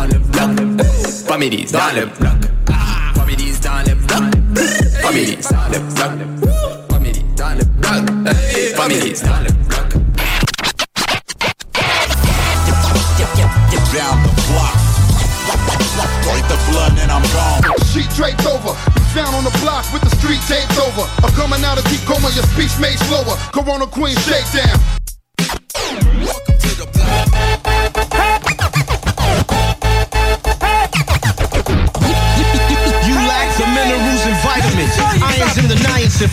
Dans le bloc. Comédies ah. dans le bloc. Comédies dans le bloc. Comédies dans le bloc. Comédies dans le bloc. Comédies dans le bloc. down the block. Break the blood and I'm gone. Sheet draped over, be found on the block with the street taped over. I'm coming out of deep coma, your speech made slower. Corona Queen shakedown. Welcome to the block.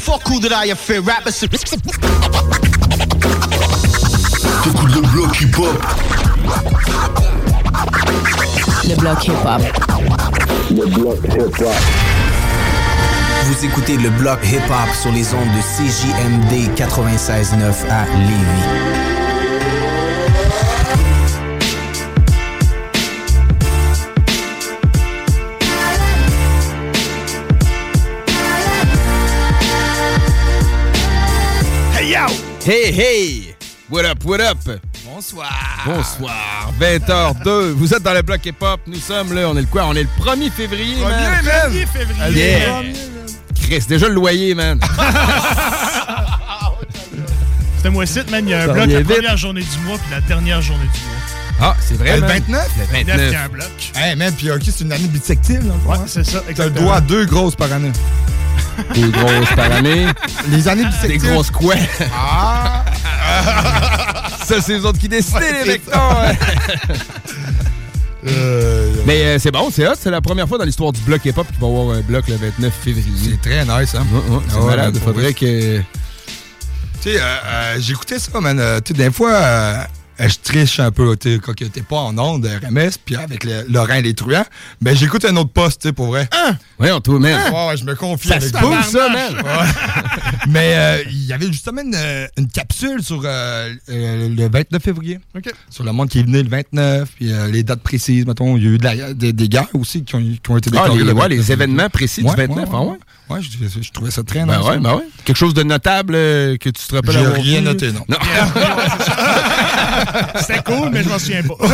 Fuck who that I fear. Rappers. T'écoutes le bloc hip-hop. Le bloc hip-hop. Vous écoutez le bloc hip-hop sur les ondes de CJMD 96.9 à Lévis. Hey, hey! What up, what up? Bonsoir! Bonsoir, 20h02. Vous êtes dans le bloc hip-hop. Nous sommes là, on est le quoi? On est le 1er février, man. Premier, man! 1er février! Yeah. Chris, déjà le loyer, man. C'était moi site, man. Il y a un Ça bloc la vite. première journée du mois puis la dernière journée du mois. Ah, c'est vrai, Le man. 29? Le 29, il y a 29. un bloc. Hey man, puis ok, c'est une année bisective, là. Ouais, c'est ça, T'as le exactement. droit à deux grosses par année. Des grosses par année. Les années Des grosses quoi? Ah! Ça, c'est les autres qui décident, Ouais, les mecs. Ah, ouais. Euh, Mais euh, c'est bon, c'est hot. C'est la première fois dans l'histoire du bloc hip-hop qu'il va y avoir un bloc le 29 février. c'est très nice, hein? C'est Ah malade. Faudrait que... Tu sais, euh, euh, j'écoutais ça, man. Euh, tu sais, des fois, euh, euh, je triche un peu, tu sais, quand t'es pas en onde, RMS, puis avec le, Laurent les truands. Ben, j'écoute un autre poste, tu sais, pour vrai. Ouais, on trouve, man. Ouais, je me confie Ça avec se vous. ça, man. Mais euh, il y avait justement une, une capsule sur euh, euh, le 29 février. OK. Sur le monde qui est venu le 29, puis euh, les dates précises, mettons. Il y a eu de la- des, des guerres aussi qui ont, qui ont été Ah, déclarées. les, le ouais, 29 les événements précis Ouais, du 29, ouais, ah ouais. Ouais? Je, je trouvais ça très Ben nice, ouais, ça. ben ouais. Quelque chose de notable euh, que tu te rappelles J'ai rien vu? noté, non. Non. C'était cool, mais je m'en souviens pas.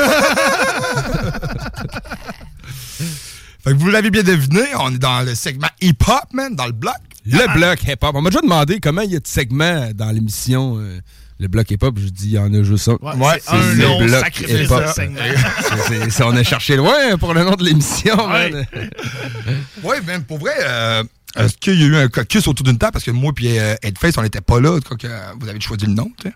Fait que vous l'avez bien deviné, on est dans le segment hip-hop, man, dans le bloc. Le bloc hip-hop. On m'a déjà demandé comment il y a de segments dans l'émission euh, Le bloc hip-hop. Je dis, il y en a juste un. Ouais, c'est un le long bloc sacrifice hip-hop. de on a cherché loin pour le nom de l'émission. Ouais. man. Ouais, man, pour vrai, euh, est-ce qu'il y a eu un caucus autour d'une table? Parce que moi et euh, Headface, on n'était pas là quand que, euh, vous avez choisi le nom, tu sais.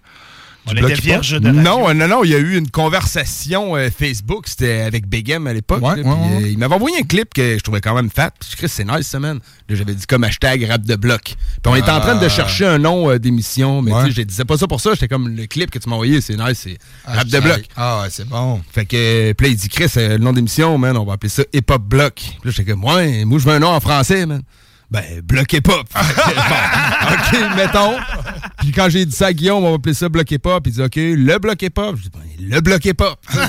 On Du était bloc hip-hop. vierge de. Non, euh, non, non, il y a eu une conversation euh, Facebook, c'était avec Big M à l'époque. Ouais, là, ouais, puis, ouais. euh, il m'avait envoyé un clip que je trouvais quand même fat. Puis je Chris, c'est nice, ça, man. Là, j'avais dit comme hashtag rap de bloc. Puis on était en train de Ah. chercher un nom euh, d'émission, mais tu sais, je disais pas ça pour ça. J'étais comme le clip que tu m'as envoyé, c'est nice, c'est rap de bloc. Ah, ouais, c'est bon. Fait que, puis là, il dit, Chris, euh, le nom d'émission, man, on va appeler ça Hip Hop Block. Puis là, j'étais comme, ouais, moi, je veux un nom en français, man. Ben, que, bon, OK, mettons. Puis quand j'ai dit ça à Guillaume, on va appeler ça Bloc Hip Hop, il dit, OK, le Hip Hop. Je dis, ben, le Hop. Ça,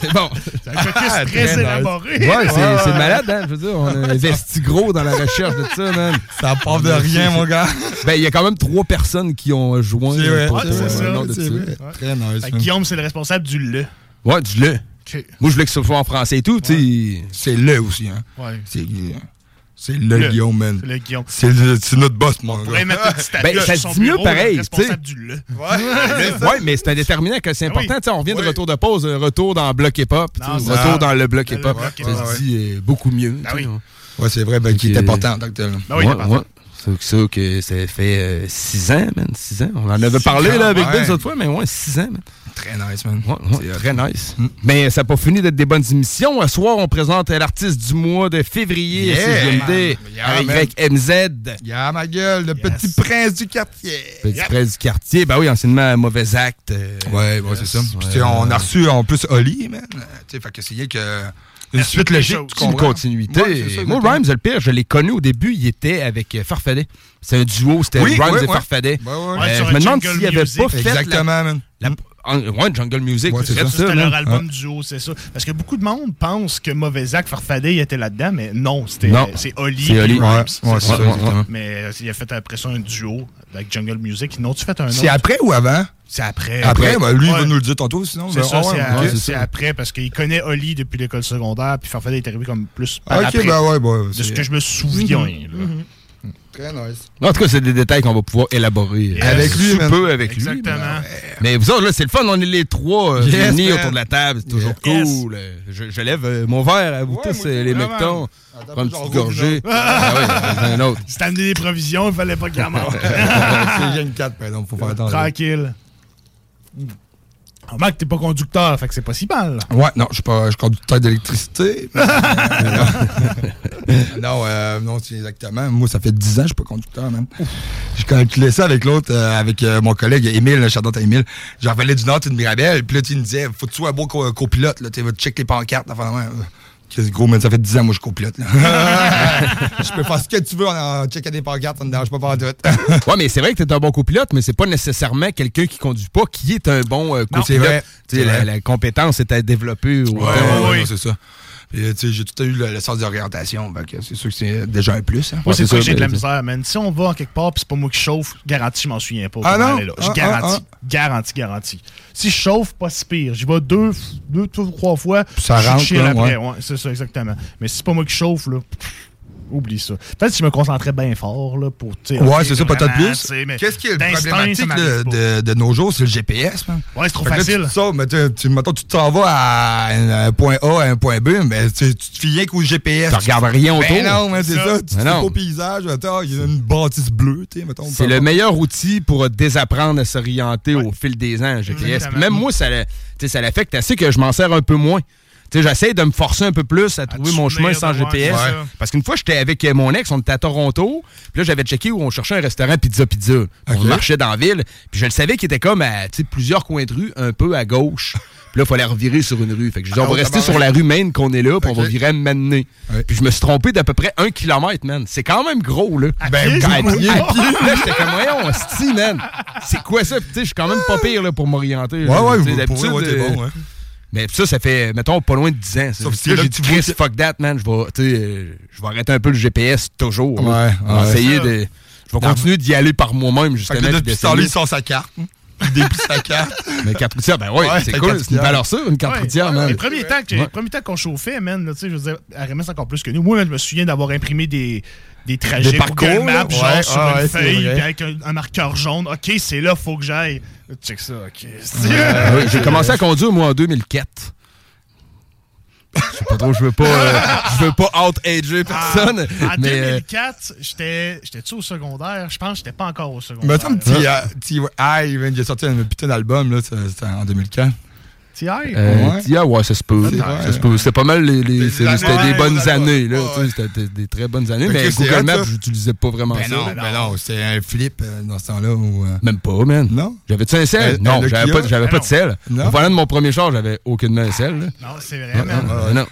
c'est- bon. C'est un Ah, très élaboré. Ouais, c'est c'est malade, hein. Je veux dire, on a investi gros dans la recherche de ça, man. Ça part de rien, mon gars. Ben, il y a quand même trois personnes qui ont joint C'est vrai, pour, Ouais, pour, c'est euh, ça, le nom de c'est ça. vrai. Très nice. Fait. Guillaume, c'est le responsable du le. Ouais, du le. Moi, je voulais que ce soit en français et tout, tu sais. C'est le aussi, hein. Ouais. C'est c'est le, Le. Guillaume, man. C'est le Guillaume. C'est le- c'est notre boss, mon On gars. petite Ben, ça se dit mieux pareil, le tu sais. responsable du le. Ouais, mais c'est un déterminant que c'est important. Oui. Tu sais, On revient de Oui. retour de pause, euh, retour dans le bloc hip-hop, retour dans le bloc hip-hop. Ça se dit euh, beaucoup mieux. Ah sais. oui. Ouais, c'est vrai, ben, qui est important en tant que tel. Ouais, ouais. C'est ça que ça fait 6 ans, man. 6 ans. On en avait parlé là, avec Ben cette fois, mais ouais, 6 ans, man. Très nice, man. Ouais, ouais, très nice. Mais ça n'a pas fini d'être des bonnes émissions. Ce soir, on présente l'artiste du mois de février Yeah, man. Yeah, avec man. MZ. Yeah, ma gueule, le petit prince du quartier. Petit presse du quartier. Ben oui, anciennement, mauvais acte. euh, Ouais, ouais, c'est ça. Puis, Ouais. on a reçu en plus Oli, man. Euh, Tu sais, fait que c'est que. Une suite logique, une continuité. Ouais, ça, Moi. Rhymes, le pire, je l'ai connu au début, il était avec euh, Farfadet. C'est un duo, c'était Oui, Rhymes ouais, et ouais. Farfadet. Ouais, ouais. Euh, je me demande s'il avait pas fait. Exactement, la- man. ouais, Jungle Music. Ouais, c'est c'est ça. C'était ça, leur album duo, c'est ça. Parce que beaucoup de monde pense que Mauvais Acte, Farfadet, il était là-dedans, mais non, c'était c'est Oli. C'est Oli. Ouais, ouais, ça. Mais il a fait après ça un duo avec Jungle Music. Non, tu fait un autre? C'est après ou avant? C'est après. Après, ben, lui, il Ouais. va nous le dire tantôt, sinon. C'est ben, ça, ah ouais, c'est à- c'est après parce qu'il connaît Oli depuis l'école secondaire, puis Farfadet est arrivé comme plus par Ok, après. ben ouais, ben, de ce que je me souviens. Mhm. là. Très nice. En tout cas, c'est des détails qu'on va pouvoir élaborer. euh, Avec lui, man. peu avec lui. Exactement. Mais vous autres, là, c'est le fun. On est les trois euh, Yes, réunis man. autour de la table. C'est toujours Yes. cool. Euh, Je, je lève mon verre à vous tous, euh, les mectons. Prends une petite gorgée. une. Ah oui, j'en ai un autre. Si t'as amené des provisions, il fallait pas qu'il y en manque. c'est Gen 4, par exemple, faut faire attention. Tranquille. Remarque, t'es pas conducteur, fait que c'est pas si mal. Ouais, non, je suis pas, je conducteur d'électricité. non, euh, non, c'est exactement. Moi, ça fait 10 ans que je suis pas conducteur, man. J'ai calculé ça avec l'autre, euh, avec euh, mon collègue Émile, le Chardon à Émile. J'en revenais du Nord, une Mirabelle, puis là, tu me disais, faut que tu sois un co- copilote, là, tu sais, va checker les pancartes, enfin, ouais. Qu'est-ce gros, man, ça fait 10 ans, moi, je copilote, là. je peux faire ce que tu veux en, checkant des pancartes, ça me dérange pas par tout. Ouais, mais c'est vrai que t'es un bon copilote, mais c'est pas nécessairement quelqu'un qui conduit pas qui est un bon euh, Non, copilote. vrai. La, compétence est à développer. au- Ouais, ouais, ouais, non, c'est ça. J'ai tout eu le, le sens d'orientation, c'est sûr que c'est déjà un plus. Hein. Moi, c'est ça que j'ai de la misère, man. Si on va en quelque part, puis c'est pas moi qui chauffe, garanti, je m'en souviens pas. Ah non? Je Ah, garantis. ah, Garanti, garanti. Si je chauffe, pas si pire. J'y vais deux, deux, trois fois. ça rentre, là, après. ouais. Ouais, c'est ça, exactement. Mais si c'est pas moi qui chauffe, là, pff, oublie ça. Peut-être si je me concentrais bien fort, là, pour, Ouais, c'est ça, peut-être plus. Qu'est-ce qui est problématique pas. de, de nos jours, c'est le GPS, man. Ouais, c'est trop Fait que là, facile. tu sors, mais tu, tu, mettons, tu t'en vas à un, un point A, à un point B, mais tu, tu te fies rien qu'au GPS. Tu regardes rien autour. Ben non, mais c'est Ça. ça. Tu Ben pas au paysage. Attends, il y a une bâtisse bleue, tu mettons. C'est le meilleur outil pour désapprendre à s'orienter au fil des ans, GPS. Exactement. Même moi, ça, ça l'affecte assez que je m'en sers un peu moins. J'essaie de me forcer un peu plus à trouver mon chemin sans ouais, GPS. Parce qu'une fois, j'étais avec euh, mon ex, on était à Toronto. Puis là, j'avais checké où on cherchait un restaurant pizza pizza. On marchait dans la ville. Puis je le savais qu'il était comme à plusieurs coins de rue, un peu à gauche. Puis là, il fallait revirer sur une rue. Fait que je dis, on va rester sur la rue main qu'on est là, puis on va virer à. Ouais. Puis je me suis trompé d'à peu près un kilomètre, man. C'est quand même gros, là. Ben, à beaucoup. pied. À pied. Là, j'étais comme, voyons, hostie, man. C'est quoi ça? Puis, tu sais, je suis quand même pas pire là, pour m'orienter. Ouais, ouais, d'habitude, bon, ouais. Mais ça, ça fait, mettons, pas loin de 10 ans. Sauf que là, j'ai que dit, Chris, fuck that, man. Je vais, tu sais, je vais arrêter un peu le GPS toujours. Ouais, Je vais ouais. essayer de. Je vais continuer d'y aller par moi-même, Fait justement. que là, puis depuis d'essayer. il sort sa carte. Il déplie sa carte. Mais carte routière, ben ouais, Ouais, c'est cool. C'est une valeur sûre, une carte Ouais, routière, ouais, man. Les premiers temps que- Ouais. les premiers temps qu'on chauffait, man, là, tu sais, je veux dire, à c'est encore plus que nous. Moi, je me souviens d'avoir imprimé des, des trajets Des parcours, Google Maps, genre sur ouais, une feuille, puis avec un, un marqueur jaune. OK, c'est là, faut que j'aille. Check ça, OK. Euh, oui, J'ai commencé à conduire, moi, en 2004. Je sais pas trop, je veux pas, euh, je veux pas out-ager personne. Ah, en mais euh, 2004, j'étais, j'étais-tu au secondaire? Je pense que j'étais pas encore au Mais secondaire. attends, euh, il vient de sortir un putain d'album, là, en 2004. TI? Euh, Ouais. Ça se peut. C'était pas mal les, c'était des bonnes années, là. ouais, C'était des, des très bonnes années. Mais Google Maps, j'utilisais pas vraiment Ben ça. non, ben non, c'était un flip euh, dans ce temps-là. Où, euh, Même pas, man. Non? J'avais-tu un sel? Non, j'avais pas, Ben pas de sel. Non? Au volant de mon premier char, j'avais aucunement un sel. Non, c'est vrai, man. non,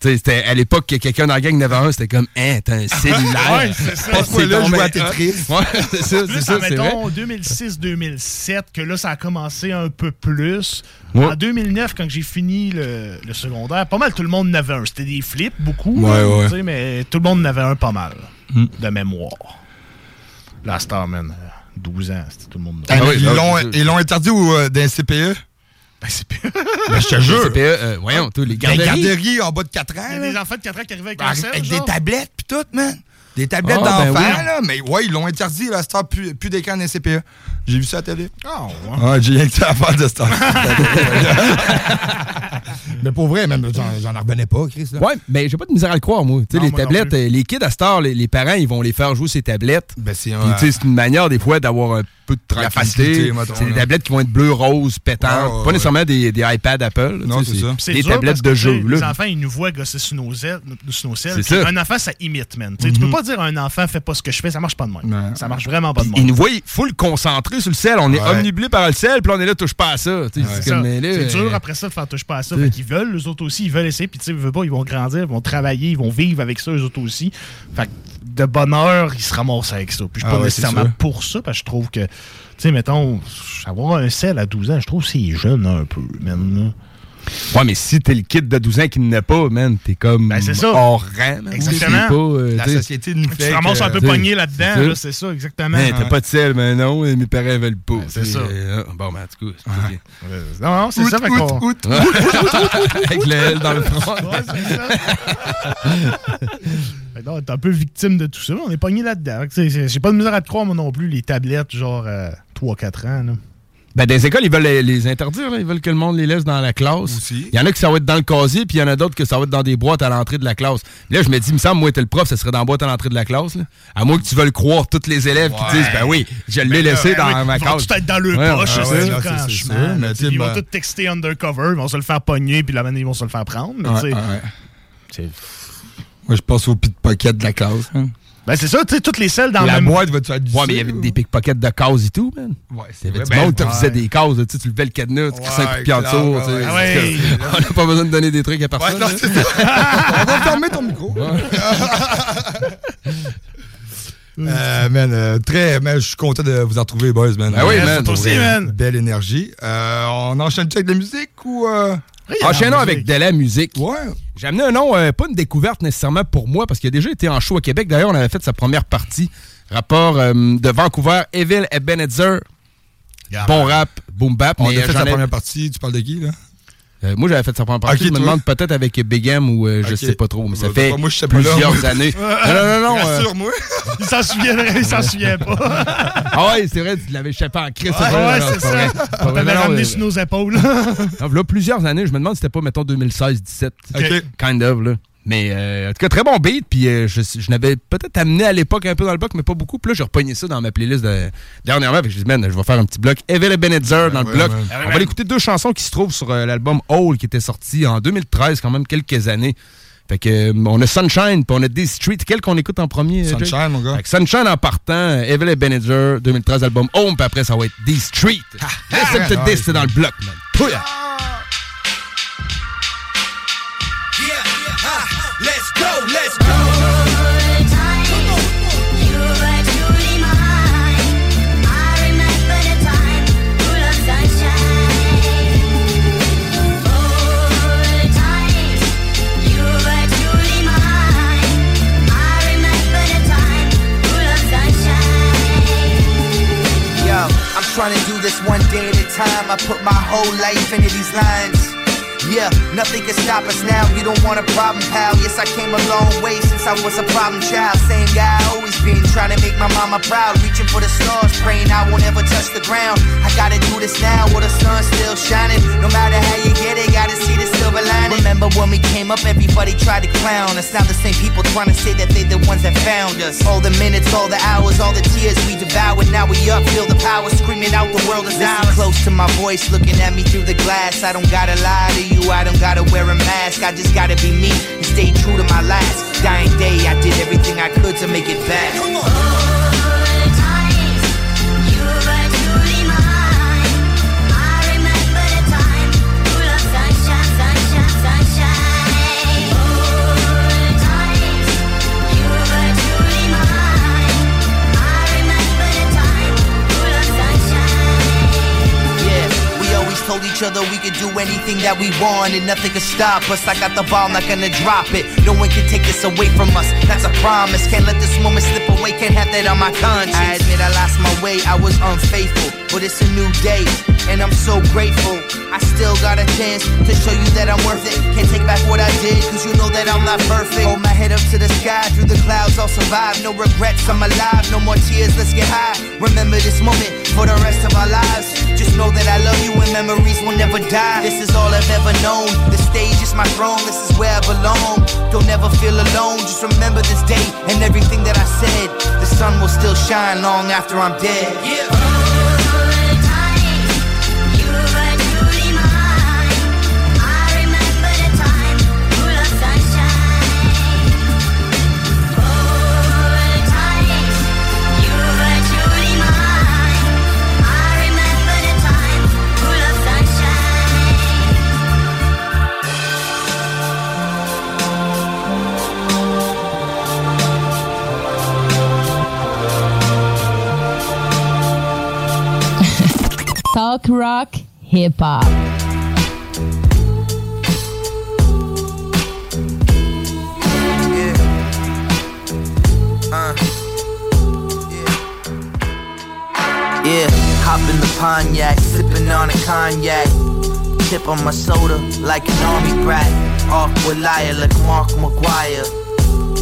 c'était à l'époque que quelqu'un dans la gang n'avait un, c'était comme, hein, t'as un cellulaire. Ouais, c'est ça. Passe-moi là, je vois à Tetris. Ouais, c'est ça, c'est Plus ça, c'est mettons 2006-2007 que là ça a commencé un peu plus. Ouais. En 2009 quand j'ai fini le, le secondaire, pas mal tout le monde en avait un. C'était des flips beaucoup, Ouais, là, ouais. mais tout le monde en avait un pas mal Hmm. de mémoire. La Star man, euh, 12 ans, c'était tout le monde. Ah, oui, ils ah l'ont- c'est ils l'ont interdit au, euh, d'un CPE. Ben, c'est Ben, je te jure. CPE, euh, voyons, tous les garderies. garderies en bas de 4 ans. Il y a des enfants de 4 ans qui arrivaient avec Ben, un avec des tablettes pis tout, man. Des tablettes Ah, ben d'enfants, oui. là. Mais ouais, ils l'ont interdit, là, Star, plus, plus d'écran d'un CPE. J'ai vu ça à la télé. Ah, ouais. Ouais, j'ai rien que ça à faire de Star. Mais pour vrai, même, j'en j'en revenais pas, Chris. Là. Ouais, mais j'ai pas de misère à le croire, moi. Tu sais, les moi tablettes, euh, les kids à heure, les, les parents, ils vont les faire jouer ces tablettes. Ben, c'est Puis, tu sais, c'est une manière, des fois, d'avoir un peu de La tranquillité. C'est des tablettes qui vont être bleues, roses, pétantes. Ouais, ouais, pas ouais. nécessairement des, des iPads Apple. Non, c'est ça. Des dur tablettes parce de que, jeu, Les là. enfants, ils nous voient gosser sur nos ailes. Un enfant, ça imite, man. Tu peux pas dire à un enfant, fais pas ce que je fais, ça marche pas de même. Ça marche vraiment pas de Ils même. nous voient full concentrés sur le sel. On est omnibulé par le sel, puis on est là, touche pas à ça. C'est dur après ça de faire touche pas à ça. Fait qu'ils veulent, eux autres aussi, ils veulent essayer. Puis tu sais, ils veulent pas, ils vont grandir, ils vont travailler, ils vont vivre avec ça, eux autres aussi. Fait que de bonheur, ils se ramassent avec ça. Puis je suis Ah pas ouais, c'est nécessairement pour ça, parce que je trouve que, tu sais, mettons, avoir un sel à 12 ans, je trouve que c'est jeune un peu, man. là. Ouais, mais si t'es le kid de 12 ans qui n'a pas, man, t'es comme Ben, c'est ça. hors rang. Exactement. C'est pas, euh, La société nous Tu fait. te ramasses un peu pogné là-dedans, c'est là, c'est ça, exactement. Man, t'as pas de sel, mais non, et mes parents veulent pas. c'est t'sais, ça. euh, bon, ben, en tout cas, c'est pas bien. Non, non, c'est ça. Fait qu'on- out, out, out. Avec le L dans le front. Ouais, c'est ça. Que non, T'es un peu victime de tout ça. On est pogné là-dedans. Que, J'ai pas de misère à te croire, moi non plus, les tablettes, genre euh, 3-4 ans. Là. Ben, dans les écoles, ils veulent les, les interdire. là. Ils veulent que le monde les laisse dans la classe. Il y en a qui ça va être dans le casier, puis il y en a d'autres que ça va être dans des boîtes à l'entrée de la classe. Là, je me dis, il me semble, moi, t'es le prof, ça serait dans la boîte à l'entrée de la classe. là. À moins que tu veuilles croire tous les élèves qui disent, ben oui, je l'ai Ben laissé ben dans oui, ma Ils vont classe. tout être dans le Ouais, poche, ouais, franchement. mais ils vont ben- tous texter undercover, ils vont se le faire pogner, puis la manée, ils vont se le faire prendre. mais Moi, je passe au pickpocket de la classe. hein. Ben c'est ça, tu sais, toutes les selles dans La même... boîte va-tu être Ouais, mais il y avait des pickpockets de cases et tout, man. Ouais, c'est vrai. du Ben, monde qui ouais. faisait des cases, tu sais, tu levais le cadenas, tu crissais un coup de pied en dessous. On n'a pas besoin de donner des trucs à personne. Ouais, non, là. c'est ça. On va fermer ton micro. Euh, man, euh, très, man, je suis content de vous en retrouver, boys, man. Ah oui, man. aussi. Belle énergie. Euh, on enchaîne avec de la musique ou. Euh... Enchaînons avec de la musique. Ouais. J'ai amené un nom, euh, pas une découverte nécessairement pour moi, parce qu'il a déjà été en show à Québec. D'ailleurs, on avait fait sa première partie. Rapport euh, de Vancouver, Evil Ebenezer. bon rap, boom bap. On mais a fait sa première partie. Tu parles de qui, là? Euh, moi, j'avais fait sa première partie. Ok, je me toi? demande peut-être avec Big M ou euh, je sais pas trop, mais ça Bah, fait bah, moi, je là, plusieurs moi. années. non, non, non, non. euh, Rassure-moi. Il s'en souvient, il s'en souvient pas. ah ouais, c'est vrai, tu l'avais échappé en crise. Ouais, ouais, c'est ça. On t'avait ramené sur nos nos épaules. là, plusieurs années, je me demande si c'était pas, mettons, 2016-17. Ok. Kind of, là. Mais euh, en tout cas, très bon beat. Puis euh, je, je n'avais peut-être amené à l'époque un peu dans le bloc, mais pas beaucoup. Puis là, j'ai repogné ça dans ma playlist de, dernièrement. Fait que je dis, man, je vais faire un petit bloc Evil Ebenezer dans le ouais, bloc. On va écouter deux chansons qui se trouvent sur euh, l'album Hole qui était sorti en 2013, quand même quelques années. Fait que euh, on a Sunshine, puis on a D Street. Quel qu'on écoute en premier? Sunshine, mon gars. Fait que Sunshine en partant, Evil Ebenezer, 2013 album Home, puis après ça va être D Street. Ah, dans le bloc, man. Pouya! Let's go, trying to do this one day at a time. I put my whole life into these lines. Yeah, nothing can stop us now. You don't want a problem, pal. Yes, I came a long way since I was a problem child. Same guy I always been, trying to make my mama proud. Reaching for the stars, praying I won't ever touch the ground. I gotta do this now while the sun's still shining. No matter how you get it, gotta see the silver lining. Remember when we came up, everybody tried to clown us. Now the same people trying to say that they the ones that found us. All the minutes, all the hours, all the tears we devoured. Now we up, feel the power, screaming out the world is ours. Close to my voice, looking at me through the glass. I don't gotta lie to you, I don't gotta wear a mask. I just gotta be me and stay true to my last dying day. I did everything I could to make it back. Each other we could do anything that we want and nothing could stop us. I got the ball, not gonna drop it. No one can take this away from us. That's a promise. Can't let this moment slip away. Can't have that on my conscience. I admit I lost my way. I was unfaithful, but it's a new day, and I'm so grateful. I still got a chance to show you that I'm worth it. Can't take back what I did, cause you know that I'm not perfect. Hold my head up to the sky, through the clouds, I'll survive. No regrets, I'm alive. No more tears, let's get high. Remember this moment for the rest of our lives. Just know that I love you and memories will never die. This is all I've ever known. The stage is my throne, this is where I belong. Don't ever feel alone, just remember this day and everything that I said. The sun will still shine long after I'm dead. Talk rock, hip hop. Uh, Yeah, hop in the Pontiac, sipping on a cognac. Tip on my soda like an army brat. Off with liar like Mark McGuire.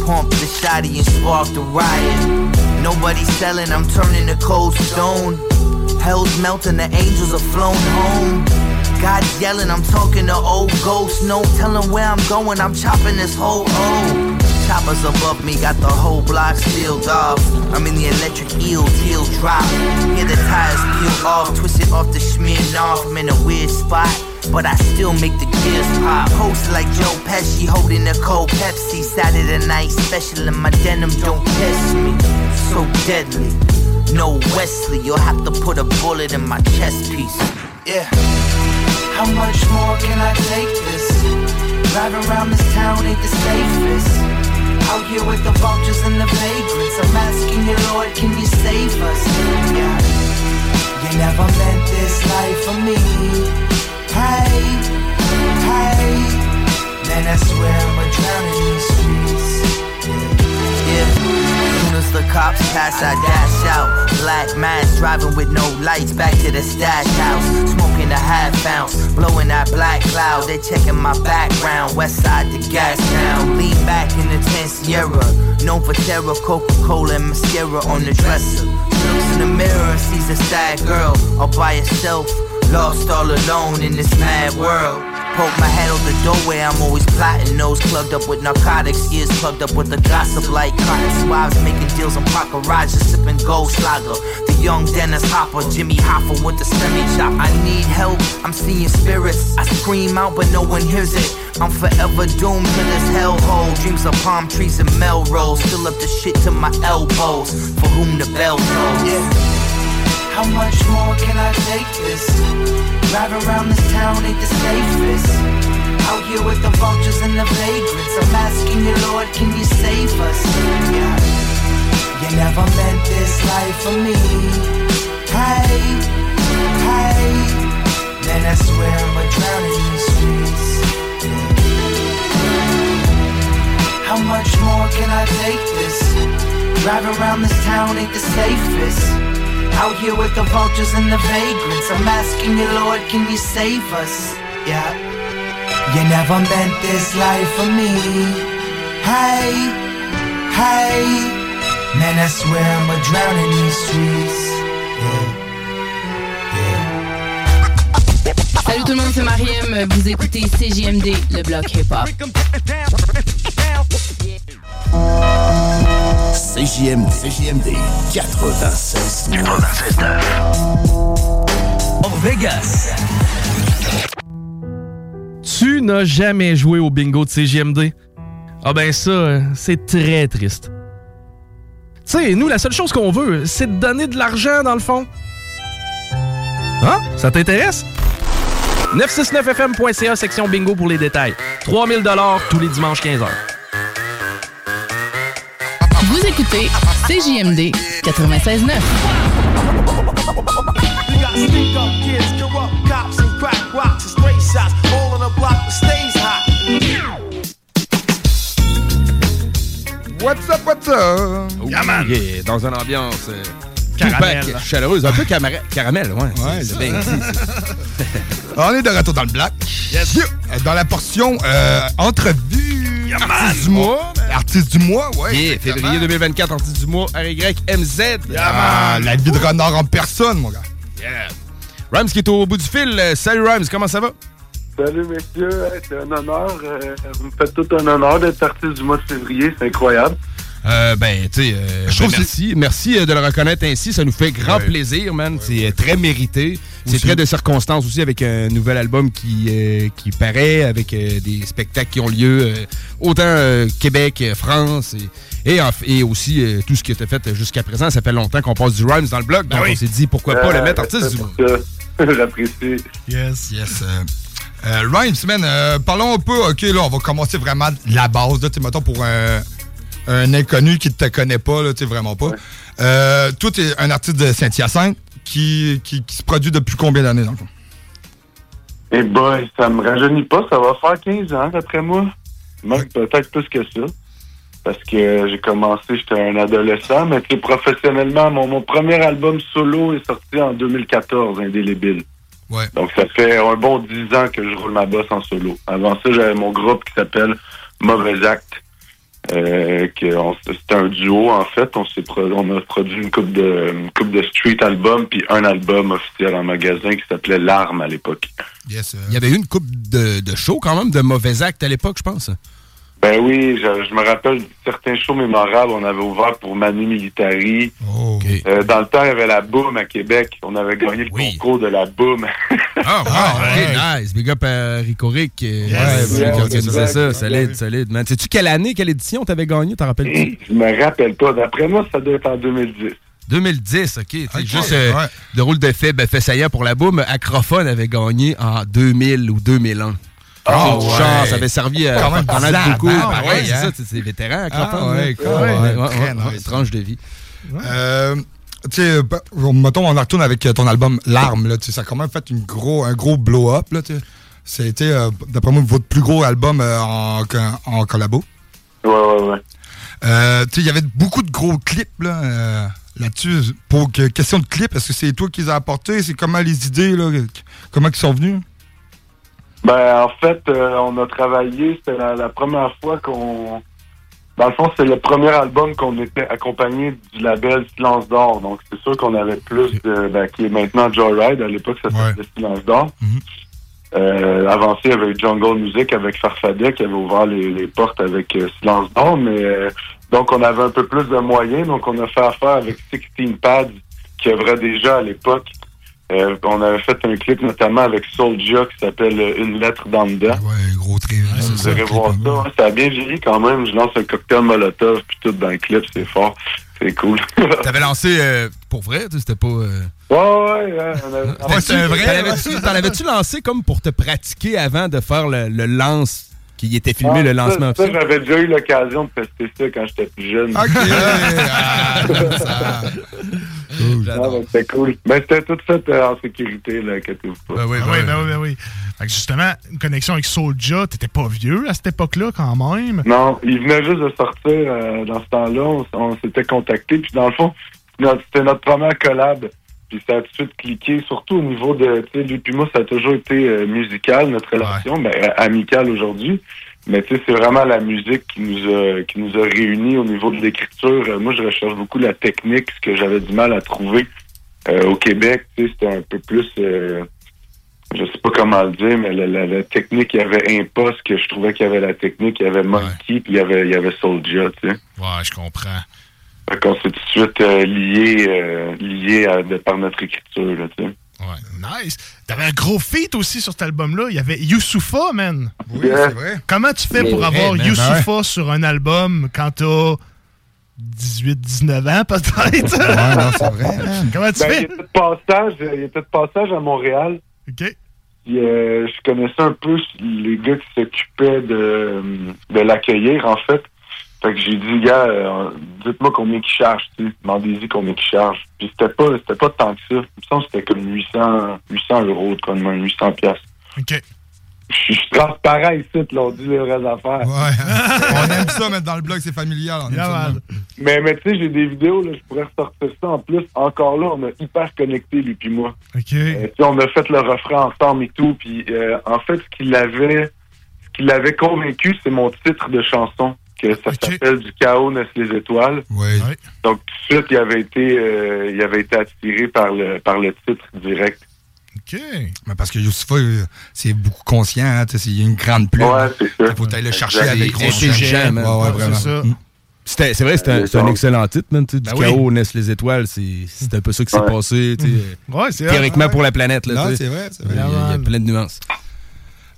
Pump the shotty and spark the riot. Nobody's selling, I'm turning to cold stone. Hell's melting, the angels are flown home. God's yelling, I'm talking to old ghosts. No telling where I'm going, I'm chopping this whole O. Choppers above me got the whole block sealed off. I'm in the electric eel, heels drop. Hear the tires peel off, twisted off the smearing off. I'm in a weird spot, but I still make the gears pop. Posted like Joe Pesci, holding a cold Pepsi. Saturday night special, and my denim don't test me. So deadly. No Wesley, you'll have to put a bullet in my chest piece. Yeah. How much more can I take this? Driving around this town ain't the safest. Out here with the vultures and the vagrants. I'm asking you, Lord, can you save us? Yeah. You never meant this life for me. Hey, hey. Man, I swear I'ma in these streets. Yeah. Soon as the cops pass, I dash out. Black mask driving with no lights back to the stash house. Smoking a half ounce, blowing that black cloud. They checking my background. West side to gas town. Lean back in the 10 Sierra. Known for terror, Coca Cola and mascara on the dresser. Looks in the mirror sees a sad girl all by herself. Lost all alone in this mad world. Poke my head out the doorway, I'm always plotting. Nose plugged up with narcotics, ears plugged up with the gossip like cotton. Wives making deals in park garages, sipping gold slugger. The young Dennis Hopper, Jimmy Hoffa with the semi chop. I need help, I'm seeing spirits. I scream out, but no one hears it. I'm forever doomed to this hellhole. Dreams of palm trees and Melrose. Fill up the shit to my elbows. For whom the bell tolls. Yeah. How much more can I take this? Drive around this town ain't the safest. Out here with the vultures and the vagrants. I'm asking you, Lord, can you save us? Yeah. You never meant this life for me. Hey, hey. Man, I swear I'ma drown in these streets. How much more can I take this? Drive around this town ain't the safest. Out here with the vultures and the vagrants. I'm asking you, Lord, can you save us? Yeah. You never meant this life for me. Hey, hey. Man, I swear I'ma drown in these streets. Salut tout le monde, c'est Mariem. Vous écoutez CJMD, le bloc hip-hop. CJMD, CJMD 96 96 Oh, Vegas. Tu n'as jamais joué au bingo de CGMD? Ah ben ça, c'est très triste. Tu sais, nous, la seule chose qu'on veut, c'est de donner de l'argent, dans le fond. Hein? Ça t'intéresse? 969fm.ca, section bingo pour les détails. 3000 tous les dimanches 15h. Vous écoutez CJMD 96.9. You got stick up kids, corrupt cops, and crack rocks and straight shots. All on the block that stays hot. What's up, what's up? Yeah, man. Yeah, dans une ambiance euh, Caramel. Chaleureuse, un peu camara- caramel, ouais. Ouais, c'est c'est bien. On est de retour dans le bloc. Dans la portion euh, entrevue. du mois. Artiste du mois, ouais. Yeah, février 2024, artiste du mois, RYMZ. Ah, la vie de renard en personne, mon gars. Yeah. Rhymes qui est au bout du fil. Euh, Salut Rhymes, comment ça va? Salut messieurs, c'est un honneur. euh, vous me faites tout un honneur d'être artiste du mois de février, c'est incroyable. Euh, ben, tu sais, euh, ben, merci. Merci euh, de le reconnaître ainsi. Ça nous fait grand Ouais. plaisir, man. c'est euh, très mérité. C'est très de circonstances aussi avec un nouvel album qui, euh, qui paraît, avec euh, des spectacles qui ont lieu euh, autant euh, Québec, France et, et, en- et aussi euh, tout ce qui a été fait jusqu'à présent. Ça fait longtemps qu'on passe du rhymes dans le blog, donc oui. on s'est dit pourquoi pas le mettre artiste du. J'apprécie. Yes. Yes. Euh, euh, Rhymes, man, euh, parlons un peu. OK, là, on va commencer vraiment de la base. Là, tu sais, mettons, pour un, un inconnu qui ne te connaît pas, là, tu sais, vraiment pas. Euh, toi, tu es un artiste de Saint-Hyacinthe qui, qui, qui se produit depuis combien d'années, dans le fond? Eh boy, ça me rajeunit pas, ça va faire 15 ans d'après moi. Même peut-être plus que ça. Parce que j'ai commencé, j'étais un adolescent, mais tu professionnellement, mon, mon premier album solo est sorti en 2014, Indélébile. Ouais. Donc ça fait un bon 10 ans que je roule ma bosse en solo. Avant ça, j'avais mon groupe qui s'appelle Mauvais Acte. Euh, que on- c'était un duo en fait. On s'est on a produit une coupe de une coupe de street album puis un album officiel en magasin qui s'appelait Larme à l'époque. Yes. Il y avait eu une coupe de, de shows quand même, de mauvais actes à l'époque, je pense. Ben oui, je, je me rappelle certains shows mémorables. On avait ouvert pour Manu Militari. Oh. Euh, dans le temps, il y avait la Boom à Québec. On avait gagné le concours de la Boom. Ah, wow, ok, nice. Big up à Rico Rick, euh, Yes. qui organisait ça. Solide, solide, man. Sais-tu quelle année, quelle édition t'avais gagné, t'en rappelles-tu? Je me rappelle pas. D'après moi, ça doit être en 2010. 2010, OK. Juste euh, ouais. de rôle de fait, ben, fait saillant pour la boum. Acrophone avait gagné en 2000 ou 2001. Ah, du ouais. genre, ça avait servi à beaucoup. Ben ouais, c'est ça, c'est- c'est vétéran, Acrophone. Ah, ouais, quand même. Ouais, tranche de vie. Euh, tu sais, bah, mettons, on en retourne avec euh, ton album Larme. Là, ça a quand même fait une gros, un gros blow-up. là, tu sais. C'était, euh, d'après moi, votre plus gros album euh, en, en collabo. Ouais, ouais, ouais. Euh, tu sais, il y avait beaucoup de gros clips là, euh, là-dessus. Pour que, question de clips, est-ce que c'est toi qui les as apportés? C'est comment les idées, là, que- comment ils sont venus? Ben, en fait, euh, on a travaillé. C'était la, la première fois qu'on. Dans le fond, c'est le premier album qu'on était accompagné du label Silence d'Or. Donc, c'est sûr qu'on avait plus de. Ben, qui est maintenant Joyride. À l'époque, ça s'appelait Silence d'Or. Euh, avant ça, il y avait eu Jungle Music avec Farfadet qui avait ouvert les, les portes avec euh, Silence d'Or. Mais euh, donc, on avait un peu plus de moyens. Donc, on a fait affaire avec 16 Pads qui œuvrait déjà à l'époque. Euh, on avait fait un clip notamment avec Soulja qui s'appelle Une lettre dans le dedans. Ouais, gros tri. Vous irez voir ça. hein. Ça a bien vieilli quand même. Je lance un cocktail Molotov puis tout dans le clip, c'est fort. C'est cool. T'avais lancé euh, pour vrai, tu sais, c'était pas. euh, Ouais, ouais, ouais. on avait- T'en avais-tu- T'en avais-tu lancé comme pour te pratiquer avant de faire le, le lance qui était filmé, Ah, le ça, lancement ça, officiel? j'avais déjà eu l'occasion de tester ça quand j'étais plus jeune. Ah, ben, c'était cool. Ben, c'était tout fait euh, en sécurité, là, inquiétez-vous pas. Ben oui, ben oui, ben oui, ben oui. Fait que justement, une connexion avec Soulja, t'étais pas vieux à cette époque-là quand même? Non, il venait juste de sortir euh, dans ce temps-là. On, s'était contacté. Puis dans le fond, c'était notre première collab. Puis ça a tout de suite cliqué, surtout au niveau de, tu sais, lui puis moi, ça a toujours été euh, musical, notre relation, ben, euh, amicale aujourd'hui. Mais tu sais, c'est vraiment la musique qui nous a qui nous a réunis au niveau de l'écriture. Euh, moi, je recherche beaucoup la technique, ce que j'avais du mal à trouver euh, au Québec. Tu sais, c'était un peu plus, euh, je sais pas comment le dire, mais la, la- la technique, il y avait Impost, que je trouvais qu'il y avait la technique, il y avait Monkey, puis il y avait il y avait Soulja, tu sais. Ouais, je comprends. Fait qu'on s'est tout de suite euh, lié, euh, lié à- de par notre écriture, là, tu sais. Ouais, nice. T'avais un gros feat aussi sur cet album-là. Il y avait Youssoufa, man. Oui, c'est vrai. Comment tu fais pour avoir man, Youssoufa sur un album quand t'as 18-19 ans, peut-être? Ouais, non, c'est vrai, man. Comment tu Ben, fais? Il était de passage, il était de passage à Montréal. OK. Puis, euh, je connaissais un peu les gars qui s'occupaient de, de l'accueillir, en fait. Fait que j'ai dit, gars, euh, dites-moi combien qu'ils chargent, tu sais. Demandez-y combien qu'ils chargent. Puis c'était pas, c'était pas tant que ça. Il me semble que c'était comme 800, 800 euros, de même, 800 piastres. OK. Je suis transparent ici, là, on dit les vraies affaires. Ouais. on aime ça, mettre dans le blog, c'est familial. On aime ça, man. Mais, mais tu sais, j'ai des vidéos, là, je pourrais ressortir ça. En plus, encore là, on a hyper connecté, lui puis moi. OK. Euh, tu sais, on a fait le refrain ensemble et tout. Puis euh, en fait, ce qui l'avait, ce qui l'avait convaincu, c'est mon titre de chanson, que ça s'appelle Du chaos naissent les étoiles. Oui. Donc tout de suite, il avait été, euh, il avait été attiré par le par le titre direct. OK. Mais parce que Youssoufa, euh, c'est beaucoup conscient. hein, Il y a une grande plume. Ouais, c'est ça. Il faut aller le chercher avec gros man. Ouais, ouais, Ouais, vraiment. c'est ça. Mm. C'était- C'est vrai, c'est un, c'est un excellent titre, man. Du Ben oui. chaos naissent les étoiles. C'est c'est un peu ça qui s'est Ouais. passé. Ouais, c'est Théoriquement vrai, pour la planète. Là, Non, c'est vrai, Il y a- il y a plein de nuances.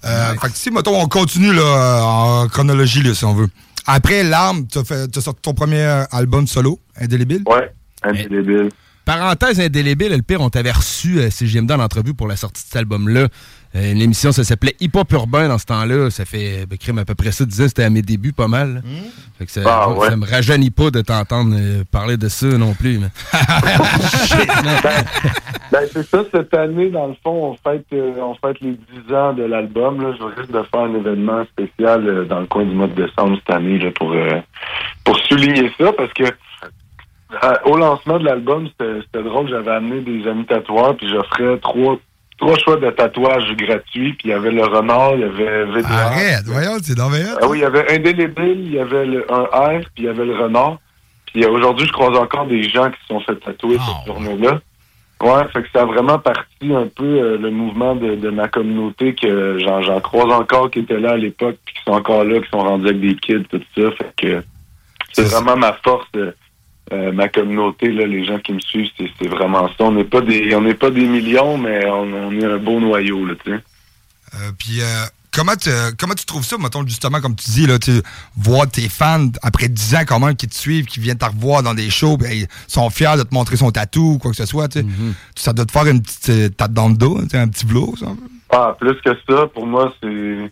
Euh, Fait que si, mettons, on continue là, en chronologie, là, si on veut. Après L'Arme, tu as, sorti ton premier euh, album solo, Indélébile? Ouais, Indélébile. Parenthèse indélébile, le pire, on t'avait reçu à CGMD en entrevue pour la sortie de cet album-là. Euh, L'émission, ça s'appelait Hip Hop Urbain dans ce temps-là. Ça fait ben, crime à peu près ça, disais, c'était à mes débuts pas mal. Fait que ça, Ah, ouais. ça me rajeunit pas de t'entendre euh, parler de ça non plus. mais- Ben, c'est ça, cette année, dans le fond, on fête, euh, on fête les 10 ans de l'album. Je risque de faire un événement spécial euh, dans le coin du mois de décembre cette année là, pour, euh, pour souligner ça, parce que euh, au lancement de l'album, c'était c'était drôle, j'avais amené des amis tatoueurs, puis j'offrais trois, trois choix de tatouages gratuits, puis il y avait le renard, il y avait VDR. Arrête, voyons, c'est dans Ah oui, il y avait Indélébile, il y avait le, un R, puis il y avait le renard. Puis euh, aujourd'hui, je croise encore des gens qui se sont fait tatouer cette journée-là. Ouais, fait que ça a vraiment parti un peu euh, le mouvement de, de ma communauté que j'en, j'en croise encore qui étaient là à l'époque, puis qui sont encore là, qui sont rendus avec des kids, tout ça. Fait que c'est vraiment ma force, euh, euh, ma communauté, là, les gens qui me suivent, c'est, c'est vraiment ça. On n'est pas des, on n'est pas des millions, mais on, on est un beau noyau, là, tu sais. Euh, Puis euh, comment, tu, comment tu trouves ça, mettons, justement, comme tu dis, là, tu, voir tes fans après 10 ans quand même qui te suivent, qui viennent te revoir dans des shows, ben, ils sont fiers de te montrer son tatou ou quoi que ce soit. tu sais. Ça doit te faire une petite tape dans le dos, un petit blow, ça. Ah, plus que ça, pour moi, c'est.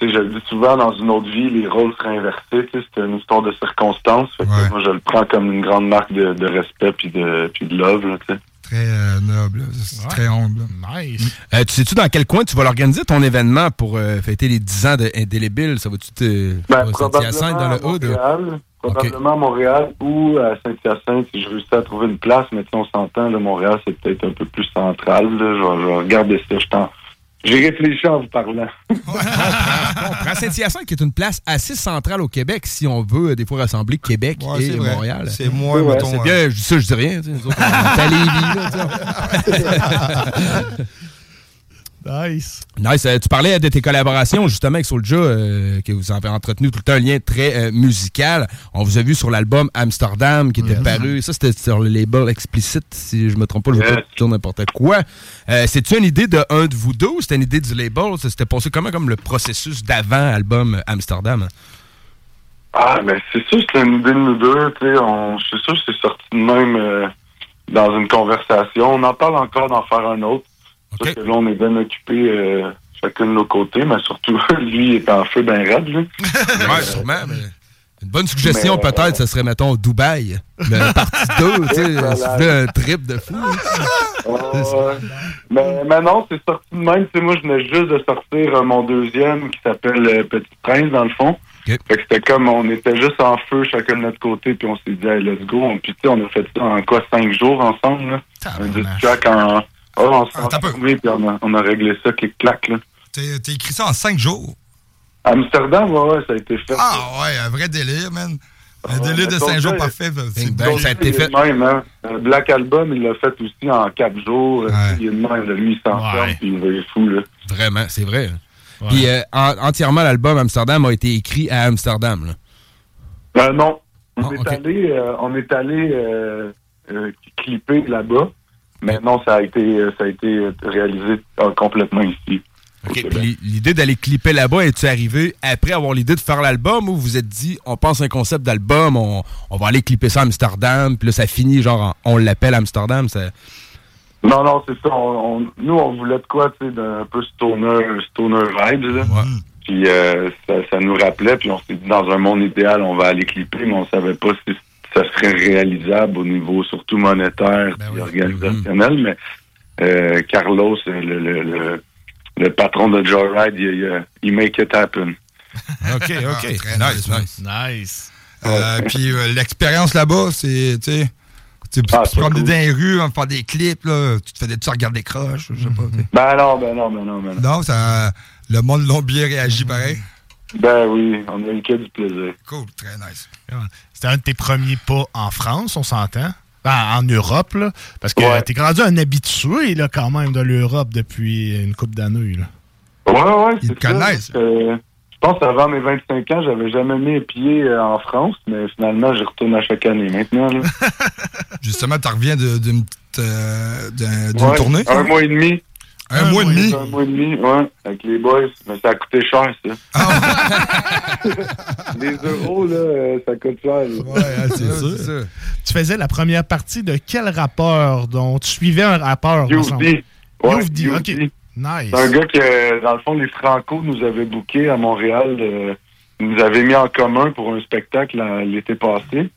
Je le dis souvent, dans une autre vie, les rôles seraient inversés. C'est une histoire de circonstances. Fait que moi, je le prends comme une grande marque de, de respect puis de, puis de love. Là. Très euh, noble, très humble. Nice. Euh, tu sais-tu dans quel coin tu vas l'organiser ton événement pour euh, fêter les 10 ans d'Indélébile? Ça va-tu te. Ben, probablement dans à le hood? Montréal, probablement à Montréal ou à Saint-Hyacinthe si je réussis à trouver une place. Mais on s'entend, Montréal, c'est peut-être un peu plus central. Là. Je, vais, je vais regarder ça. Je t'en- J'ai réfléchi en vous parlant. Prends Saint-Hyacinthe, qui est une place assez centrale au Québec, si on veut euh, des fois rassembler Québec Ouais, et. Montréal. C'est moins, Ouais. mettons, C'est euh, bien, je dis ça, je dis rien. on Lévis, là. Nice. Nice. Euh, tu parlais de tes collaborations justement avec Soulja, euh, que vous avez entretenu tout le temps un lien très euh, musical. On vous a vu sur l'album Amsterdam qui était paru. Ça, c'était sur le label explicite, si je me trompe pas. Je Yes. pas dire n'importe quoi. Euh, C'est-tu une idée de un de vous deux ou c'était une idée du label? Ça s'était passé comment comme le processus d'avant-album Amsterdam? Ah, mais c'est sûr que c'est une idée de nous deux. Tu sais, on, c'est sûr que c'est sorti de même euh, dans une conversation. On en parle encore d'en faire un autre. Parce que là, on est bien occupés euh, chacun de nos côtés, mais surtout, lui est en feu bien raide. Lui. ouais, sûrement. mais Une bonne suggestion, Mais, euh, peut-être, ce serait, mettons, Dubaï. Le partie 2, tu sais, Voilà. un trip de fou. Ouais. mais, mais non, c'est sorti de même. Tu sais, moi, je venais juste de sortir euh, mon deuxième qui s'appelle euh, Petit Prince, dans le fond. Fait que c'était comme, on était juste en feu chacun de notre côté, puis on s'est dit, hey, let's go. Puis tu sais, on a fait ça en quoi, cinq jours ensemble, là? Un disque track en... Oh, on s'est enfermé, puis on a, on a réglé ça clic-clac, là. T'as écrit ça en 5 jours. Amsterdam, ouais, ouais, ça a été fait. Ah ouais, un vrai délire, man. Un délire de mais 5 ton jours parfait. c'est Ben, ça a été fait. Même, hein. Euh, Black Album, il l'a fait aussi en quatre jours. Il est de même, là, lui, il s'enferme, puis il est fou, là. Vraiment, c'est vrai. Puis euh, en- entièrement, l'album Amsterdam a été écrit à Amsterdam. là. Euh, non. On Ah, est allé, euh, on est allé euh, euh, clipper là-bas, mais non, ça a été, euh, ça a été réalisé euh, complètement ici. L'idée d'aller clipper là-bas, es-tu arrivé après avoir l'idée de faire l'album ou vous vous êtes dit, on pense un concept d'album, on, on va aller clipper ça à Amsterdam, puis là, ça finit genre, en- on l'appelle Amsterdam, ça... Non, non, c'est ça. On, on- nous, on voulait de quoi, tu sais, d'un peu stoner, stoner vibes, là. Puis euh, ça, ça nous rappelait, puis on s'est dit, dans un monde idéal, on va aller clipper, mais on savait pas si ça serait réalisable au niveau surtout monétaire et organisationnel, mais euh, Carlos, le, le, le, le patron de Joyride, il, il, il make it happen. OK, OK. très nice, nice. Nice. Euh, puis euh, l'expérience là-bas, c'est, tu sais, tu Ah, tu te promener dans les rues, on faire des clips, là, tu te fais des tu regardes des croches, je sais pas. tu sais. Ben non, ben non, ben non, ben non. Non, ça, le monde l'a bien réagi pareil. Ben oui, on a eu que du plaisir. Cool, très nice. C'était un de tes premiers pas en France, on s'entend? Ben, en Europe, là. Parce que t'es rendu un habitué, là, quand même, de l'Europe depuis une couple d'années, là. Ouais, ouais, c'est te ça. connaissent. Euh, je pense qu'avant mes 25 ans, j'avais jamais mis les pieds euh, en France, mais finalement, j'y retourne à chaque année maintenant. Là. Justement, tu reviens d'une petite, euh, Ouais, tournée? Un mois et demi. Un mois et demi? Un mois et demi, ouais, avec les boys. Mais ça a coûté cher, ça. Ah les euros, là, euh, ça coûte cher. Ouais, c'est sûr. Tu faisais la première partie de quel rappeur dont tu suivais un rappeur? Ouais, OK. Nice. C'est un gars que, dans le fond, les Franco nous avaient booké à Montréal. euh, nous avaient mis en commun pour un spectacle euh, l'été passé.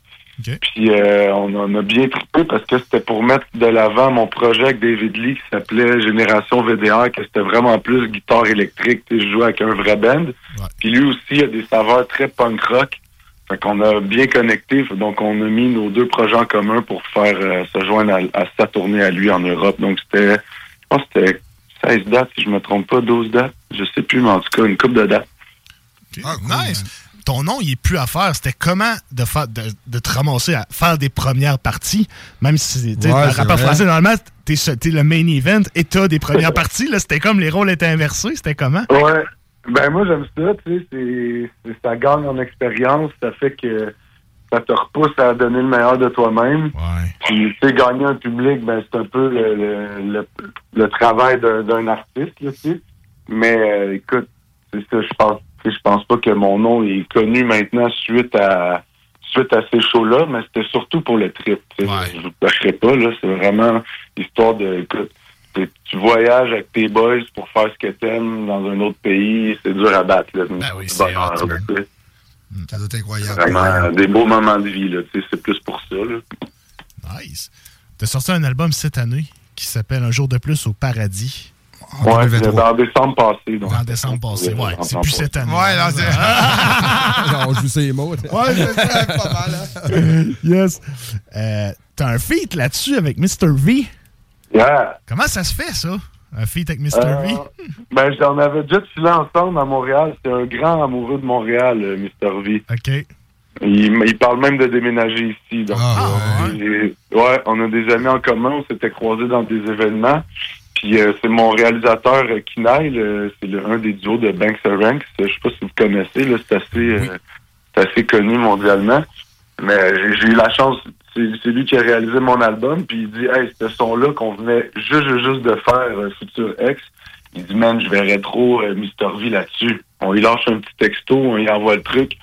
Puis euh, on en a bien trippé parce que c'était pour mettre de l'avant mon projet avec David Lee qui s'appelait Génération VDR, que c'était vraiment plus guitare électrique. Tu sais, Je jouais avec un vrai band. Puis lui aussi il a des saveurs très punk rock. Fait qu'on a bien connecté. Donc on a mis nos deux projets en commun pour faire euh, se joindre à, à sa tournée à lui en Europe. Donc c'était, je pense que c'était 16 dates si je me trompe pas, 12 dates. Je sais plus, mais en tout cas une coupe de dates. nice. Ton nom, il est plus à faire. C'était comment de, faire, de, de te ramasser à faire des premières parties, même si, tu sais, Ouais, le c'est rappeur français, normalement, t'es, t'es le main event et t'as des premières parties. Là, c'était comme les rôles étaient inversés. C'était comment? Ouais. Ben moi j'aime ça, tu sais, ça gagne en expérience, ça fait que ça te repousse à donner le meilleur de toi-même. Puis tu sais, gagner un public, ben c'est un peu le, le, le, le travail d'un, artiste, là, tu sais. Mais euh, écoute, c'est ça, je pense je pense pas que mon nom est connu maintenant suite à suite à ces shows-là, mais c'était surtout pour le trip. Je vous le cacherai pas, là, c'est vraiment l'histoire de écoute, tu- voyages avec tes boys pour faire ce que t'aimes dans un autre pays, c'est dur à battre. Là, ben oui, c'est Ça doit être incroyable. Vraiment des beaux moments de vie, là, c'est plus pour ça. Là. Nice. T'as sorti un album cette année qui s'appelle Un jour de plus au paradis. Ouais, c'est en décembre passé. Donc. En décembre passé, ouais. C'est plus cette année. Ouais, non, c'est. On joue ses mots. Ouais, c'est pas mal. hein. yes. Euh, T'as un feat là-dessus avec Mr. V? Yeah. Comment ça se fait, ça? Un feat avec Mr. Euh, V? ben, on avait déjà filé ensemble à Montréal. C'est un grand amoureux de Montréal, euh, Mr. V. OK. Il, il parle même de déménager ici. Donc, euh, ouais, on a des amis en commun. On s'était croisés dans des événements. Puis euh, c'est mon réalisateur euh, Kinail, euh, c'est le- un des duos de Banks Ranks. Je sais pas si vous connaissez, là, c'est assez, euh, c'est assez connu mondialement. Mais euh, j'ai j'ai eu la chance, c'est c'est lui qui a réalisé mon album, puis il dit Hey, ce son-là qu'on venait juste, juste, de faire, euh, Future X, il dit Man, je verrais trop euh, Mr. V là-dessus. On lui lâche un petit texto, on lui envoie le truc.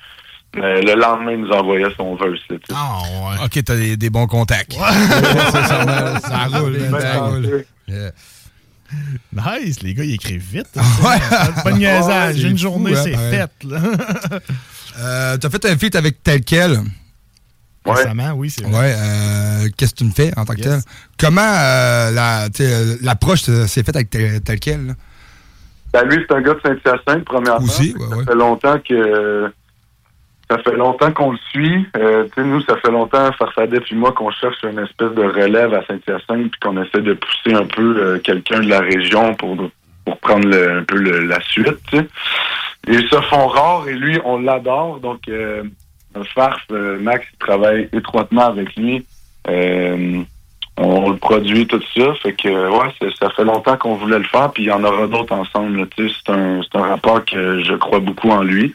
Euh, le lendemain, il nous envoyait son verse. Ah, Ok, t'as des, des bons contacts. ça, ça roule, Ben, ça roule. Nice, les gars, ils écrivent vite. Ouais. Pas de niaisage. c'est Une journée, hein, c'est fait. Là. Euh, T'as fait un feat avec tel quel? Récemment, oui, c'est vrai. Ouais, euh, qu'est-ce que tu me fais en tant que tel? Comment euh, tu l'approche s'est faite avec tel, tel quel? là? Ben, lui, c'est un gars de Saint-Hyacinthe, premièrement. Aussi, ça fait longtemps que ça fait longtemps qu'on le suit. Euh, nous, ça fait longtemps, Farfadet et moi, qu'on cherche une espèce de relève à Saint-Hyacinthe, puis qu'on essaie de pousser un peu euh, quelqu'un de la région pour pour prendre le- un peu le- la suite. tu sais. Ils se font rares et lui, on l'adore. Donc, euh, Farf, euh, Max, il travaille étroitement avec lui. Euh, on le produit, tout ça. Fait que, ouais, ça fait longtemps qu'on voulait le faire, puis il y en aura d'autres ensemble. C'est un, c'est un rapport que je crois beaucoup en lui.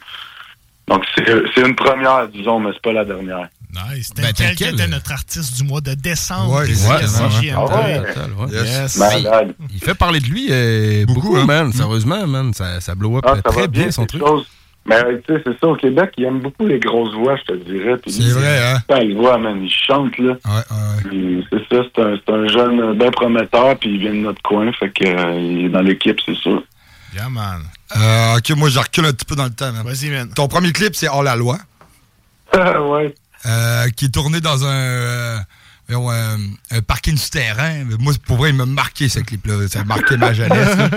Donc, c'est c'est une première, disons, mais c'est pas la dernière. Nice. Ben, Tel quel était notre artiste du mois de décembre. Ouais, ici ouais, ouais. Ah ouais. Yes. Malade. Il fait parler de lui euh, beaucoup, hein? man. Sérieusement, man. Ça, ça blow up Ah, euh, ça très va bien, bien, son truc. Mais tu sais, c'est ça, au Québec, ils aiment beaucoup les grosses voix, je te dirais. C'est vrai, hein? Man, il chante, là. C'est ça, c'est un, c'est un jeune euh, bien prometteur, puis il vient de notre coin, fait que euh, il est dans l'équipe, c'est sûr. Yeah, man. Euh, ok, moi, je recule un petit peu dans le temps. man. Vas-y, man. Ton premier clip, c'est Hors la loi. ouais. Euh, qui est tourné dans un, euh, un parking souterrain. Moi, pour vrai, il m'a marqué ce clip-là. Ça a marqué ma jeunesse.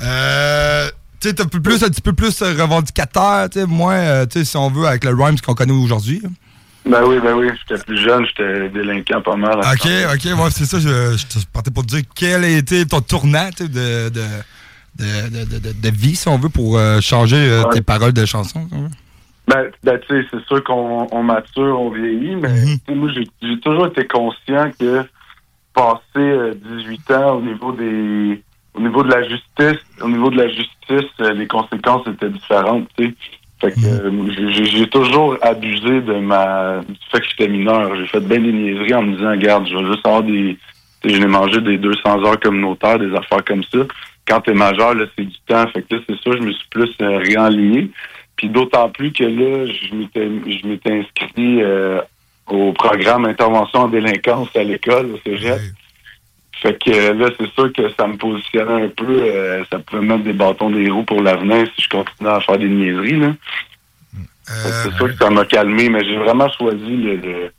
Euh, tu sais, t'es un peu plus, un petit peu plus revendicateur, tu sais, moins, tu sais, si on veut, avec le rhymes qu'on connaît aujourd'hui. Ben oui, ben oui, j'étais plus jeune, j'étais délinquant pas mal. Ok, ok, ouais, c'est ça, je, je te partais pour te dire quel a été ton tournant tu sais, de, de, de, de, de- de- de vie, si on veut, pour euh, changer euh, Ouais. tes paroles de chansons. Ben, ben tu sais, c'est sûr qu'on on mature, on vieillit, mais Mhm. sais, moi, j'ai toujours été conscient que passer euh, 18 ans au niveau des au niveau de la justice, au niveau de la justice, euh, les conséquences étaient différentes, tu sais. Fait que euh, j'ai- toujours abusé de ma du fait que j'étais mineur. J'ai fait bien des niaiseries en me disant, regarde, je vais juste avoir des. Je n'ai mangé des 200 heures communautaires, des affaires comme ça. Quand t'es majeur, là, c'est du temps. Fait que là, c'est sûr, je me suis plus euh, réaligné. Puis d'autant plus que là, je m'étais je m'étais inscrit euh, au programme intervention en délinquance à l'école, au cégep. Fait que euh, là, c'est sûr que ça me positionnait un peu. euh, ça pouvait mettre des bâtons des roues pour l'avenir si je continuais à faire des niaiseries. Là. Que c'est sûr que ça m'a calmé, mais j'ai vraiment choisi le, le-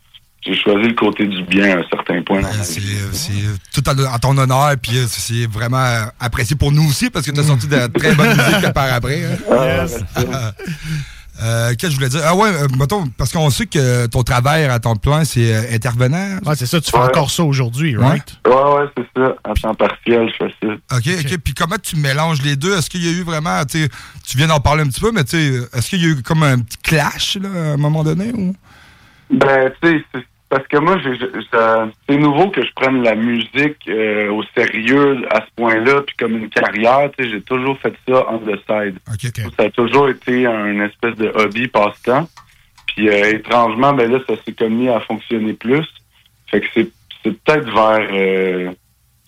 j'ai choisi le côté du bien à un certain point. vie. C'est tout à, à ton honneur, puis euh, c'est vraiment euh, apprécié pour nous aussi, parce que tu as sorti de très bonne musique par après. hein. Euh, Qu'est-ce que je voulais dire? Ah ouais, euh, mettons, parce qu'on sait que ton travail à ton plan, c'est euh, intervenant. Ouais, c'est ça, tu fais encore ça aujourd'hui, right? Ouais, ouais, c'est ça. À temps partiel, je fais ça. OK, OK. Puis comment tu mélanges les deux? Est-ce qu'il y a eu vraiment, tu sais, tu viens d'en parler un petit peu, mais tu sais, est-ce qu'il y a eu comme un petit clash, là, à un moment donné? Ou? Ben, tu sais, c'est parce que moi, c'est nouveau que je prenne la musique euh, au sérieux à ce point-là, puis comme une carrière, tu sais, j'ai toujours fait ça on the side. Ça a toujours été un espèce de hobby, passe-temps. Puis euh, étrangement, ben là, ça s'est comme mis à fonctionner plus. Fait que c'est c'est peut-être vers... euh,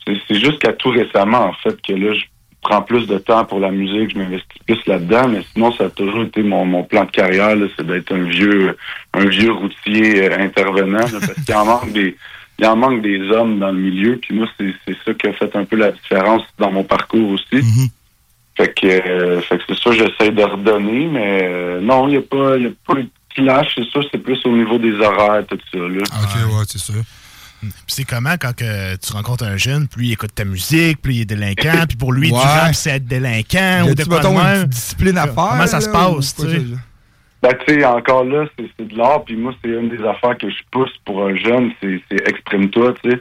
c'est c'est jusqu'à tout récemment, en fait, que là, je prends plus de temps pour la musique, je m'investis plus là-dedans, mais sinon, ça a toujours été mon, mon plan de carrière, c'est d'être un vieux un vieux routier euh, intervenant, là, parce qu'il en manque des il en manque des hommes dans le milieu, puis moi, c'est ça qui a fait un peu la différence dans mon parcours aussi. Fait que, euh, fait que c'est sûr, j'essaie de redonner, mais euh, non, il n'y a pas, il y a pas de clash, c'est sûr, c'est plus au niveau des horaires, tout ça, là. OK, ouais, c'est sûr. Puis c'est comment quand que tu rencontres un jeune, puis lui il écoute ta musique, puis il est délinquant, puis pour lui du Ouais. rap c'est être délinquant Y ou de une discipline à faire, Comment ça se passe, tu sais? Ben, tu sais, encore là, c'est c'est de l'art, puis moi, c'est une des affaires que je pousse pour un jeune, c'est c'est exprime-toi, tu sais.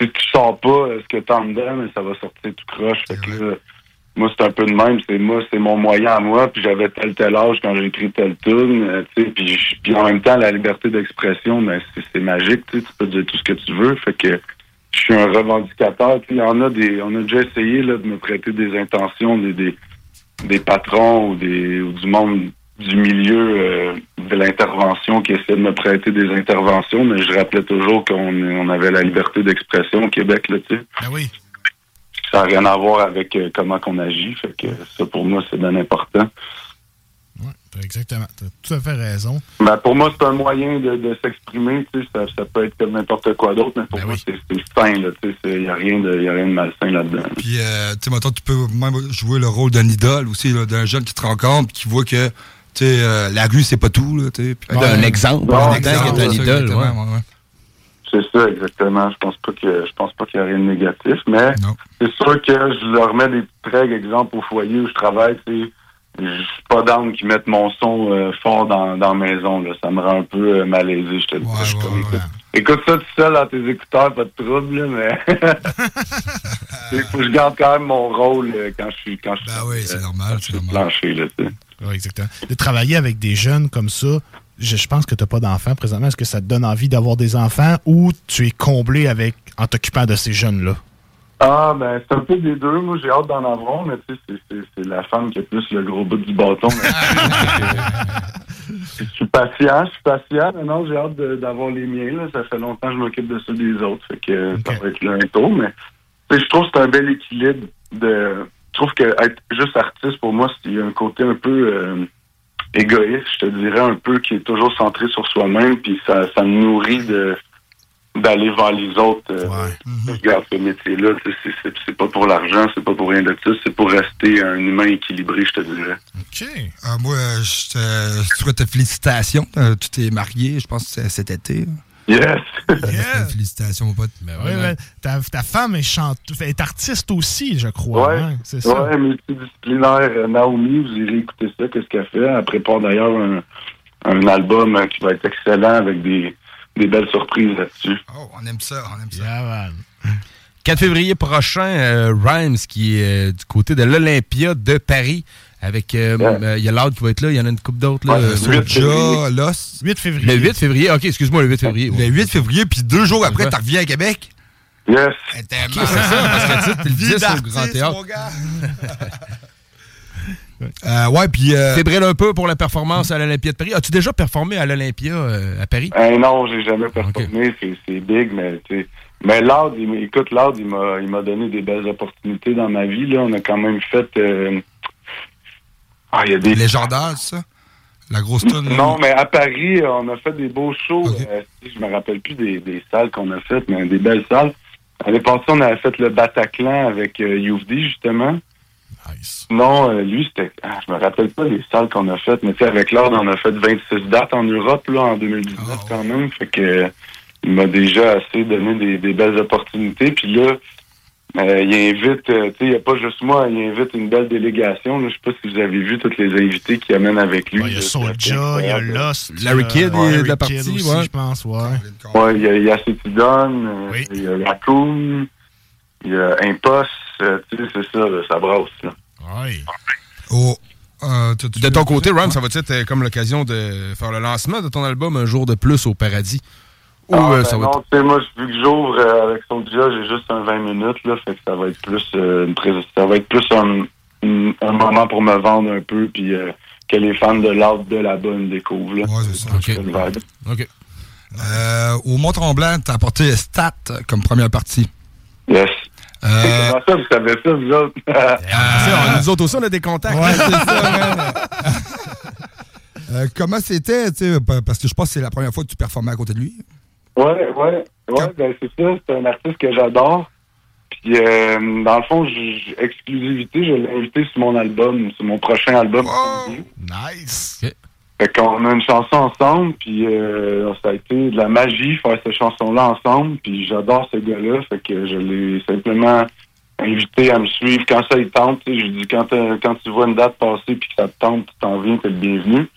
Si tu sors pas euh, ce que t'as en dedans, mais ça va sortir tout croche. Fait que là, moi, c'est un peu de même, c'est moi, c'est mon moyen à moi, puis j'avais tel tel âge quand j'ai écrit telle tune, euh, puis puis en même temps, la liberté d'expression, ben, c'est magique, tu peux dire tout ce que tu veux, fait que je suis un revendicateur, tu sais, il y en a des, on a déjà essayé, là, de me prêter des intentions, des, des, des patrons ou des, ou du monde du milieu euh, de l'intervention qui essaie de me prêter des interventions, mais je rappelais toujours qu'on on avait la liberté d'expression au Québec, là, tu sais. Ben oui. Ça n'a rien à voir avec euh, comment qu'on agit, fait que ça, pour moi, c'est bien important. Exactement, t'as tout à fait raison. Ben, pour moi, c'est un moyen de, de s'exprimer, tu sais, ça, ça peut être comme n'importe quoi d'autre, mais pour moi, c'est c'est sain, là, tu sais, il n'y a, rien de- y a rien de malsain là-dedans. Puis, euh, tu sais, tu peux même jouer le rôle d'un idole aussi, là, d'un jeune qui te rencontre, qui voit que, tu sais, euh, la rue, c'est pas tout, là, tu sais. Exemple, Ouais, un exemple, un ça, idole, exactement, ouais. C'est ça, exactement. Je pense pas que je pense pas qu'il y a rien de négatif, mais c'est sûr que je leur mets des petites règles, exemple, au foyer où je travaille, sais, je suis pas d'âme qui mettent mon son euh, fort dans, dans la maison, là. Ça me rend un peu euh, malaisé, je te le dis. Je écoute, ça tout seul dans tes écouteurs, pas de trouble, là, mais il faut que je garde quand même mon rôle euh, quand je suis quand je Ben oui, c'est normal, c'est normal. plancher, là, exactement. De travailler avec des jeunes comme ça, je, je pense que tu n'as pas d'enfants présentement. Est-ce que ça te donne envie d'avoir des enfants ou tu es comblé avec en t'occupant de ces jeunes-là? Ah, ben, c'est un peu des deux. Moi, j'ai hâte d'en avoir, mais tu sais, c'est- la femme qui a plus le gros bout du bâton. je suis patient, je suis patient. mais non, j'ai hâte d'avoir les miens. Là. Ça fait longtemps que je m'occupe de ceux des autres. Fait que ça va être là un tour, mais tu sais, je trouve que c'est un bel équilibre de. Je trouve que être juste artiste, pour moi, c'est il y a un côté un peu euh, égoïste, je te dirais, un peu qui est toujours centré sur soi-même, puis ça, ça me nourrit de d'aller vers les autres. euh, Regarde ce métier-là, c'est- pas pour l'argent, c'est pas pour rien de ça, c'est pour rester un humain équilibré, je te dirais. OK. Ah, moi, je te souhaite félicitations. Euh, tu t'es marié, je pense, cet été. Yes! Félicitations, mon pote. Oui, ouais. ta, ta femme est, chante... est artiste aussi, je crois. Ouais, hein? C'est ça. ouais, multidisciplinaire. Naomi, vous irez écouter ça, qu'est-ce qu'elle fait? Elle prépare d'ailleurs un, un album euh, qui va être excellent avec des, des belles surprises là-dessus. Oh, on aime ça, on aime ça. Yeah, man. 4 février prochain, euh, Rhymes, qui est euh, du côté de l'Olympia de Paris. Avec, euh, euh, il y a l'autre qui va être là, il y en a une coupe d'autres. là. Ouais, Euh, Soulja, Lost. 8 février. Le 8 février, ok, excuse-moi, le 8 février. Le 8 février, puis deux jours après, tu reviens à Québec. Yes. Ok, c'est ça, parce que tu sais, t'es le Vie 10 au Grand Théâtre. mon gars. Euh, ouais, puis. Euh, Fébril un peu pour la performance à l'Olympia de Paris? As-tu déjà performé à l'Olympia euh, à Paris? Euh, non, j'ai jamais performé, c'est- c'est big, mais tu sais. Mais Loud, il, m'a- écoute, Loud, il m'a, il m'a donné des belles opportunités dans ma vie. Là. On a quand même fait. Ah, il y a des. Légendaire, ça? La grosse tonne. Non, mais à Paris, on a fait des beaux shows. Euh, je me rappelle plus des, des salles qu'on a faites, mais des belles salles. L'année passée, on avait fait le Bataclan avec euh, Youvdi, justement. Non, euh, lui, c'était. Ah, je me rappelle pas des salles qu'on a faites, mais tu sais, avec l'ordre, on a fait 26 dates en Europe, là, en 2019 quand même. Fait que il m'a déjà assez donné des, des belles opportunités. Puis là, euh, il invite, euh, tu sais, il n'y a pas juste moi, il invite une belle délégation. Je sais pas si vous avez vu tous les invités qu'il amène avec lui. Il y a là, Soulja, il y a. Lost. Larry euh, Kidd, est de la partie, Kidd aussi, ouais. je pense, ouais. Ouais, il y a, y a euh, il y a Raccoon, il y a Impost, euh, tu sais, c'est ça, là, ça brasse, là. Oh, euh, De ton côté, Ron, ça va être euh, comme l'occasion de faire le lancement de ton album Un jour de plus au paradis? Ou Ah, euh, ben ça va non, être- tu sais, moi, vu que j'ouvre euh, avec Soulja, j'ai juste un 20 minutes, là, fait que ça va être plus, euh, une pré- ça va être plus un, un moment pour me vendre un peu, puis euh, que les fans de l'art de là-bas me découvrent, là. Ouais, c'est ça. C'est. Euh, au Mont-Tremblant, t'as apporté Stat comme première partie. Yes. Euh, Comment ça, vous savez ça, vous autres? Ah, nous autres aussi, on a des contacts. Ouais, c'est ça, man. Euh, comment c'était, tu sais, pa- parce que je pense que c'est la première fois que tu performais à côté de lui. Ouais, ouais, ouais, ben c'est ça, c'est un artiste que j'adore. Puis, euh, dans le fond, exclusivité, je l'ai invité sur mon album, sur mon prochain album. Nice! Fait qu'on a une chanson ensemble, puis euh, ça a été de la magie faire cette chanson-là ensemble, puis j'adore ce gars-là, fait que je l'ai simplement invité à me suivre quand ça il tente. tu sais, Je lui dis quand, euh, quand tu vois une date passer puis que ça te tente, tu t'en viens, t'es le bienvenu.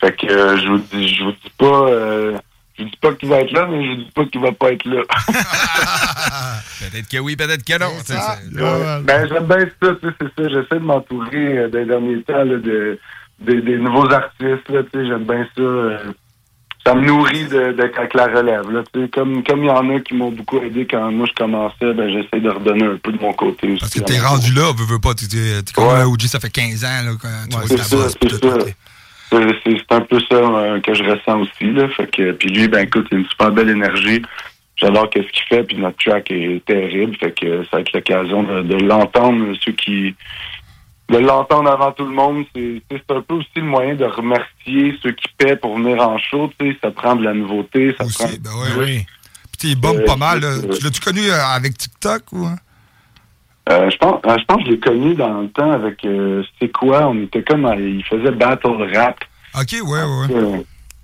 Fait que euh, je vous dis, je vous dis pas, euh, je dis pas qu'il va être là, mais je dis pas qu'il va pas être là. Peut-être que oui, peut-être que non. Ouais. Ben, j'aime bien ça, tu sais, c'est ça. J'essaie de m'entourer euh, des derniers temps là, de, des- des nouveaux artistes, là, tu sais, j'aime bien ça. euh, ça me nourrit de, de quand la relève, là, tu sais. Comme comme il y en a qui m'ont beaucoup aidé quand moi je commençais, ben, j'essaie de redonner un peu de mon côté aussi. Parce que t'es rendu là, veux, veux pas. T'es un OG, ça fait 15 ans, là, quand tu vois C'est ta ça, bosse, c'est un peu ça euh, que je ressens aussi. Là. Fait que, puis lui, ben écoute, il a une super belle énergie. J'adore ce qu'il fait, puis notre track est terrible. Fait que ça va être l'occasion de, de l'entendre, ceux qui. De l'entendre avant tout le monde, c'est c'est un peu aussi le moyen de remercier ceux qui paient pour venir en show. tu sais, Ça prend de la nouveauté. Ça prend... Ben ouais, ouais. Puis t'es bombe Euh, pas mal. là. euh, Tu l'as-tu connu euh, avec TikTok ou? hein? Euh, je pense, euh, je pense que je l'ai connu dans le temps avec euh, c'est quoi? On était comme à- il faisait battle rap. Ok, ouais, ouais. Euh,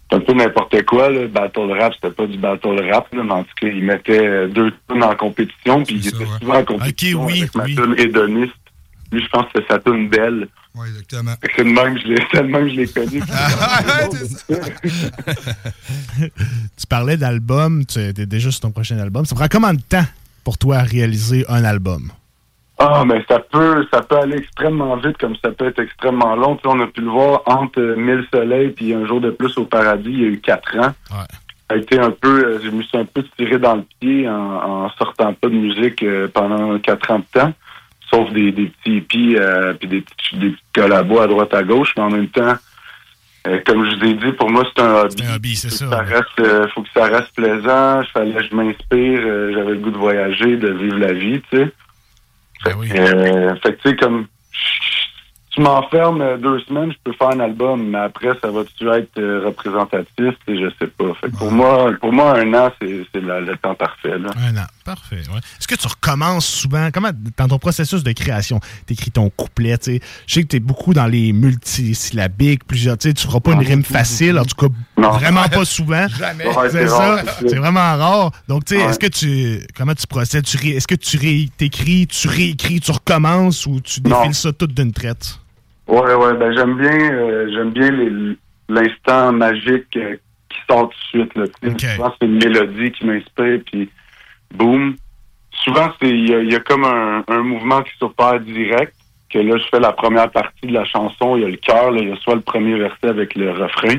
c'est un peu n'importe quoi là. Battle rap, c'était pas du battle rap, là, mais en tout cas, il mettait euh, deux tunes en compétition, puis il était souvent en compétition avec ma tune hédoniste. Lui, je pense que c'est sa tune belle. Ouais, exactement. C'est le même, je l'ai, c'est le même, je l'ai connu. tu parlais d'album, tu es déjà sur ton prochain album. Ça prend combien de temps pour toi à réaliser un album? Ah, mais ça peut, ça peut aller extrêmement vite, comme ça peut être extrêmement long. Tu sais, on a pu le voir entre euh, Mille Soleils puis Un jour de plus au paradis, il y a eu quatre ans. Ça a été un peu, euh, je me suis un peu tiré dans le pied en, en sortant pas de musique euh, pendant quatre ans de temps, sauf des, des petits hippies euh, puis des petits, des petits collabos à droite à gauche, mais en même temps, comme je vous ai dit, pour moi c'est un hobby. un hobby, c'est ça. Ça reste, faut que ça reste plaisant. Je fallait que je m'inspire. J'avais le goût de voyager, de vivre la vie, tu sais. Ben que, euh, fait que, tu sais, comme tu m'enfermes euh, deux semaines, je peux faire un album, mais après, ça va-tu être euh, représentatif? tu sais, Je sais pas. Fait que pour moi, pour moi, un an, c'est le temps parfait. Là. Un an. Parfait. ouais. Est-ce que tu recommences souvent? Comment, dans ton processus de création, tu écris ton couplet? tu sais? Je sais que tu es beaucoup dans les multisyllabiques, plusieurs. Tu sais, tu feras pas une rime facile, en tout cas, vraiment pas souvent. Jamais. Ouais, c'est ça. vraiment rare. Donc, tu sais, est-ce que tu. Comment tu procèdes? Tu Est-ce que tu ré- t'écris, tu réécris, tu recommences ou tu Non. défiles ça tout d'une traite? Ouais, ouais, ben j'aime bien euh, j'aime bien l'instant magique euh, qui sort tout de suite. Là, tu sais. Souvent, c'est une mélodie qui m'inspire, puis boum, souvent, c'est il y, a- il y a comme un, un mouvement qui s'opère direct. Que là, je fais la première partie de la chanson, il y a le cœur, il y a soit le premier verset avec le refrain,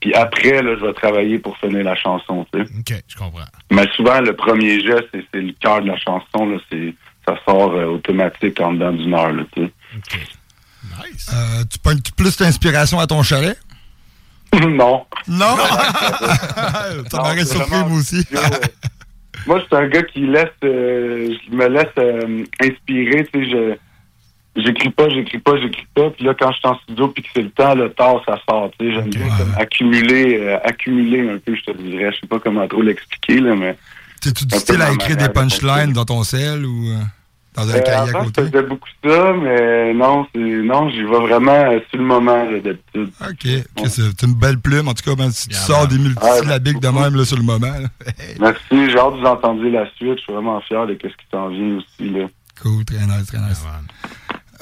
puis après, là, je vais travailler pour finir la chanson, tu sais. OK, je comprends. Mais souvent, le premier geste, c'est le cœur de la chanson, là, c'est ça sort euh, automatique en dedans d'une heure, là, tu sais. Euh, tu pognes plus d'inspiration à ton chalet? non. Non? Ça Non, m'aurait surpris, moi aussi. studio, ouais. Moi, je suis un gars qui laisse, euh, je me laisse euh, inspirer, tu sais, je j'écris pas, j'écris pas, j'écris pas, puis là, quand je suis en studio, puis que c'est le temps, le tard, ça sort, tu sais, j'aime bien comme accumuler, euh, accumuler un peu, je te dirais, je sais pas comment trop l'expliquer, là, mais... T'es-tu style à écrire des de punchlines dans ton sel ou euh, dans un Euh, avant, côté? je faisais beaucoup ça, mais non, non, j'y vais vraiment euh, sur le moment, d'habitude. OK. c'est c'est une belle plume. En tout cas, ben, si tu Yeah, sors des multisyllabiques de même là, sur le moment. Merci, j'ai hâte de vous entendre la suite, je suis vraiment fier de ce qui s'en vient aussi, là. Cool, très nice, très nice.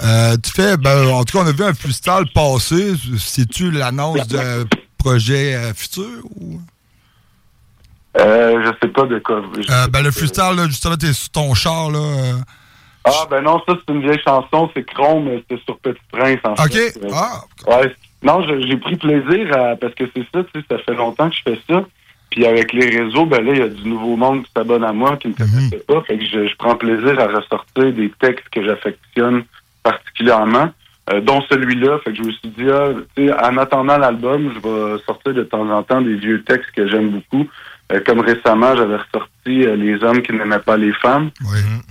Euh, tu fais, ben, en tout cas, on a vu un freestyle passer. C'est-tu l'annonce d'un projet euh, futur? Ou? Euh, je sais pas de quoi. je- Euh, ben, le freestyle, là, justement, t'es sur ton char. Là, euh. Ah, ben non, ça, c'est une vieille chanson, c'est Chrome, mais c'était sur Petit Prince, en OK. fait. Euh, Ah. Ouais. Non, j'ai pris plaisir à, parce que c'est ça, tu sais, ça fait longtemps que je fais ça. Puis avec les réseaux, ben là, il y a du nouveau monde qui s'abonne à moi, qui ne connaissait pas. Fait que je, je prends plaisir à ressortir des textes que j'affectionne particulièrement, euh, dont celui-là. Fait que je me suis dit, ah, tu sais, en attendant l'album, je vais sortir de temps en temps des vieux textes que j'aime beaucoup. Euh, comme récemment, j'avais ressorti euh, Les hommes qui n'aimaient pas les femmes.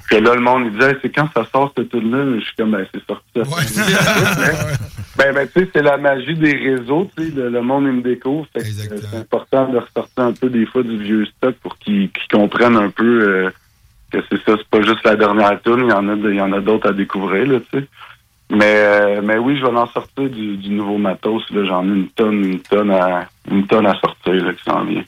Que là, le monde, il disait, c'est quand ça sort cette tune-là? Je suis comme, ben, c'est sorti. ben, ben, tu sais, c'est la magie des réseaux, tu sais, le, le monde, il me découvre. Euh, c'est important de ressortir un peu des fois du vieux stock pour qu'ils qu'ils comprennent un peu euh, que c'est ça, c'est pas juste la dernière tune, il y en a, de- il y en a d'autres à découvrir, là, tu sais. Mais, euh, mais oui, je vais en sortir du, du nouveau matos, là, j'en ai une tonne, une tonne à, une tonne à sortir, là, qui s'en vient.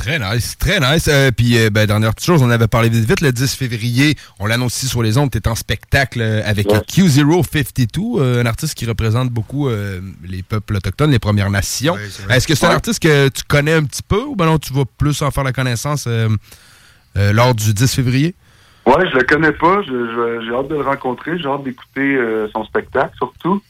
Très nice, très nice. Euh, puis, euh, ben, dernière petite chose, on avait parlé vite vite, le 10 février, on l'annonce aussi sur les ondes, tu es en spectacle euh, avec Q052, euh, un artiste qui représente beaucoup les peuples autochtones, les Premières Nations. Est-ce que c'est un artiste que tu connais un petit peu ou ben non, tu vas plus en faire la connaissance lors du 10 février? Ouais, je le connais pas. J'ai hâte de le rencontrer. J'ai hâte d'écouter son spectacle, surtout.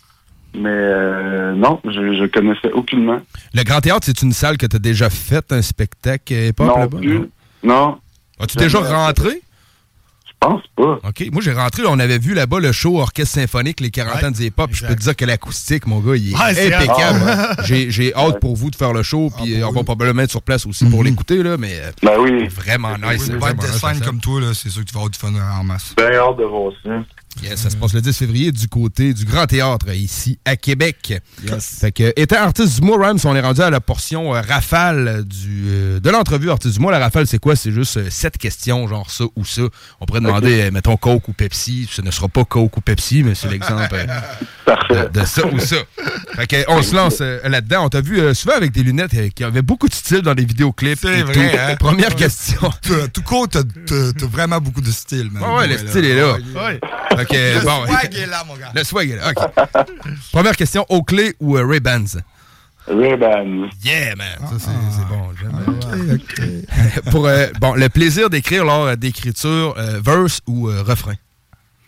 Mais euh, non, je, je connaissais aucunement. Le Grand Théâtre, c'est une salle que tu as déjà fait un spectacle euh, hip-hop non là-bas? plus. Non. As-tu déjà Jamais. rentré? Je pense pas. OK. Moi, j'ai rentré, on avait vu là-bas le show Orchestre Symphonique, les 40 ans du hip-hop. Je peux te dire que l'acoustique, mon gars, il est impeccable. Ah, J'ai j'ai hâte pour vous de faire le show, puis euh, on va probablement être sur place aussi pour l'écouter, là, mais euh, Ben oui. vraiment nice. Oui, vraiment des nice, scènes ça. comme toi, là, c'est sûr que tu vas avoir du fun en masse. Ben hâte de voir ça. Yes, ça se passe le 10 février du côté du Grand Théâtre, ici à Québec. Fait que, étant artiste du mois, Rams, on est rendu à la portion euh, rafale du, euh, de l'entrevue artiste du mois. La rafale, c'est quoi? C'est juste euh, sept questions, genre ça ou ça. On pourrait demander, euh, mettons, Coke ou Pepsi. Ce ne sera pas Coke ou Pepsi, mais c'est l'exemple euh, de, de ça ou ça. Fait que, on se lance euh, là-dedans. On t'a vu euh, souvent avec des lunettes euh, qui avaient beaucoup de style dans les vidéoclips. C'est et vrai, tout. hein? Première Ouais. question. Tout, court, t'as vraiment beaucoup de style, man. Ouais, ouais, le style est là. Fait que, Le bon, swag est là, mon gars. Le swag est là, OK. Première question, Oakley ou euh, Ray-Bans? Ray-Bans. Yeah, man. Ça, c'est c'est bon. j'aime. Pour euh, bon, le plaisir d'écrire lors d'écriture, euh, verse ou euh, refrain?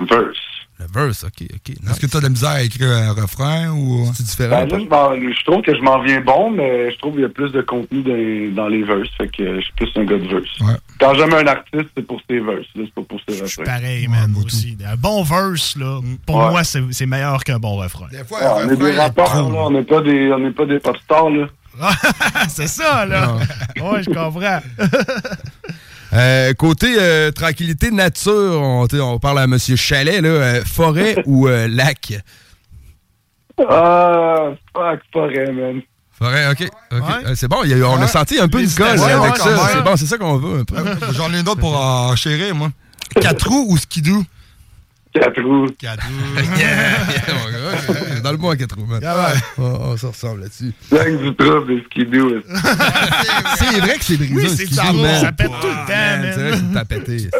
Verse. Le verse, OK, OK. Est-ce que t'as de la misère à écrire un refrain ou. C'est différent? Ben là, je, je trouve que je m'en viens bon, mais je trouve qu'il y a plus de contenu dans, dans les verses. Fait que je suis plus un gars de verse. Quand j'aime un artiste, c'est pour ses verses, c'est pas pour ses refrains. Pareil, man, aussi. Un bon verse, là, pour Ouais. moi, c'est c'est meilleur qu'un bon refrain. Ouais, on est des rappeurs, là, on n'est pas des, on n'est pas des pop stars, là. c'est ça, là. ouais, je comprends. Euh, côté euh, tranquillité nature, on, parle à M. Chalet, là, euh, forêt ou euh, lac? Ah, fuck, forêt, man. Forêt, OK. ok. C'est bon, y a on a senti un peu une colle Ouais, avec ouais, ça. C'est bon, c'est ça qu'on veut un peu. J'en ai une autre pour en chérir, moi. Quatre roues ou skidoo? Quatre roues. Quatre Yeah, yeah, mon gars, ok, Dans le mois à quatre roues, man. Oh, on se ressemble là-dessus. Dingue du trouble, des skidoo. C'est vrai que c'est brisé. Oui, c'est ça, man. ça pète tout le temps, man. C'est vrai que t'as pété.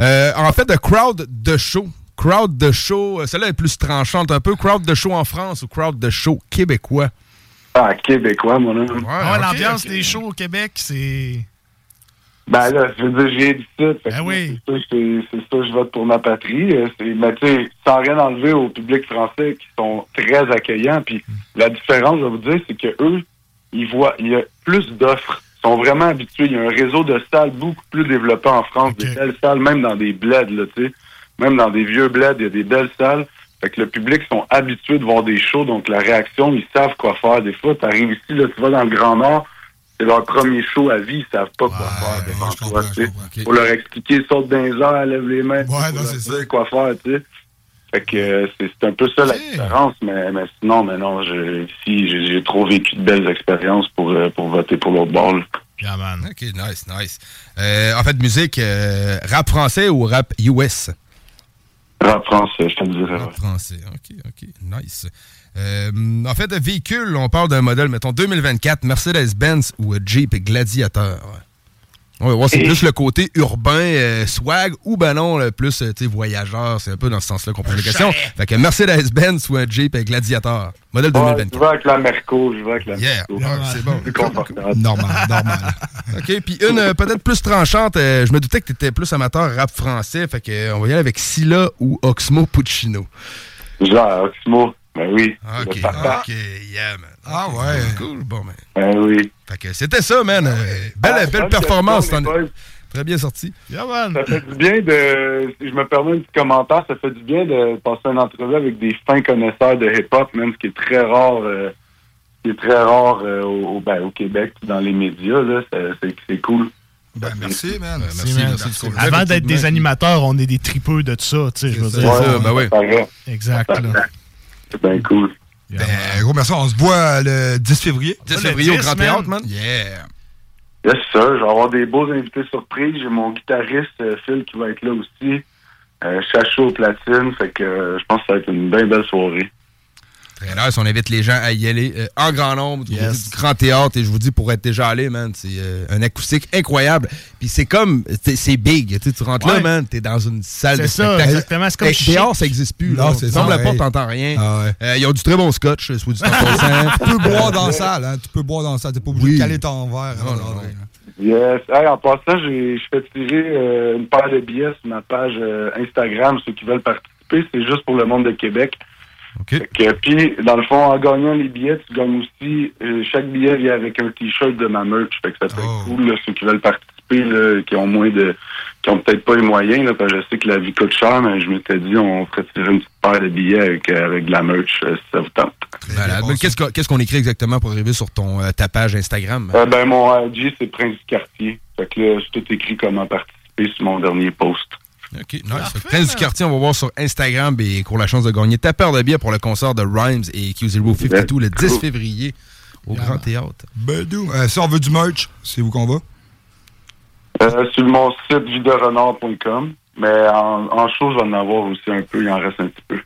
Euh, en fait, de crowd de show. Crowd de show, euh, celle-là est plus tranchante un peu. Crowd de show en France ou crowd de show québécois? Ah, québécois, mon homme. Ouais, l'ambiance des shows au Québec, c'est. Ben là, je veux dire, j'ai dit ça. Ben oui. C'est ça, je vote pour ma patrie. Euh, Mais tu sais, sans rien enlever au public français qui sont très accueillants. Puis la différence, je vais vous dire, c'est que eux, ils voient, il y a plus d'offres. Ils sont vraiment habitués. Il y a un réseau de salles beaucoup plus développé en France, des belles salles, même dans des bleds, là, tu sais. Même dans des vieux bleds, il y a des belles salles. Fait que le public sont habitués de voir des shows, donc la réaction, ils savent quoi faire. Des fois, tu arrives ici, là, tu vas dans le Grand Nord, c'est leur premier show à vie, ils savent pas quoi faire devant toi, tu sais. Faut leur expliquer, saute dans les airs, lève les mains. Ouais, non, c'est ça. quoi faire, tu sais. Fait que euh, c'est un peu ça la différence, mais, mais sinon, mais non, je, ici, j'ai j'ai trop vécu de belles expériences pour, euh, pour voter pour l'autre bord. là. OK, nice, nice. Euh, en fait, musique, euh, rap français ou rap US? Rap français, je te dirais. Rap français, OK, OK, nice. Euh, en fait, de véhicule, on parle d'un modèle, mettons, 2024, Mercedes-Benz ou Jeep Gladiator. Ouais, ouais, c'est Et- plus le côté urbain, euh, swag, ou ben non, le plus, euh, voyageur. C'est un peu dans ce sens-là qu'on pose la question. Fait que Mercedes-Benz ou un Jeep Gladiator. Modèle Ouais, 2024. je vais avec la Merco, je vais avec la Yeah, Merco. ouais, c'est bon. Plus confortable. Normal, normal. OK, puis une euh, peut-être plus tranchante. euh, je me doutais que tu étais plus amateur rap français. Fait que, on va y aller avec Scylla ou Oxmo Puccino. Genre, Oxmo, ben oui. OK. OK, yeah, man. Ah ouais. Cool, bon, man. Ben oui. Fait que c'était ça, man. Euh, belle, Ah, belle performance. Très bien sorti. Ça fait du bien de. Si je me permets un petit commentaire, ça fait du bien de passer une entrevue avec des fins connaisseurs de hip-hop, même ce qui est très rare, euh, ce qui est très rare euh, au, ben, au Québec, dans les médias. Là, c'est, cool. Ben, merci, man. Merci, man. Avant d'être des animateurs, on est des tripeux de tout ça, tu sais, je veux dire. ça, ben oui. Exact, là. C'est bien cool. Ben, gros merci. On se voit le 10 février. 10 février au Grand Théâtre, man. Yeah. Yes, sir. Je vais avoir des beaux invités surprises. J'ai mon guitariste, euh, Phil, qui va être là aussi. Euh, Chacho au platine. Fait que euh, je pense que ça va être une bien belle soirée. Nice. On invite les gens à y aller euh, en grand nombre. Du du Grand Théâtre. Et je vous dis, pour être déjà allé, man, c'est euh, un acoustique incroyable. Puis c'est comme, c'est big. Tu rentres là, Ouais. man, t'es dans une salle de C'est ça, spectacle. exactement. C'est comme chic. Dehors, ça n'existe plus. Non, là. c'est ça, fermes la porte, ouais. t'entends rien. Ah ouais. Euh, ils ont du très bon scotch, soit du temps passant. tu peux boire dans la salle, hein. Tu peux boire dans la salle. T'es pas obligé Oui. de caler ton verre. hein. Yes. Hey, en passant, j'ai je fais tirer euh, une paire de billets sur ma page euh, Instagram, ceux qui veulent participer. C'est juste pour le monde de Québec. Fait que, Puis, dans le fond, en gagnant les billets, tu gagnes aussi. euh, chaque billet vient avec un t-shirt de ma merch. Fait que ça peut être cool, là, ceux qui veulent participer, là, qui ont moins de. qui ont peut-être pas les moyens, là, parce que je sais que la vie coûte cher, mais je m'étais dit, on ferait tirer une petite paire de billets avec, euh, avec de la merch, euh, si ça vous tente. Qu'est-ce qu'on qu'est-ce qu'on écrit exactement pour arriver sur ton, euh, ta page Instagram? Ben, mon IG, c'est Prince du Quartier. Fait que là, c'est tout écrit comment participer sur mon dernier post. OK, nice. Fait que Prince du quartier, on va voir sur Instagram et qu'on a la chance de gagner ta paire de billets pour le concert de Rhymes et Q052 le 10 février au Grand Théâtre. Bedou. Euh, si on veut du merch, c'est où qu'on va? Euh, sur mon site videorenard.com. Mais en, en show, je vais en avoir aussi un peu. Il en reste un petit peu.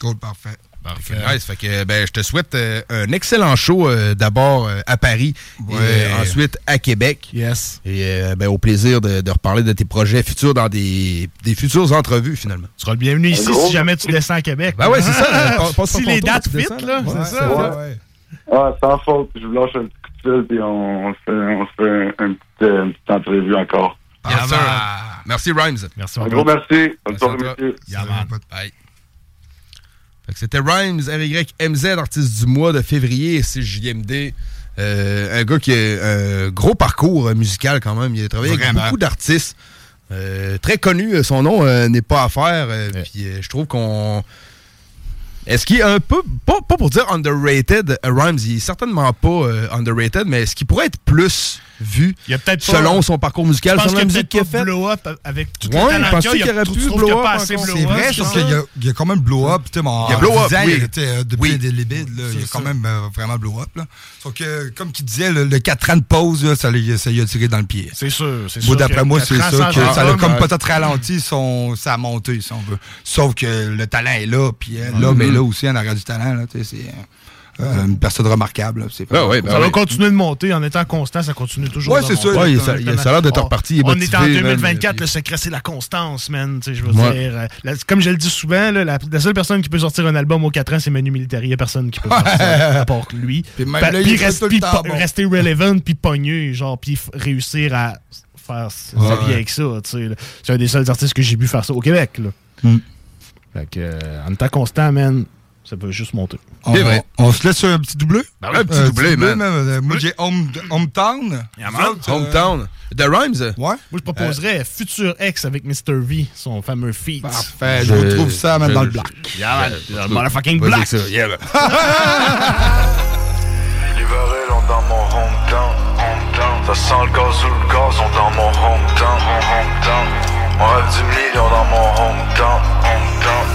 Cool, parfait. Fait que, nice. Fait que, ben, je te souhaite euh, un excellent show euh, d'abord euh, à Paris et Ouais. euh, ensuite à Québec. Yes. Et euh, ben, au plaisir de, de reparler de tes projets futurs dans des, des futures entrevues finalement. Tu seras le bienvenu ici si jamais tu descends à Québec. Ben ouais, c'est ça. Passe- si les dates fit, là, ouais, c'est ça. ouais. Ah, sans faute. Je vous lâche un petit coup de fil puis on, on se fait, on se fait un, un petit, euh, une petite entrevue encore. Sir. Merci Rhymes. Merci Un gros merci. Bonne Merci soirée, monsieur. Bye. C'était Rhymes, RYMZ, artiste du mois de février, c'est JMD. Euh, un gars qui a un gros parcours euh, musical quand même. Il a travaillé Vraiment. avec beaucoup d'artistes. Euh, très connu, son nom euh, n'est pas à faire. euh, Puis euh, je trouve qu'on. Est-ce qu'il est un peu, pas, pas pour dire underrated, euh, Rhymes, il est certainement pas euh, underrated, mais est-ce qu'il pourrait être plus vu Il y a peut-être pas- selon son parcours musical, Je pense selon la qu'il y a musique qu'il a fait? blow up avec tout Ouais, le talent qu'il y a. qu'il aurait pu blow up C'est vrai, ça? qu'il y, a- il y a quand même blow up. tu sais, mon- Il y a blow up, oui. euh, Depuis des libides, là, il y a quand même euh, vraiment blow up. Sauf que, comme qu'il disait, le, le 4 ans de pause, là, ça, lui- ça lui a tiré dans le pied. C'est sûr, c'est sûr. d'après moi, c'est ça. ça a comme euh, peut-être ralenti son, sa montée, si on veut. Sauf que le talent est là, puis euh, l'homme est là aussi en arrière du talent. Là, tu sais, c'est, euh, une personne remarquable. C'est Ah ouais, vraiment- ça va continuer de monter en étant constant, ça continue toujours Ouais, de c'est ça. Ouais, il- ça- ça a l'air d'être On- reparti, est On est en man, 2024, puis- le secret, c'est la constance, man. Tu sais, je veux Ouais. dire, euh, la- comme je le dis souvent, là, la, la seule personne qui peut sortir un album aux 4 ans, c'est Manu Militari. Il n'y a personne qui peut faire ça, à part lui. Puis même Pa- là, il puis reste puis temps bon. rester relevant, puis pogner, genre, puis réussir à faire sa Ouais, vie avec ça. C'est un des seuls artistes que j'ai vu faire ça au Québec. Là. Mm. Fait que, euh, en étant constant, man, ça peut juste monter. On, on- on se laisse sur un petit doublé? Ben ouais, un petit doublé, man. Euh, Moi, j'ai Home, Hometown. Autres, euh, Hometown. The Rhymes? Ouais. Moi, je proposerais Future X avec Mr. V, son fameux feat. Parfait, je vous trouve ça, man, dans le black. Yeah, man, je- the motherfucking black. ça, yeah, man. Dans mon hometown, hometown. Ça sent le gaz ou le gazon dans mon hometown, hometown. On rêve du million dans mon hometown, hometown.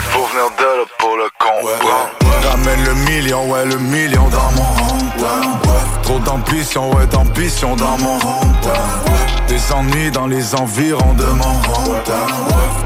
Faut venir de là pour le comprendre. Ramène le million, ouais, le million dans mon hometown. Trop d'ambition, ouais, d'ambition dans mon hometown. Des ennuis dans les environs de mon hometown.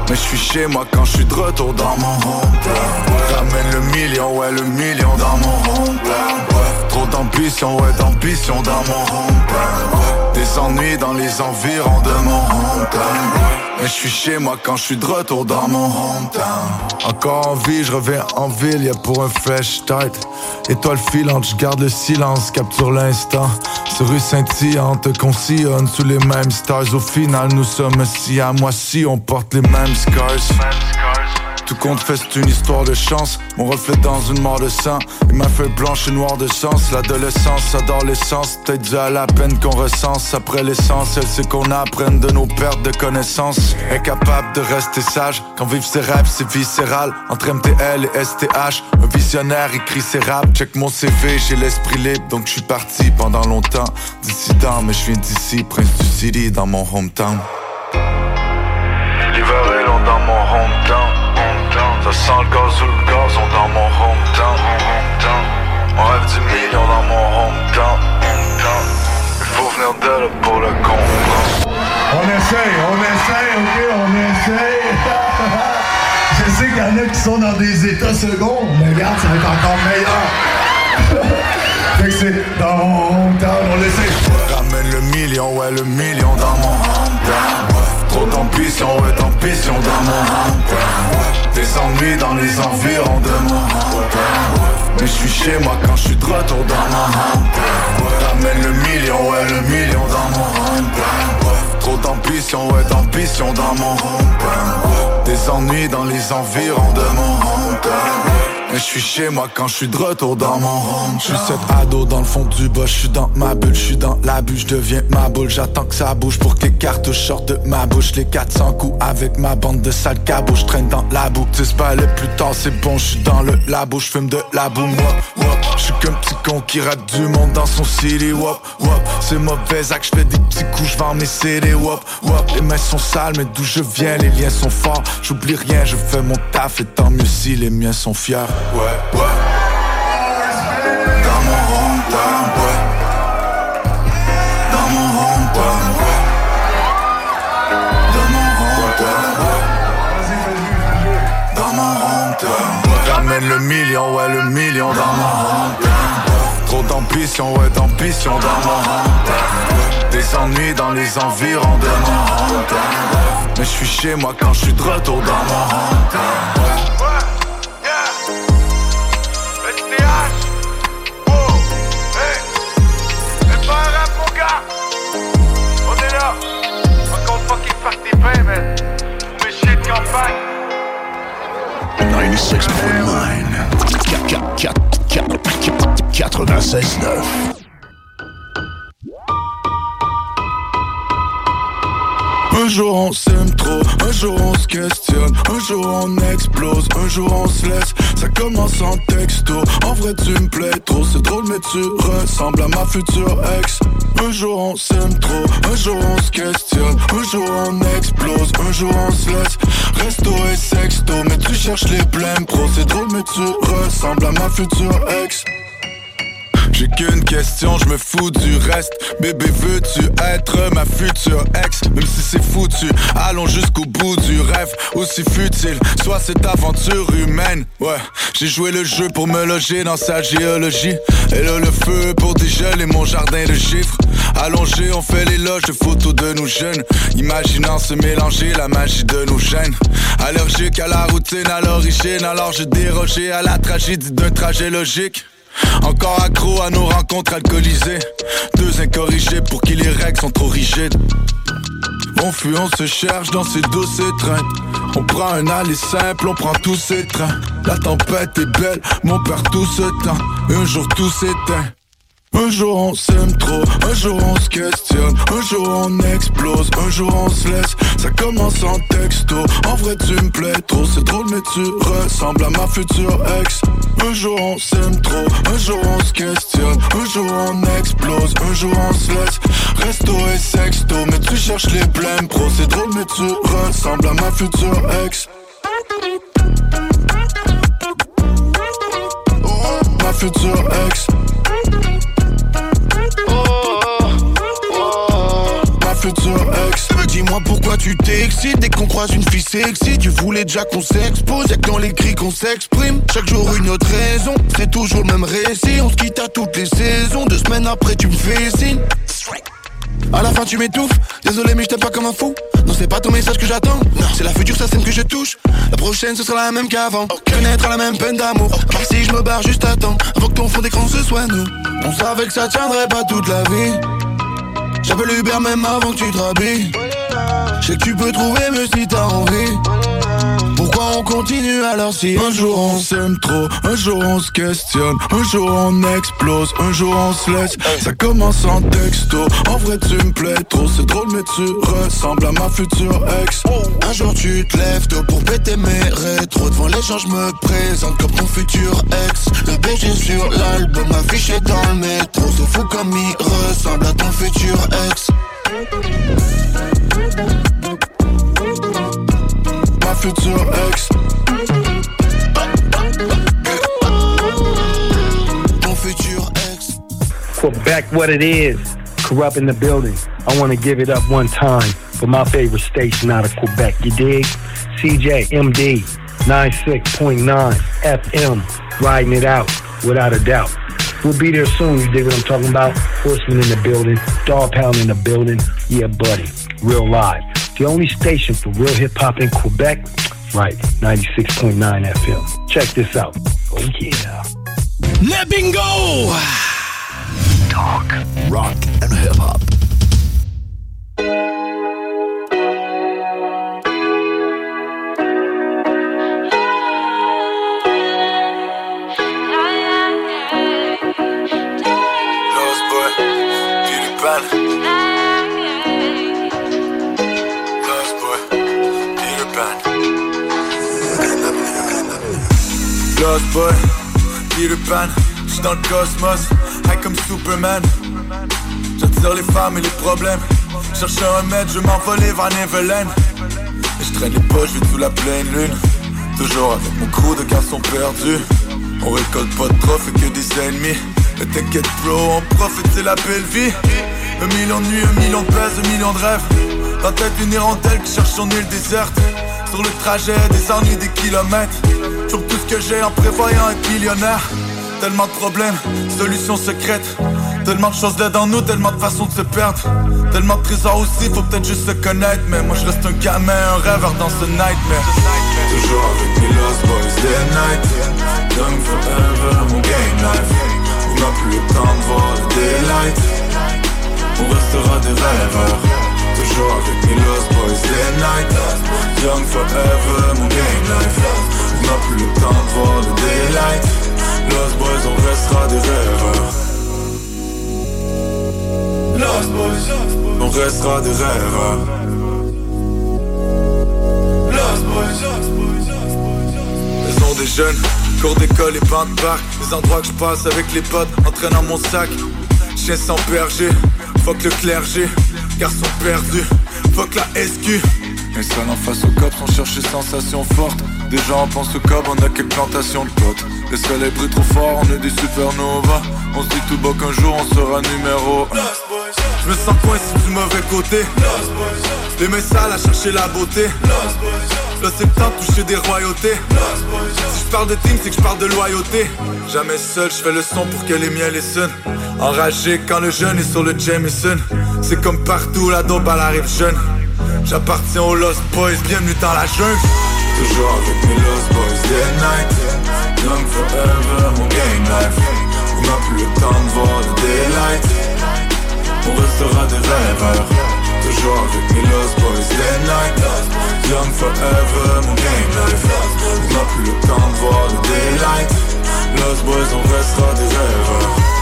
Mais je suis chez moi quand je suis de retour dans mon hometown. Ramène le million, ouais, le million dans mon hometown. Trop d'ambition, ouais, d'ambition dans mon hometown. Des ennuis dans les environs de mon hometown. Mais je suis chez moi quand je suis de retour dans mon hometown. Encore en vie, je reviens en ville, y'a pour un fresh start. Étoile filante, je garde le silence, capture l'instant. Sur rue scintillante, qu'on sillonne sous les mêmes stars. Au final, nous sommes si à moi si on porte les mêmes scars. Tout compte fait, c'est une histoire de chance. Mon reflet dans une mort de sang. Et ma feuille blanche et noire de sens. L'adolescence adore l'essence. Peut-être à la peine qu'on recense. Après l'essentiel, c'est qu'on apprenne de nos pertes de connaissances. Incapable de rester sage. Quand vivre ses rêves, c'est viscéral. Entre MTL et STH. Un visionnaire écrit ses raps. Check mon CV, j'ai l'esprit libre. Donc je suis parti pendant longtemps. Dissident, mais je viens d'ici. Prince du City dans mon hometown. Long dans mon hometown. Ça sent le gaz ou le gazon dans mon hometown. On rêve du million dans mon hometown, hometown. Il faut venir de là pour le comprendre. On essaye, on essaye, ok, on essaye. Je sais qu'il y en a qui sont dans des états seconds, mais regarde, ça va être encore meilleur. fait que c'est dans mon hometown, on l'essaye. Ramène le million, ouais, le million dans mon hometown. Trop d'ambition, ouais, d'ambition dans mon hometown. Des ennuis dans les environs de mon hometown. Mais je suis chez moi quand je suis de retour dans mon hometown. Ramène le million, ouais, le million dans mon hometown. Trop d'ambition, ouais, d'ambition dans mon hometown. Des ennuis dans les environs de mon hometown. Mais je suis chez moi quand je suis de retour dans mon home. Je suis cet ado dans le fond du bas, je suis dans ma bulle, je suis dans la bulle, je deviens ma boule. J'attends que ça bouge pour que les cartouches sortent de ma bouche. Les 400 coups avec ma bande de sales cabos, je traîne dans la boue. Tu pas aller plus tard, c'est bon, je suis dans le labo, je fume de la boum. Wop. Je suis qu'un petit con qui rate du monde dans son city. Wop, wop. C'est mauvais acte, je fais des petits coups, je vends mes CD. Wop, wop. Les mains sont sales, mais d'où je viens, les liens sont forts. J'oublie rien, je fais mon taf et tant mieux si les miens sont fiers. Ouais, ouais. Dans mon. Dans mon. Dans mon. Dans mon le million, ouais, le million dans mon. Trop d'ambition, ouais, d'ambition dans mon. Des ennuis dans les environs de mon. Mais je suis chez moi quand je suis de retour dans mon hometown. 96.9 Un jour on s'aime trop, un jour on se questionne, un jour on explose, un jour on se laisse. Ça commence en texto, en vrai tu me plais trop, c'est drôle mais tu ressembles à ma future ex. Un jour on s'aime trop, un jour on se questionne, un jour on explose, un jour on se laisse. Resto et sexto, mais tu cherches les blèmes pro, drôle mais tu ressembles à ma future ex. J'ai qu'une question, je me fous du reste. Bébé, veux-tu être ma future ex? Même si c'est foutu, allons jusqu'au bout du rêve. aussi futile soit cette aventure humaine. Ouais, j'ai joué le jeu pour me loger dans sa géologie. Et le feu pour dégeler mon jardin de chiffres. Allongé, on fait l'éloge de photos de nous jeunes. Imaginant se mélanger la magie de nos gènes. Allergique à la routine, à l'origine, alors je dérogeais à la tragédie d'un trajet logique. Encore accro à nos rencontres alcoolisées. Deux incorrigés pour qui les règles sont trop rigides. On fuit, on se cherche dans ces douces étreintes. On prend un aller simple, on prend tous ces trains. La tempête est belle, mon père tout se temps. Un jour tout s'éteint. Un jour on s'aime trop, un jour on se questionne, un jour on explose, un jour on se laisse, ça commence en texto, en vrai tu me plais trop, c'est drôle mais tu ressembles à ma future ex. Un jour on s'aime trop, un jour on se questionne, un jour on explose, un jour on se laisse, resto et sexto, mais tu cherches les blèmes pro, c'est drôle mais tu ressembles à ma future ex. Ma future ex. Ma future ex. Dis-moi pourquoi tu t'excites dès qu'on croise une fille sexy. Tu voulais déjà qu'on s'expose, y'a que dans les cris qu'on s'exprime. Chaque jour une autre raison, c'est toujours le même récit. On se quitte à toutes les saisons. Deux semaines après, tu me fais signe. À la fin tu m'étouffes, désolé mais je t'aime pas comme un fou Non c'est pas ton message que j'attends, c'est la future scène que je touche La prochaine ce sera la même qu'avant Connaître à la même peine d'amour part si je me barre juste à temps Avant que ton fond d'écran se soit nous On savait que ça tiendrait pas toute la vie J'appelle Uber même avant que tu te rhabilles Je sais que tu peux trouver mieux si t'as envie. Pourquoi on continue alors si Un jour on s'aime trop, un jour on se questionne, un jour on explose, un jour on se laisse. Ça commence en texto, en vrai tu me plais trop, c'est drôle mais tu ressembles à ma future ex. Un jour tu te lèves tôt pour péter mes rétros. Devant les gens je me présente comme ton futur ex. Le BG sur l'album affiché dans le métro. C'est fou comme il ressemble à ton futur ex Ma future ex. Ex Quebec, what it is. Corrupt in the building. I want to give it up one time for my favorite station out of Quebec. You dig? CJMD 96.9 FM. Riding it out without a doubt. We'll be there soon. You dig what I'm talking about? Horseman in the building. Dog pound in the building. Yeah, buddy. Real live. The only station for real hip hop in Quebec. Right. 96.9 FM. Check this out. Oh, yeah. Le bingo! Talk, rock, and hip hop. Lost boy. J'suis dans le cosmos, high comme Superman. J'attire les femmes et les problèmes. Cherche un remède, je m'envolais vers Neverland. Et je traîne les poches, je sous la pleine lune. Toujours avec mon crew de garçons perdus. On récolte pas de trophées que des ennemis. Mais t'inquiète bro, on profite, c'est la belle vie. Un million de nuits, un million de baises, un million de rêves. Dans tête une hirondelle qui cherche son île déserte. Sur le trajet, des ennuis, des kilomètres. J'ouvre tout ce que j'ai en prévoyant être millionnaire. Tellement de problèmes, solutions secrètes. Tellement de choses d'aide en nous, tellement de façons de se perdre. Tellement de trésors aussi, faut peut-être juste se connaître. Mais moi je reste un gamin, un rêveur dans ce nightmare. Toujours avec mes lost boys day and night. Young forever, mon game life. On n'a plus le temps de voir le daylight. On restera des rêveurs. Toujours avec mes lost boys day and night. Young forever, mon game life. On n'a plus le temps de le daylight. Lost boys, on restera des rêveurs. Lost boys, on restera des rêveurs. Lost boys, Maison des jeunes, cours d'école et bancs de parc. Les endroits que je passe avec les potes, entraînant mon sac. Chien sans berger, fuck le clergé. Garçon perdu, fuck la SQ. Installe en face au cops, on cherche des sensations fortes. Déjà on pense au cob, on a quelques plantations de potes. Le soleil brille trop fort, on est des supernovas. On se dit tout bas qu'un jour on sera numéro 1. Je me sens coincé du mauvais côté. Les mets sales à chercher la beauté. Là c'est le toucher des royautés Si je parle de team c'est que je parle de loyauté Jamais seul, je fais le son pour que les miens les sonnent Enragé quand le jeune est sur le Jameson. C'est comme partout, la dope elle arrive jeune. J'appartiens aux Lost Boys, bienvenue dans la jungle. Toujours avec mes Lost Boys, day and night. Young forever, mon game life. On n'a plus le temps de voir le daylight. On restera des rêveurs. Toujours avec mes Lost Boys, day and night. Young forever, mon game life. On n'a plus le temps de voir le daylight. Lost Boys, on restera des rêveurs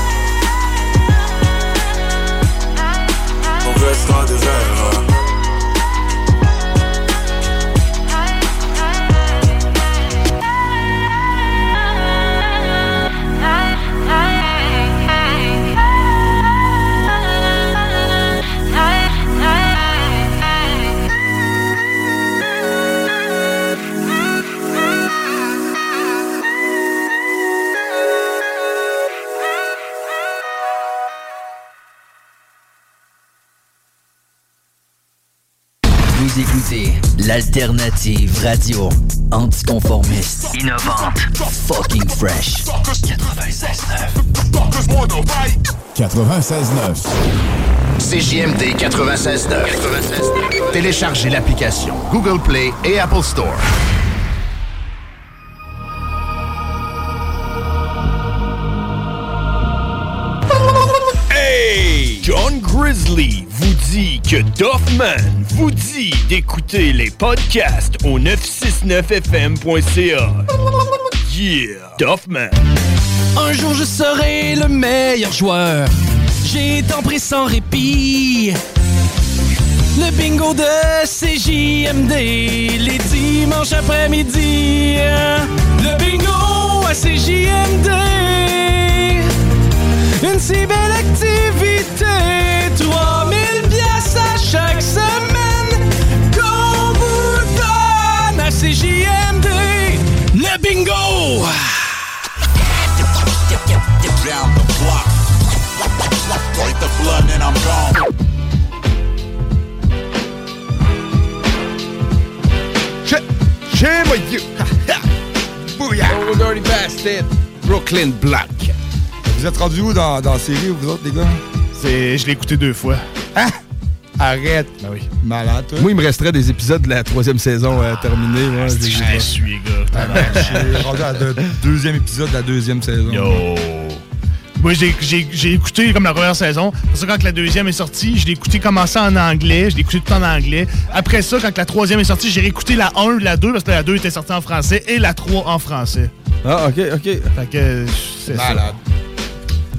l'alternative radio anticonformiste, innovante, fucking fresh. 96.9. CJMD 96.9. Téléchargez l'application Google Play et Apple Store. Hey! John Grizzly vous dit que Doffman vous dit d'écouter les podcasts au 969fm.ca. Yeah! Doffman. Un jour je serai le meilleur joueur. J'ai tant pris sans répit. Le bingo de CJMD, les dimanches après-midi. Le bingo à CJMD. Une si belle activité, 3000 pièces à chaque semaine qu'on vous donne à CJMD. Le bingo! Down the block. Break the blood and I'm gone. Shame on you! Booyah! Oh, dirty bastard! Brooklyn Black. Vous êtes rendu où dans, dans la série, vous autres, les gars? C'est, je l'ai écouté deux fois. Hein? Arrête! Ben oui. Malade, toi. Moi, il me resterait des épisodes de la troisième saison à terminer. ouais. c'est que je les gars. Ah ben, rendu à deuxième épisode de la deuxième saison. Yo! Moi, j'ai- j'ai j'ai écouté comme la première saison. Après ça, quand la deuxième est sortie, je l'ai écouté commencer en anglais. Je l'ai écouté tout en anglais. Après ça, quand la troisième est sortie, j'ai réécouté la 1, la 2, parce que la 2 était sortie en français, et la 3 en français. Ah, ok, ok. Fait que, c'est ça. Malade.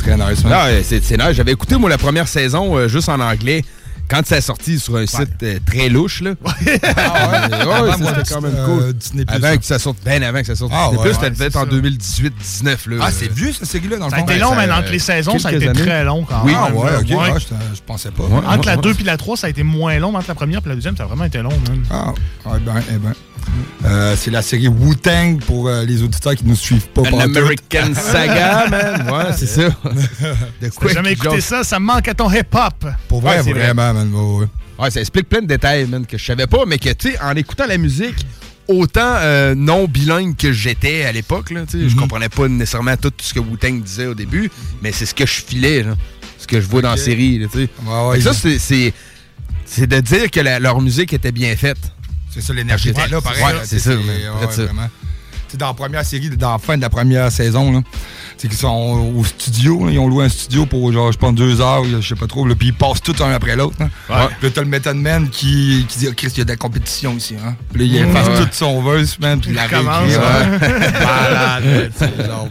Très nice, man. Non, euh, c'est c'est nice. J'avais écouté, moi, la première saison euh, juste en anglais. Quand ça a sorti sur un site euh, très louche, là. Ah ouais? Avant, ça, moi, c'était quand même euh, cool. Disney Plus, avant ça. que ça sorte, ben avant que ça sorte Ah Disney ouais, Plus, ouais, c'était peut-être c'est en ça. 2018-19, là. Ah, c'est vieux, cette série-là, dans le Ça a fond? été long, mais entre les saisons, ça a été années. très long quand Oui. même. Ah ouais, là. ok. Ouais. ouais, je, je pensais pas. Entre la 2 et la 3, ça a été moins long. mais Entre la première et la deuxième, ça a vraiment été long, man. Ah, ouais, ben, eh ben. Euh, c'est la série Wu-Tang pour euh, les auditeurs qui ne nous suivent pas. An. American Saga, man. Ouais, c'est ça. De Si jamais écouté ça, ça manque à ton hip-hop. Pour vrai, Ouais, c'est vrai. vraiment, man. ouais, ouais. Ouais, ça explique plein de détails, man, que je savais pas, mais que, tu sais, en écoutant la musique, autant euh, non bilingue que j'étais à l'époque, là, tu sais, je comprenais pas nécessairement tout ce que Wu-Tang disait au début, mais c'est ce que je filais, là, ce que je vois dans la série, tu sais. Ouais, ça, c'est- de dire que la- leur musique était bien faite. C'est ça, l'énergie était là, pareil. Ouais, c'est ça, vraiment. Dans la première série, dans la fin de la première saison, là, c'est qu'ils sont au studio, là, ils ont loué un studio pour, genre, je pense, deux heures, je sais pas trop, là, puis ils passent tout un après l'autre. hein. Ouais. Puis là, t'as le Method Man qui, qui dit, oh, Chris, il y a de la compétition ici. Hein? Puis là, il efface Ouais. tout son verse, man, puis il la Il commence, réécrit. ouais.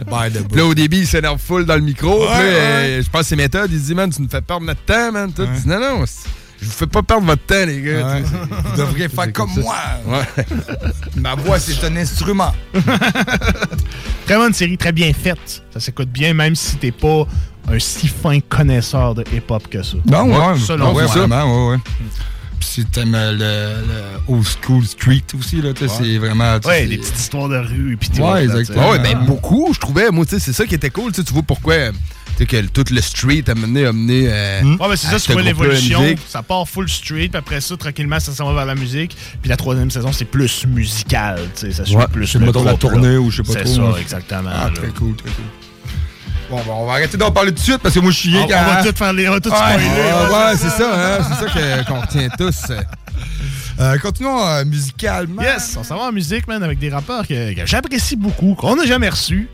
Malade, là, au début, il s'énerve full dans le micro. Ouais, puis euh, je pense que c'est méthode. Il dit, man, tu nous fais perdre notre temps, man. Tout. Non, non, c'est- je vous fais pas perdre votre temps, les gars. Ouais. Vous devriez faire comme ça. moi. Ouais. Ma voix, c'est un instrument. Très bonne série, très bien faite. Ça s'écoute bien, même si t'es pas un si fin connaisseur de hip-hop que ça. Non, ouais, selon moi. vraiment, ouais, ouais. Puis si t'aimes euh, le, le old school street aussi, là, c'est vraiment... Ouais, des petites histoires de rue et puis. Ouais, là, exactement. Ouais, ben beaucoup, je trouvais. Moi, tu sais, c'est ça qui était cool. Tu sais, tu vois pourquoi. Sais que tout le street a mené, a mené euh, Ouais, mais c'est ça, ce tu vois groupe-là, la l'évolution. Ça part full street, puis après ça, tranquillement, ça s'en va vers la musique. Puis la troisième saison, c'est plus musical. tu sais, Ça suit Ouais, plus c'est mettons la tournée là. ou je sais pas C'est trop, ça, moi. exactement. Ah, très cool, très cool. Bon, ben, on va arrêter d'en parler tout de suite parce que moi, je suis On- rien on va tout faire les- on va tout spoiler, Ouais, ouais, ouais, c'est c'est ça, hein, c'est ça qu'on retient tous. Euh, continuons euh, musicalement. Yes, on s'en va en musique, man, avec des rappeurs que, que j'apprécie beaucoup, qu'on n'a jamais reçus.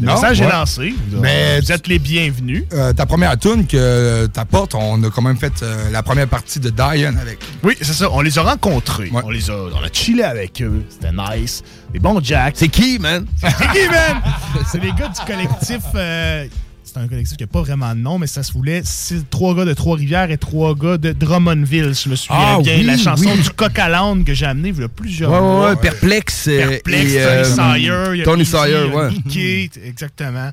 Le Non, message ouais. est lancé. Mais vous êtes les bienvenus. Euh, ta première tune que t'apportes, on a quand même fait euh, la première partie de Diane avec. Oui, c'est ça. On les a rencontrés. On les a, on a chillé avec eux. C'était nice. Des bons jacks. C'est qui, man? C'est qui, man? c'est les gars du collectif. euh, c'est un collectif qui n'a pas vraiment de nom, mais ça se voulait. Trois gars de Trois-Rivières et trois gars de Drummondville, je me souviens Ah bien. oui, la chanson oui. du coq à l'âne que j'ai amené il y a plusieurs Ouais, ouais, mois. ouais, Perplexe, euh, Perplexe, et, Tony euh, Sawyer. Tony Sawyer, ouais. Mickey, exactement.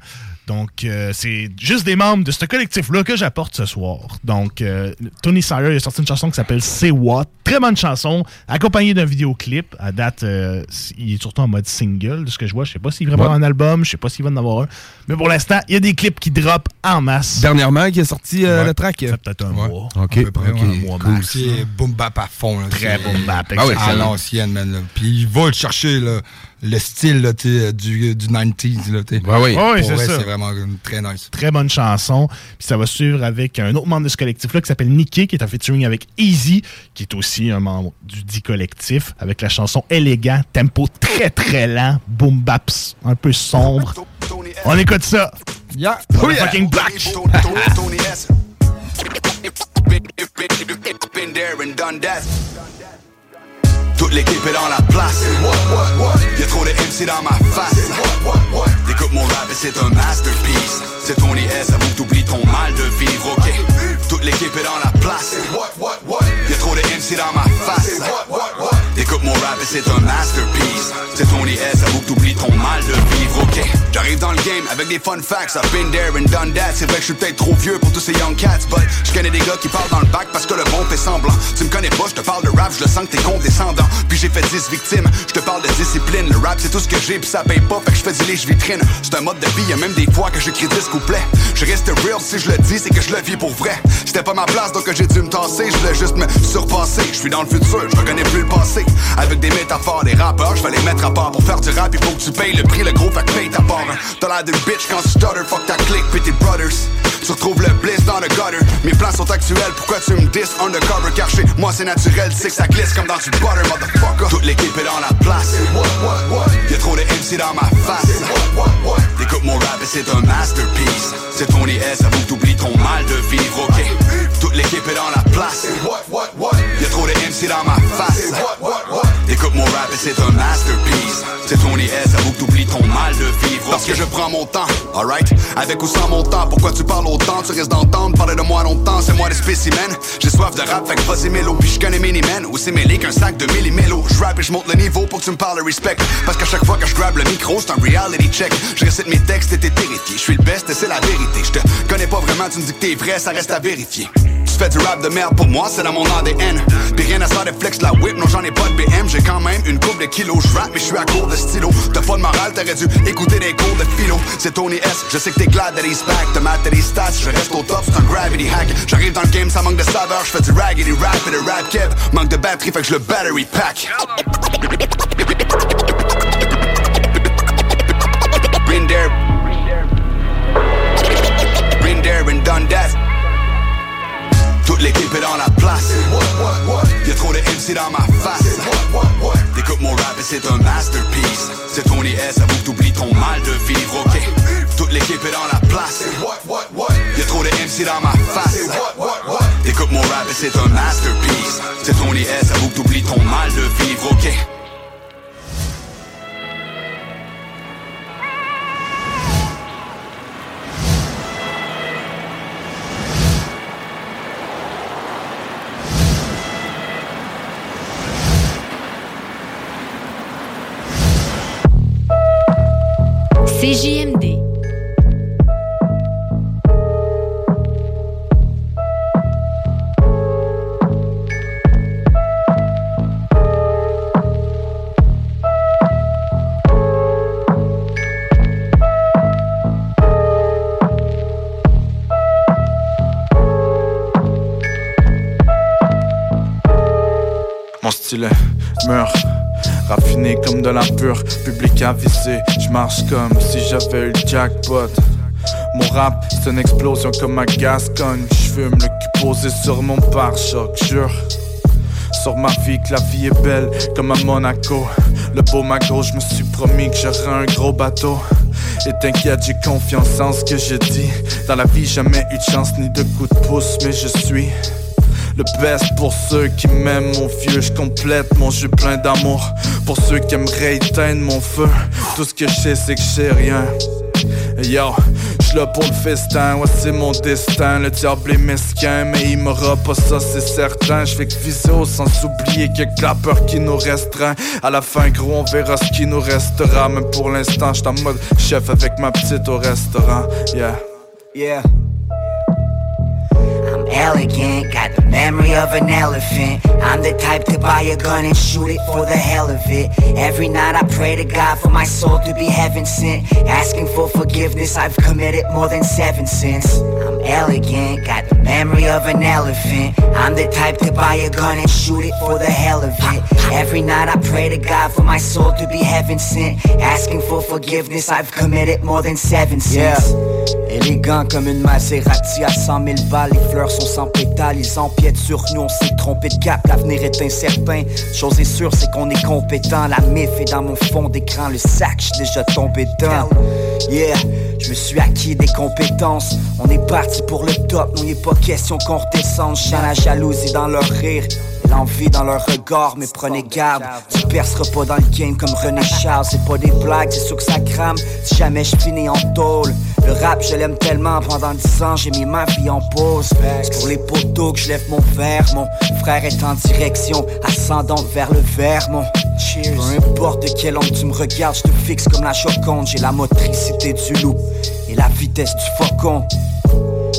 Donc, euh, c'est juste des membres de ce collectif-là que j'apporte ce soir. Donc, euh, Tony Sawyer il a sorti une chanson qui s'appelle C'est What. Très bonne chanson, accompagnée d'un vidéoclip. À date, euh, il est surtout en mode single, de ce que je vois. Je sais pas s'il va avoir Ouais. un album, je sais pas s'il va en avoir un. Mais pour l'instant, il y a des clips qui drop en masse. Dernièrement, qui est sorti euh, Ouais. le track. Ça fait peut-être un mois. OK, À peu près, OK, ouais, un mois cool. max. C'est boom bap à fond. Là, Très boom bap, Ah oui, à excellent. l'ancienne, man. Là. Puis il va le chercher, là, le style là, du, du 90s. Là. Ouais, oui. C'est vrai, ça. C'est vraiment euh, très nice. Très bonne chanson. Puis ça va suivre avec un autre membre de ce collectif-là qui s'appelle Nicky, qui est en featuring avec Easy, qui est aussi un membre du dit collectif, avec la chanson Élégant, tempo très très lent, boom baps, un peu sombre. On écoute ça. Yeah. Oh yeah. Fucking black. Been there and done that. Toute l'équipe est dans la place. Y'a trop de MC dans ma face. Écoute mon rap et c'est un masterpiece. C'est Tony S, avoue que t'oublies ton mal de vivre, ok? Toute l'équipe est dans la place. Y'a trop de MC dans ma face. Écoute mon rap et c'est un masterpiece. C'est Tony S, avoue que t'oublies ton mal de vivre, ok? J'arrive dans le game avec des fun facts. I've been there and done that. C'est vrai que je suis peut-être trop vieux pour tous ces young cats, but je des gars qui parlent dans le bac parce que le bon fait semblant. Tu me connais pas, je te parle de rap, je le sens que t'es condescendant. Puis j'ai fait 10 victimes, je te parle de discipline. Le rap c'est tout ce que j'ai, puis ça paye pas, fait que je fais du lèche vitrine. C'est un mode de vie, y'a même des fois que j'écris 10 couplets. Je reste real si je le dis, c'est que je le vis pour vrai. C'était pas ma place, donc j'ai dû me tasser. Je voulais juste me surpasser. Je suis dans le futur, je reconnais plus le passé. Avec des métaphores, des rappeurs, je vais les mettre à part. Pour faire du rap, il faut que tu payes le prix, le gros, fait que paye ta part. T'as l'air d'une bitch quand tu stutter, fuck ta clique, pis tes brothers. Tu retrouves le bliss dans le gutter. Mes plans sont actuels, pourquoi tu me dis undercover? Car chez moi c'est naturel, c'est que ça glisse comme dans du butter, motherfucker. Toute l'équipe est dans la place. Y'a trop de MC dans ma face. Écoute mon rap et c'est un masterpiece. C'est Tony S, avoue que t'oublies ton mal de vivre, ok? Toute l'équipe est dans la place. Y'a trop de MC dans ma face. Écoute mon rap et c'est un masterpiece. C'est Tony S, avoue que t'oublies ton mal de vivre. Parce que je prends mon temps, alright? Avec ou sans mon temps, pourquoi tu parles autant? Tu risques d'entendre parler de moi longtemps, c'est moi le spécimen. J'ai soif de rap, fait que vas-y mélo, puis je connais Miniman. Aussi mêlé qu'un sac de millimélo. Je rap et je monte le niveau pour que tu me parles de respect. Parce qu'à chaque fois que je grab le micro, c'est un reality check. Je récite mes textes et t'es terrifié. Je suis le best et c'est la vérité. Je te connais pas vraiment, tu me dis que t'es vrai, ça reste à vérifier. Fais du rap de merde pour moi, c'est dans mon ADN. Pis rien à de flex la whip, non j'en ai pas de BM. J'ai quand même une coupe de kilos. Je mais je suis à court de stylo. T'as pas de morale, t'aurais dû écouter des cours de philo. C'est Tony S, je sais que t'es glad that he's back. T'as maté des stats, je reste au top, c'est un gravity hack. J'arrive dans le game, ça manque de saveur. Je fais du raggedy rap et de rap kev. Manque de batterie, fait que je le battery pack. Been there. There and done. Toute l'équipe est dans la place. Y'a trop de MC dans ma face. Écoute mon rap et c'est un masterpiece. C'est Tony S, avoue que t'oublies ton mal de vivre, ok? Toute l'équipe est dans la place. Y'a trop de MC dans ma face. Écoute mon rap et c'est un masterpiece. C'est Tony S, avoue que t'oublies ton mal de vivre, ok? CJMD. Mon style meurt Raffiné comme de la pure, public avisé. Je marche comme si j'avais eu le jackpot. Mon rap, c'est une explosion comme ma Gascogne. J'fume le cul posé sur mon pare-choc, jure. Sur ma vie, que la vie est belle comme à Monaco. Le beau mago, je me suis promis que j'aurais un gros bateau. Et t'inquiète, j'ai confiance en ce que je dis. Dans la vie, jamais eu de chance ni de coup de pouce, mais je suis le best pour ceux qui m'aiment, mon vieux. Je complète mon jeu plein d'amour. Pour ceux qui aimeraient éteindre mon feu. Tout ce que je sais, c'est que je rien. Yo, j'suis là pour le festin, ouais c'est mon destin Le diable est mesquin, mais il m'aura pas ça c'est certain J'fais que viser au sans oublier que la peur qui nous restreint À la fin gros on verra ce qui nous restera Mais pour l'instant j'suis en mode chef avec ma petite au restaurant Yeah Yeah. Elegant, got the memory of an elephant. I'm the type to buy a gun and shoot it for the hell of it. Every night I pray to God for my soul to be heaven sent. Asking for forgiveness, I've committed more than seven sins. I'm elegant, got the memory of an elephant. I'm the type to buy a gun and shoot it for the hell of it. Every night I pray to God for my soul to be heaven sent. Asking for forgiveness, I've committed more than seven sins. Yeah, Élégant comme une Maserati à 100 000 balles, les fleurs sont sans pétales, ils empiètent sur nous, on s'est trompé de cap, l'avenir est incertain. Chose est sûre, c'est qu'on est compétent, la mif est dans mon fond d'écran, le sac, j'suis déjà tombé dedans. Yeah, je me suis acquis des compétences, on est parti pour le top, non, y est pas question qu'on redescende, je la jalousie dans leur rire. L'envie dans leur regard, mais prenez garde. Tu perceras pas dans le game comme René Charles. C'est pas des blagues, c'est sûr que ça crame. Si jamais je finis en tôle. Le rap, je l'aime tellement. Pendant 10 ans, j'ai mis ma vie en pause. C'est pour les poteaux que je lève mon verre. Mon frère est en direction, ascendant vers le verre. Mon cheers. Peu importe de quel angle tu me regardes, je te fixe comme la choconde. J'ai la motricité du loup et la vitesse du faucon.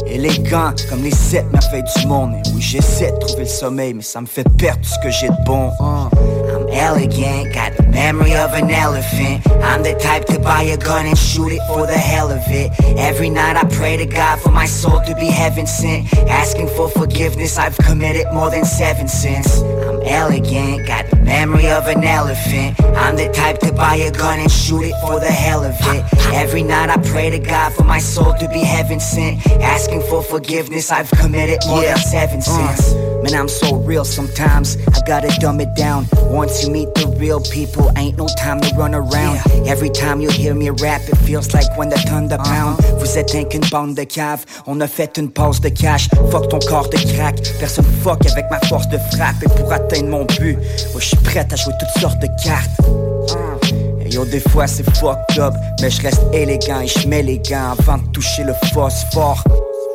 Élégant comme les sept merveilles du monde. Oui, j'essaie de trouver le sommeil, mais ça me fait perdre tout ce que j'ai de bon. I'm elegant, got the memory of an elephant. I'm the type to buy a gun and shoot it for the hell of it. Every night I pray to God for my soul to be heaven sent. Asking for forgiveness, I've committed more than seven sins. Elegant, got the memory of an elephant. I'm the type to buy a gun and shoot it for the hell of it. Every night I pray to God for my soul to be heaven sent. Asking for forgiveness, I've committed more than seven sins. Man, I'm so real sometimes, I gotta dumb it down. Once you meet the real people, ain't no time to run around. Every time you hear me rap, it feels like when the thunder pound. Vous êtes un qu'une bande de cave, on a fait une pause de cash. Fuck ton corps de crack, personne fuck avec ma force de frappe. Et pour atteindre mon but, moi je suis prêt à jouer toutes sortes de cartes. Et yo, des fois c'est fucked up, mais je reste élégant et je mets les gants avant de toucher le phosphore.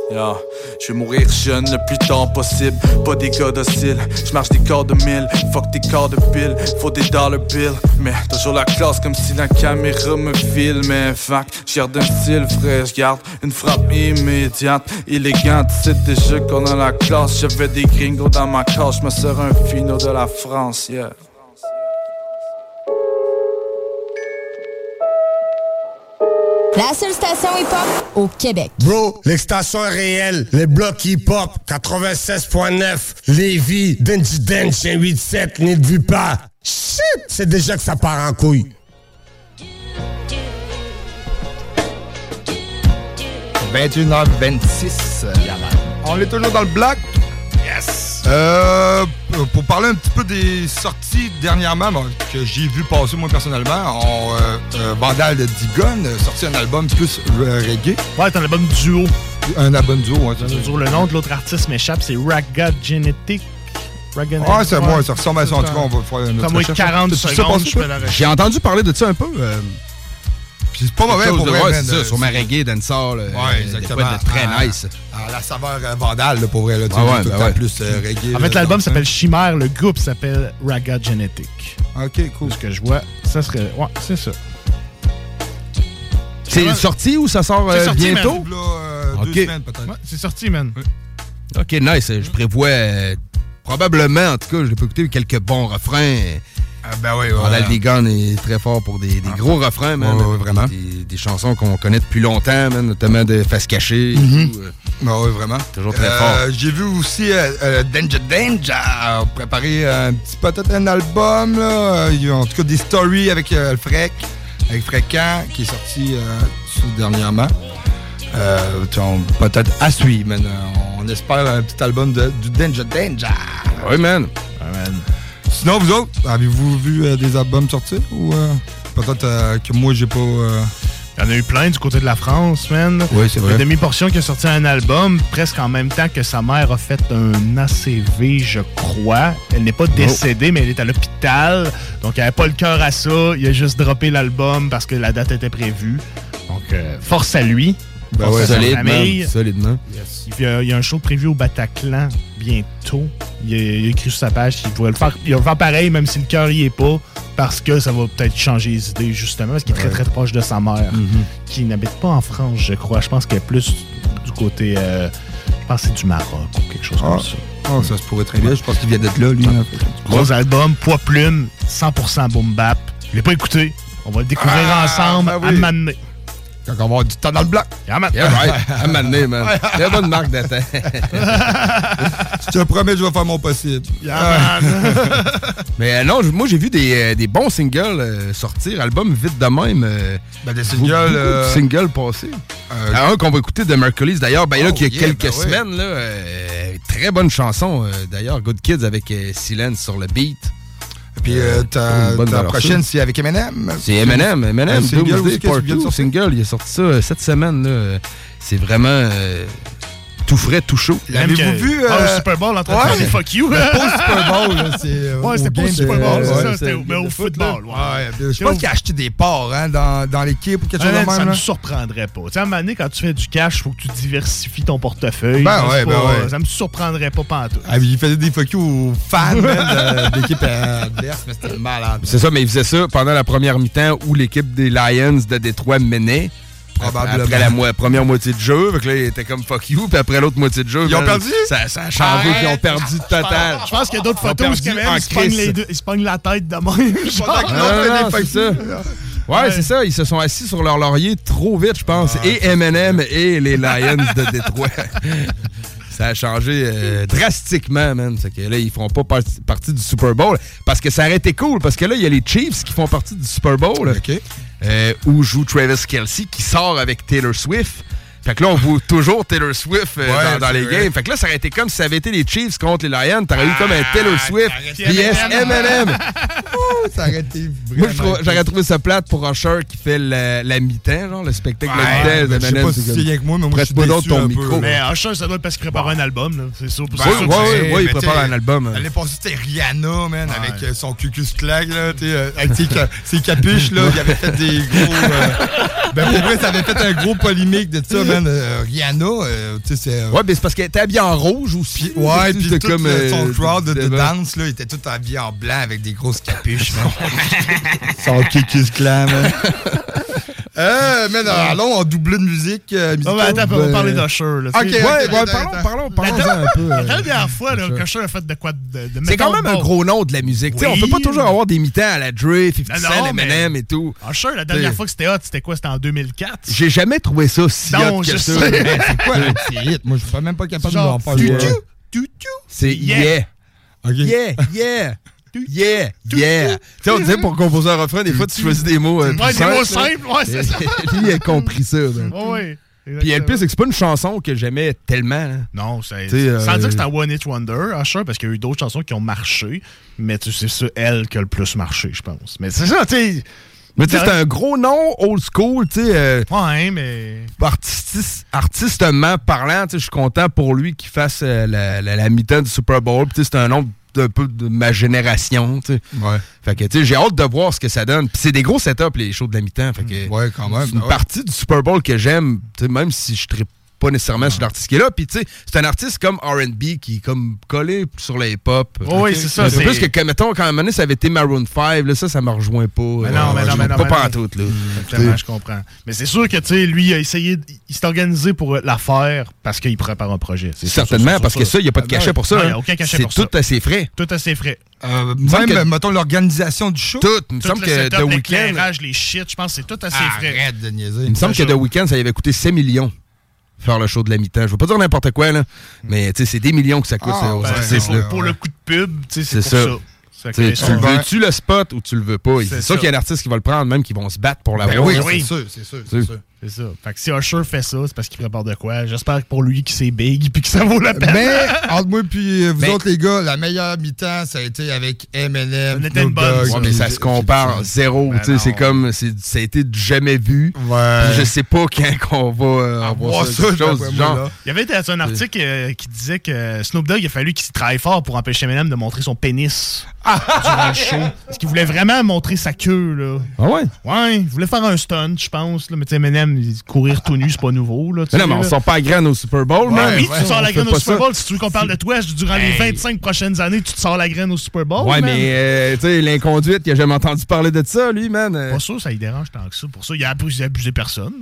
Yeah. Je vais mourir jeune le plus tard possible. Pas des gars dociles. Je marche des corps de mille. Fuck des corps de pile. Faut des dollar bills. Mais toujours la classe comme si la caméra me filmait. Fac, j'garde un style frais. J'garde une frappe immédiate. Élégante, c'est déjà qu'on a la classe. J'avais des gringos dans ma cage. Me sers un fino de la France, yeah. La seule station hip-hop au Québec. Bro, l'extension est réelle. Les blocs hip-hop, 96.9, Lévis, Denji Dench, 187, n'y vu pas. Shit, c'est déjà que ça part en couille. 21h26. On est toujours dans le bloc? Yes. Euh, pour parler un petit peu des sorties dernièrement que j'ai vu passer moi personnellement, on, euh, euh, Vandal de Digon a sorti un album plus euh, reggae. Ouais, c'est un album duo. Un album duo, ouais. ça. Sur le nom de l'autre artiste m'échappe, c'est Raga Genetic. Raga Ouais, c'est moi, ça ressemble à ça. En tout cas, on va faire une moi, 40 secondes, je J'ai entendu parler de ça un peu. euh, c'est pas mauvais pour de- vrai, ouais, c'est ça, sur ma c'est- reggae dancehall. Ouais, des exactement. très Ah, nice. ah, la saveur euh, Vandal, là, pour vrai. Là, Ouais, le ben temps ouais. plus euh, reggae. En fait, l'album s'appelle Chimère, le groupe s'appelle Raga Genetic. Ok, cool. Ce que je vois, ça serait. Ouais, c'est ça. C'est sorti ou ça sort C'est euh, sorti, bientôt? euh, deux semaines, peut-être. Ouais, c'est sorti, man. Ok, nice. Je prévois euh, probablement, en tout cas, je l'ai pas écouté, quelques bons refrains. Ben oui, Randall Degan est très fort pour des, des gros refrains, man. Ouais, ouais, vraiment. Des, des chansons qu'on connaît depuis longtemps, man, notamment de Face Cachée. tout, euh. Ben oui, vraiment. Toujours très Euh, fort. J'ai vu aussi euh, euh, Danger Danger préparer un petit peut-être un album, là. Euh, en tout cas des stories avec euh, le Frec, avec Fréquent, qui est sorti euh, dernièrement. Euh, peut-être à suivre, man. On espère un petit album de, du Danger Danger. Oui, man. Sinon, vous autres, avez-vous vu euh, des albums sortir ou euh, peut-être euh, que moi j'ai pas. Il y en a eu plein du côté de la France, man. Oui, c'est vrai. Demi-Portion qui a sorti un album presque en même temps que sa mère a fait un ACV, je crois. Elle n'est pas décédée, mais elle est à l'hôpital. Donc, elle n'avait pas le cœur à ça. Il a juste droppé l'album parce que la date était prévue. Donc, force à lui. Ben Force ouais. Solidement. Il y, a, il y a un show prévu au Bataclan bientôt. Il a, il a écrit sur sa page qu'il pourrait le faire. Il va le faire pareil, même si le cœur y est pas, parce que ça va peut-être changer les idées, justement, parce qu'il est très très proche de sa mère, qui n'habite pas en France, je crois. Je pense qu'elle est plus du côté. euh, je pense que c'est du Maroc ou quelque chose Ah, comme ça. ah, ça se pourrait très bien. Je pense qu'il vient d'être là, lui. hein. Gros album, poids plume, 100% boom bap. Je l'ai pas écouté. On va le découvrir Ah, ensemble ben à oui. Quand on va avoir du temps dans le bloc. Yeah, man. Yeah, right. À man. Très bonne marque de temps. Je te promets, je vais faire mon possible. Mais euh, non, moi j'ai vu des, euh, des bons singles euh, sortir, album vite de même. euh, Ben, des singles, de singles passés. Un qu'on va écouter de Mercury's d'ailleurs, ben là, Oh, qui a yeah, quelques ben ouais. semaines, là, très bonne chanson d'ailleurs, Good Kids avec Silence sur le beat. Puis euh, ta, bonne ta valeur prochaine, c'est avec Eminem. C'est Eminem, Eminem, single Doomsday Part qu'il vient de 2, sortir? single, il a sorti ça euh, cette semaine. Euh, C'est vraiment euh, tout frais, tout chaud. Même que- Ah, le Super Bowl en train de faire des fuck you. Post Super Bowl, c'est. euh, Ouais, au c'était pas au Super Bowl, c'est ouais, ça, c'est c'était au- au football, ouais. Ouais, je pense qu'il a acheté des parts hein, dans, dans l'équipe ou quelque chose de même. ça là. me surprendrait pas. Tu sais, à un moment donné, quand tu fais du cash, il faut que tu diversifies ton portefeuille. Ben C'est ouais, ben pas- ouais. Ça me surprendrait pas pantoute. Ah, il faisait des fuck you aux fans de- de l'équipe adverse, mais c'était malade. C'est ça, mais il faisait ça pendant la première mi-temps où l'équipe des Lions de Détroit menait. Probablement. Après la mo- première moitié de jeu, fait que là, il était comme fuck you, puis après l'autre moitié de jeu. Ils ont perdu? Ça, ça a changé, puis ils ont perdu total. Je pense qu'il y a d'autres Ils photos où ils se pognent crise. les deux- ils se pognent la tête de même. genre. Non, non, non, c'est ça. Ouais, c'est ça. Ils se sont assis sur leur laurier trop vite, je pense. et Eminem et les Lions de Détroit. ça a changé euh, drastiquement, man. C'est que là, ils feront pas partie, partie du Super Bowl. Parce que ça aurait été cool. Parce que là, il y a les Chiefs qui font partie du Super Bowl. Euh, où joue Travis Kelsey, qui sort avec Taylor Swift. Fait que là, on voit toujours Taylor Swift euh, Ouais, dans, les vrai. games. Fait que là, ça aurait été comme si ça avait été les Chiefs contre les Lions. T'aurais eu comme un Taylor Swift. Yes. Eminem. Ça aurait été Moi, je vraiment trouve- j'aurais trouvé ça plate pour Usher qui fait la, la mi-temps, genre le spectacle Ouais, la mi-temps. je sais pas c'est si comme- c'est rien que moi, mais moi, je suis déçu ton un peu. micro. Mais Usher, ça doit être parce qu'il prépare un album. là. C'est sûr. C'est- ouais, ouais, il prépare un album. L'année passée, c'était Rihanna, man, avec euh, son cucus clag, là, t'sais, euh, avec ses, ca- ses capuches, là, il avait fait des gros... ben, pour vrai, ça avait fait un gros polémique de ça, man. Euh, Rihanna, euh, tu sais, c'est... euh, Ouais, mais c'est parce qu'elle était habillée en rouge aussi. Ouais, puis tout comme, euh, son crowd de, danse, là, il était tout habillé en blanc avec des grosses capuches, son cucus clan, man. Euh, mais non, allons en doublé de musique. Euh, Oh, ben, attends, on va parler d'Usher. là, Ok, ouais, ouais, parlons, parlons, parlons-en un peu. La euh, dernière fois qu'Usher a fait de quoi de, de C'est quand même un gros nom de la musique. On peut pas toujours avoir des mi-temps à la Dre, 50 Non, Cent, Eminem et tout. Usher, la dernière fois que c'était hot, c'était quoi? C'était en 2004? J'ai jamais trouvé ça si Non, hot que je ça. c'est quoi? Un petit hit? Moi, je suis pas même pas capable de m'en tu- C'est Yeah. yeah. Yeah, yeah. Yeah. Tu sais, on disait pour composer un refrain, des fois, tu choisis des mots. euh, Ouais, des mots simples, ouais, c'est ça. Lui, il a compris ça. Oh, oui. Puis le pire, c'est que c'est pas une chanson que j'aimais tellement. là. Non, c'est. T'sais, Sans euh, dire que c'est un One Hit Wonder, Usher, parce qu'il y a eu d'autres chansons qui ont marché, mais tu sais, c'est elle, qui a le plus marché, je pense. Mais c'est ça, tu sais. Mais tu sais, c'est un gros nom, old school, tu sais. euh, Ouais, mais. artistis- artistement parlant, tu sais, je suis content pour lui qu'il fasse euh, la, la, la mi-temps du Super Bowl. Puis, tu sais, c'est un nom d'un peu de ma génération, tu sais. Ouais. Fait que, tu sais, j'ai hâte de voir ce que ça donne. Puis c'est des gros setups, les shows de la mi-temps. Fait que, Ouais, quand même. c'est une ouais. partie du Super Bowl que j'aime, tu sais, même si je ne pas nécessairement sur l'artiste qui est là. Puis, tu sais, c'est un artiste comme R&B qui est comme collé sur les hip-hop. Oh oui, c'est ça, C'est c'est- plus que, que, mettons, quand à un moment donné, ça avait été Maroon 5, là, ça, ça me rejoint pas. Mais Euh, non, mais non, je mais non, Pas mais non. pantoute, là. Exactement, je comprends. Mais c'est sûr que, tu sais, lui, il a essayé, il s'est organisé pour la faire parce qu'il prépare un projet. C'est Certainement, parce que ça, il n'y a pas de Ah, cachet pour ça. non, Il n'y hein. a aucun cachet C'est pour ça. tout à ses frais. Tout à ses frais. Euh, même, que- mettons, l'organisation du show. Tout. Il me Tout semble le que setup, The Weeknd. les shit, je pense c'est tout assez frais. Arrête de niaiser. Il me semble que C'est The ça. Weeknd, ça y avait coûté 7 millions faire le show de la mi-temps. Je veux pas dire n'importe quoi, là, mais tu sais, c'est des millions que ça coûte Ah, euh, aux ben, artistes. pour, là. pour le coup de pub, tu sais, C'est ça. ça. Ça Tu le Ouais. veux-tu le spot ou tu le veux pas? C'est sûr ça. qu'il y a l'artiste qui va le prendre, même qui vont se battre pour l'avoir. Ben oui, là. oui. C'est sûr, c'est sûr, c'est ça. Fait que si Usher fait ça, c'est parce qu'il prépare de quoi. J'espère que pour lui que c'est big puis que ça vaut la peine. Mais, entre moi puis euh, vous Ben- autres, les gars, la meilleure mi-temps, ça a été avec Eminem. Était une bonne, Ouais, mais ça se compare zéro. Ben tu sais, non. c'est comme, c'est- ça a été du jamais vu. Ouais. Puis Je sais pas quand qu'on va euh, avoir voir ça, chose moi, genre. Il y avait été un article euh, qui disait que Snoop Dogg, il a fallu qu'il travaille fort pour empêcher Eminem de montrer son pénis durant le show. Parce qu'il voulait vraiment montrer sa queue, là. Ah ouais? Ouais, il voulait faire un stunt, je pense. Là. Mais tu sais, Eminem, courir tout nu, c'est pas nouveau, là. non, mais on sort pas à graine au Super Bowl, man. oui, tu sors la graine au Super. Bowl. Si tu veux qu'on parle de toi, durant les Hey. 25 prochaines années, tu te sors la graine au Super Bowl. Ouais, mais euh, tu sais, l'inconduite, il a jamais entendu parler de ça, lui, man. Pas sûr, ça lui dérange tant que ça. Pour ça, il a abusé personne.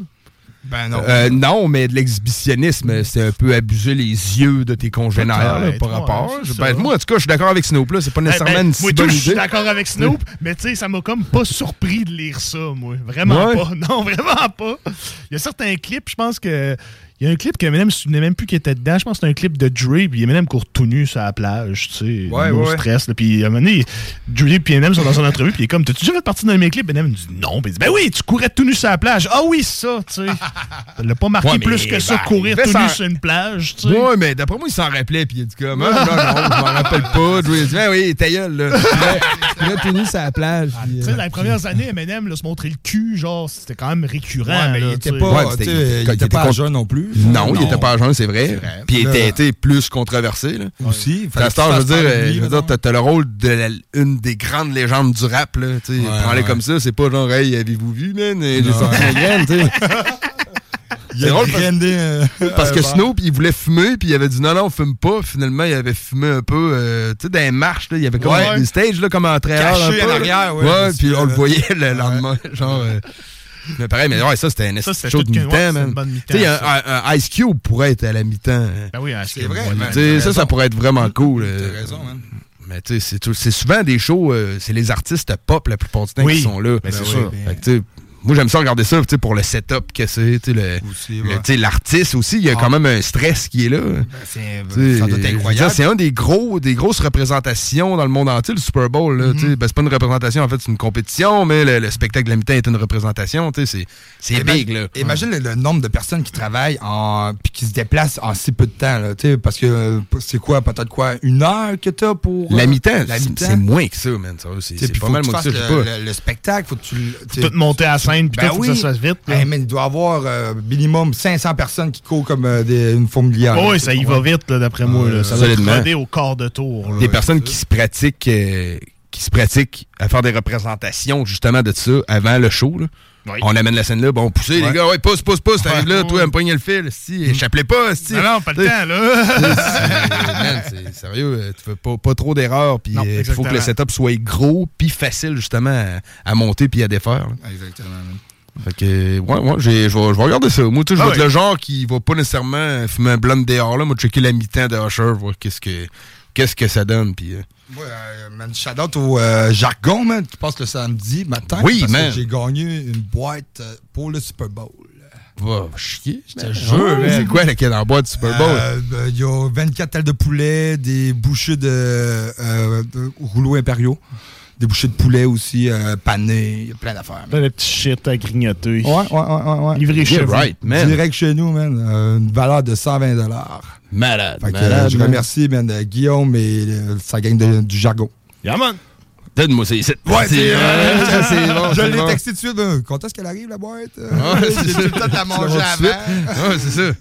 Ben non. Euh, non, mais de l'exhibitionnisme, c'est un peu abuser les yeux de tes congénères là, par rapport. ben, moi, en tout cas, je suis d'accord avec Snoop. C'est pas nécessairement Ben, ben, une si moi, tout, je suis d'accord avec Snoop, mais tu sais, ça m'a comme pas surpris de lire ça, moi. Vraiment Ouais. pas. Non, vraiment pas. Il y a certains clips, je pense que. Il y a un clip que Eminem se souvenait même plus qu'il était dedans. Je pense que c'est un clip de Dre, puis Eminem court tout nu sur la plage, tu sais. Ouais, no ouais, ouais. stress. là. Puis à un moment donné, Dre et Eminem sont dans une entrevue, puis il est comme T'as-tu déjà fait partie d'un de mes clips? Eminem dit Non. Puis il dit Ben oui, tu courais tout nu sur la plage. Ah oui, ça, tu sais. Ça l'a pas marqué Ouais, plus que ça, ben, courir tout nu sur une plage, tu sais. Ouais, mais d'après moi, il s'en rappelait, puis il dit comme, ah, non, non, je m'en rappelle pas. Ai dit, ben oui, ta gueule, là. Puis là, tenu sur la plage. puis, Tu sais, euh, dans les premières années, Eminem, là, se montrer le cul, genre, c'était quand même récurrent. Ouais, mais là, il était pas, il quand était pas était à con- non il était pas à jeun, c'est vrai. vrai. Puis il était été plus controversé, là. Aussi. À heure, je veux dire, euh, je veux dire, t'as- le rôle de la- une des grandes légendes du rap, là. Sais, Ouais, prends-les ouais. comme ça, c'est pas genre, hey, avez-vous vu, man? J'ai Non. sorti ma graine, tu sais. Il drôle parce- euh, Parce que un Snoop, il voulait fumer, puis il avait dit non, non, fume pas. Finalement, il avait fumé un peu, euh, tu sais, dans les marches, là, il y avait comme Ouais. une stage, là, comme en trailer. Caché un peu, en là. arrière, ouais, Ouais, puis on le voyait le lendemain, genre. euh, Mais pareil, mais ouais, ça, c'était un show de mi-temps, c'était man. une bonne mi-temps, Tu sais, un, Ice Cube pourrait être à la mi-temps. hein. Ben oui, C'est vrai, sais, t'as ça, ça pourrait être vraiment cool. euh. T'as raison, man. Mais tu sais, c'est c'est souvent des shows, euh, c'est les artistes pop la plupart du temps qui sont là. ben c'est oui, sûr. Moi, j'aime ça regarder ça pour le setup que c'est. L'artiste aussi, il y a ah. quand même un stress qui est là. Ben, c'est ça incroyable. C'est un des gros des grosses représentations dans le monde entier, le Super Bowl. Mm -hmm. ben, c'est pas une représentation, en fait, c'est une compétition, mais le, spectacle de la mi-temps est une représentation. C'est big. Là. Imagine le, nombre de personnes qui travaillent en puis qui se déplacent en si peu de temps. Là, parce que euh, c'est quoi, peut-être quoi, une heure que t'as pour. Euh, la mi-temps, c'est moins que ça, man. C'est pas mal, moi, ça, le, le spectacle, faut que tu. Faut tout monter à 5 ben oui. ça se vite. Eh, mais il doit y avoir euh, minimum 500 personnes qui courent comme euh, une fourmilière. Oui, ça y va vite, d'après moi. Ça va être au quart de tour. Des personnes qui se pratiquent euh, qui se pratiquent à faire des représentations justement de ça avant le show. Oui. On amène la scène là, bon, poussez les gars, ouais, pousse, pousse, pousse, t'arrives là, toi, à me le fil, si, échappe-les pas, si. Non, non, pas le temps, là. c'est- sérieux, euh, tu fais pas, pas trop d'erreurs, puis euh, il faut que le setup soit gros, puis facile justement à, à monter puis à défaire. là. Exactement. man. Fait que, ouais, ouais, je vais regarder ça. Moi, tu sais, je Ah vais être le genre qui va pas nécessairement fumer un blunt dehors, là. Moi, checker la mi-temps de Usher, voir qu'est-ce que, qu'est-ce que ça donne, puis... euh, Ouais, euh, man, shout out au euh, jargon, man, qui passe le samedi matin. Oui, parce que man. J'ai gagné une boîte euh, pour le Super Bowl. Va chier. Je te man. jure. C'est quoi là, qu'il y a dans la boîte du Super Bowl? Euh, ben, Il y a 24 ailes de poulet, des bouchées de, euh, de rouleaux impériaux, des bouchées de poulet aussi, euh, panées, il y a plein d'affaires. Plein de petits shit à grignoter. Ouais, ouais, ouais, ouais. Livré chez vous. right, man. Direct chez nous, man. euh, une valeur de 120 Malade, Fait que, malade. euh, je remercie man, euh, Guillaume et euh, sa gang de- du jargon. Yeah, man. Donne-moi ça ici. Ouais, c'est bon. Je l'ai texté tout de suite. Quand est-ce qu'elle arrive, la boîte? Ouais, c'est J'ai ça. tout le temps de la manger avant. Ouais, c'est ça.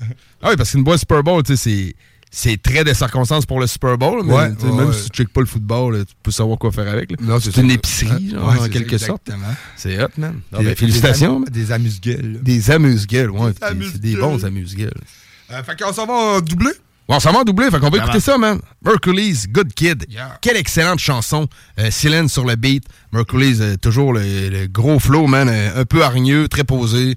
Ah oui, parce qu'une boîte Super Bowl, tu sais, c'est. C'est très de circonstances pour le Super Bowl, mais Ouais, ouais, même ouais. si tu checkes pas le football, là, tu peux savoir quoi faire avec. c'est une épicerie, genre, en quelque ça, sorte. C'est hot, man. Des- ben, félicitations. Des, am- des amuse-gueules. Des amuse-gueules, ouais. C'est des bons amuse-gueules. Euh, fait qu'on s'en va euh, doubler. Bon, ça va doubler, fait qu'on va écouter ça, man. Mercury's Good Kid. Yeah. Quelle excellente chanson. Euh, Céline sur le beat. Mercury's, euh, toujours le, le gros flow, man. euh, un peu hargneux, très posé.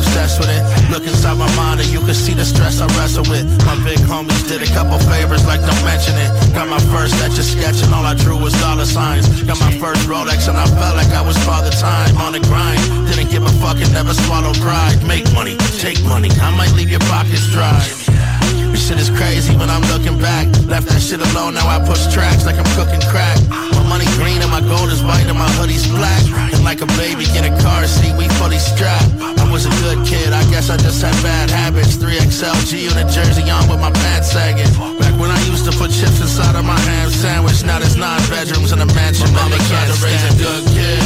with it. Look inside my mind and you can see the stress I wrestle with. My big homies did a couple favors, like don't mention it. Got my first etch a sketch and all I drew was dollar signs. Got my first Rolex and I felt like I was father time on the grind. Didn't give a fuck and never swallow pride. Make money, take money. I might leave your pockets dry. This shit is crazy when I'm looking back. Left that shit alone, now I push tracks like I'm cooking crack. My money green and my gold is white and my hoodie's black. And like a baby, in a car seat, we fully strapped. I was a good kid, I guess I just had bad habits. 3XLG on a jersey on with my pants sagging. Back when I used to put chips inside of my ham sandwich, now there's nine bedrooms and a mansion. My mama tried to raise a good kid,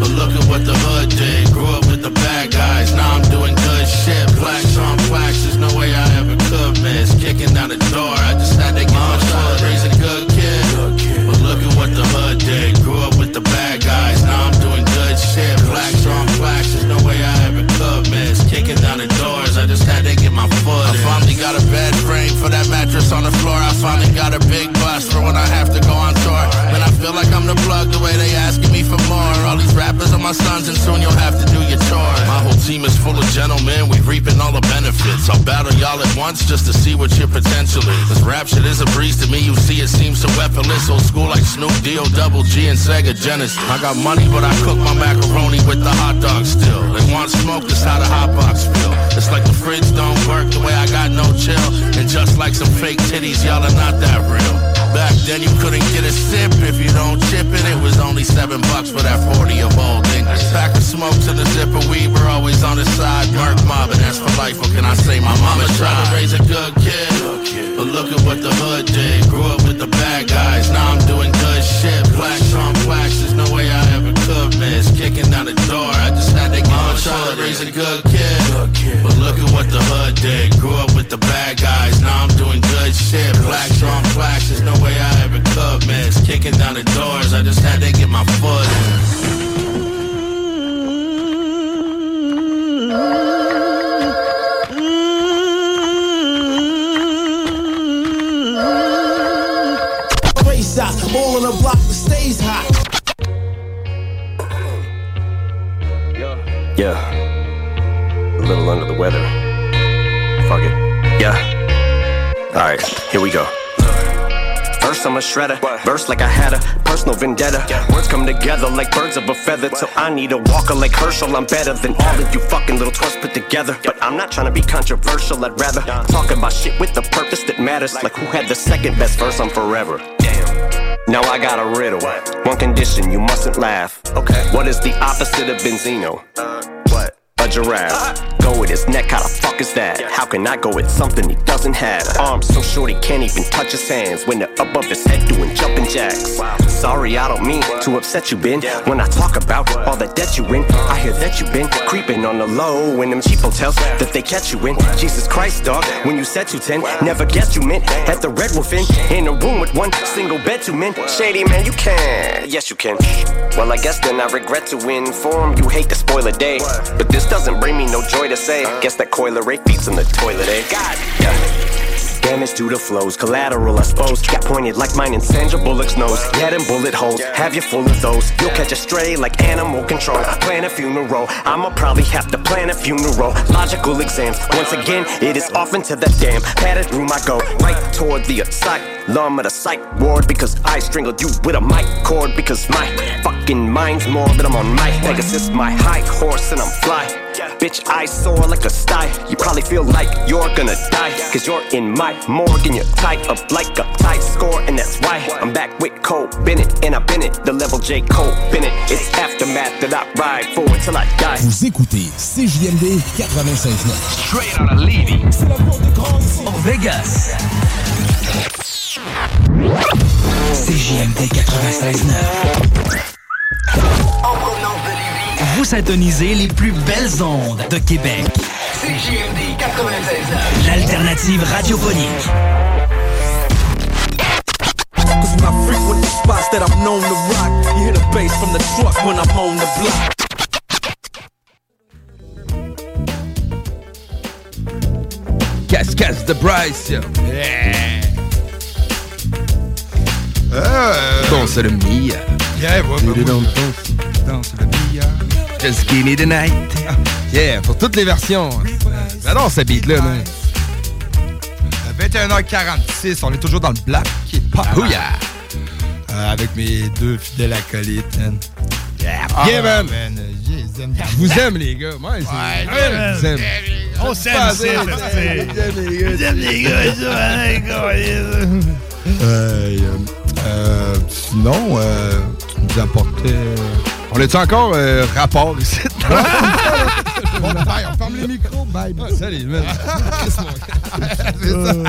but look at what the hood did. Grew up with the bad guys, now I'm doing good shit. Plaques on plaques, there's no way I ever could. Kicking down the door, I just had to get my son. Raise a good kid, but look at what the hood did. Grew up with the bad guys, now I'm doing good shit. Plaques on plaques, there's no way I ever could miss. Kicking down the doors, I just had to get my foot. I finally got a bed frame for that mattress on the floor. I finally got a big bus for when I have to feel like I'm the plug the way they asking me for more. All these rappers are my sons, and soon you'll have to do your chore. My whole team is full of gentlemen, we reaping all the benefits. I'll battle y'all at once just to see what your potential is. This rap shit is a breeze to me, you see it seems so effortless. Old school like Snoop, D.O. Double G, and Sega Genesis. I got money, but I cook my macaroni with the hot dog still. They want smoke, that's how the hot box feel. It's like the fridge don't work the way I got no chill. And just like some fake titties, y'all are not that real. Back then you couldn't get a sip if you don't chip it. It was only seven bucks for that 40 of old English. Pack of smokes and a zipper weed were always on the side. Merc mob and that's for life. What can I say? My mama tried to raise a good kid. But look at what the hood did. Grew up with the bad guys. Now I'm doing good shit. Plaques on plaques. There's no way I ever. Kicking down the door. I just had to get uh, my tried to raise a good kid. But look at what the hood did. Grew up with the bad guys. Now I'm doing good shit. Plaques on plaques. There's no way I ever could miss. Kicking down the doors. I just had to get my foot in. Yeah. A little under the weather. Fuck it. Yeah. Alright, here we go. First I'm a shredder, verse like I had a personal vendetta. Words come together like birds of a feather. So I need a walker like Herschel. I'm better than all of you fucking little twerps put together. But I'm not trying to be controversial. I'd rather talk about shit with the purpose that matters. Like who had the second best verse on Forever. Damn. Now I got a riddle. One condition, you mustn't laugh. Okay. What is the opposite of Benzino? Uh, A giraffe. Go with his neck, how the fuck is that? How can I go with something he doesn't have? Arms so short he can't even touch his hands when they're above his head doing jumping jacks. Sorry, I don't mean to upset you, Ben. When I talk about all the debt you in, I hear that you been creeping on the low when them cheap hotels that they catch you in. Jesus Christ, dog, when you said you ten, never guessed you meant at the Red Wolf Inn in a room with one single bed two men. Shady man, you can, yes you can. Well, I guess then I regret to inform you hate to spoil a day, but this doesn't bring me no joy to say. Guess that coiler Ray feeds in the toilet, eh? God, yeah. Damage due to flows, collateral, I suppose. Got pointed like mine in Sandra Bullock's nose. Yeah, them bullet holes, have you full of those. You'll catch a stray like animal control. Plan a funeral, I'ma probably have to plan a funeral. Logical exams, once again, it is off into the damn padded room I go. Right toward the asylum of the psych ward because I strangled you with a mic cord because my fucking mind's more than I'm on my Pegasus, my high horse, and I'm fly. Bitch, I soar like a sty. You probably feel like you're gonna die. Cause you're in my morgue and you're tied up like a tight score. And that's why I'm back with Cole Bennett. And I've been it, the level J. Cole Bennett. It's aftermath that I ride for till I die. Vous écoutez CJMD 96.9. Straight out of Levy. Oh, Vegas. CJMD 96.9. Vous syntonisez les plus belles ondes de Québec. CJMD 96.9. L'alternative radiophonique. Cause when I frequent the spots that I'm known to rock, you hear the bass from the truck when I'm on the block. Cascas de Bryce. Yeah. Euh, Danse le Mia. Yeah, ouais, bah, Danse le Mia. Just give me the night. Yeah, pour toutes les versions. J'adore ce beat-là, man. Euh, 21h46, on est toujours dans le black qui est pas. Oh yeah! Euh, avec mes deux fidèles acolytes, man. Yeah, Ah, yeah, man. euh, Je vous aime, les gars. Moi, c'est. Ouais, Ouais, je vous aime. On s'aime, Pas les gars. Les gars. Euh, euh, sinon, euh, tu nous apportais. On a-tu encore euh, rapport ici? Bye, on ferme les micros, bye. Salut, man.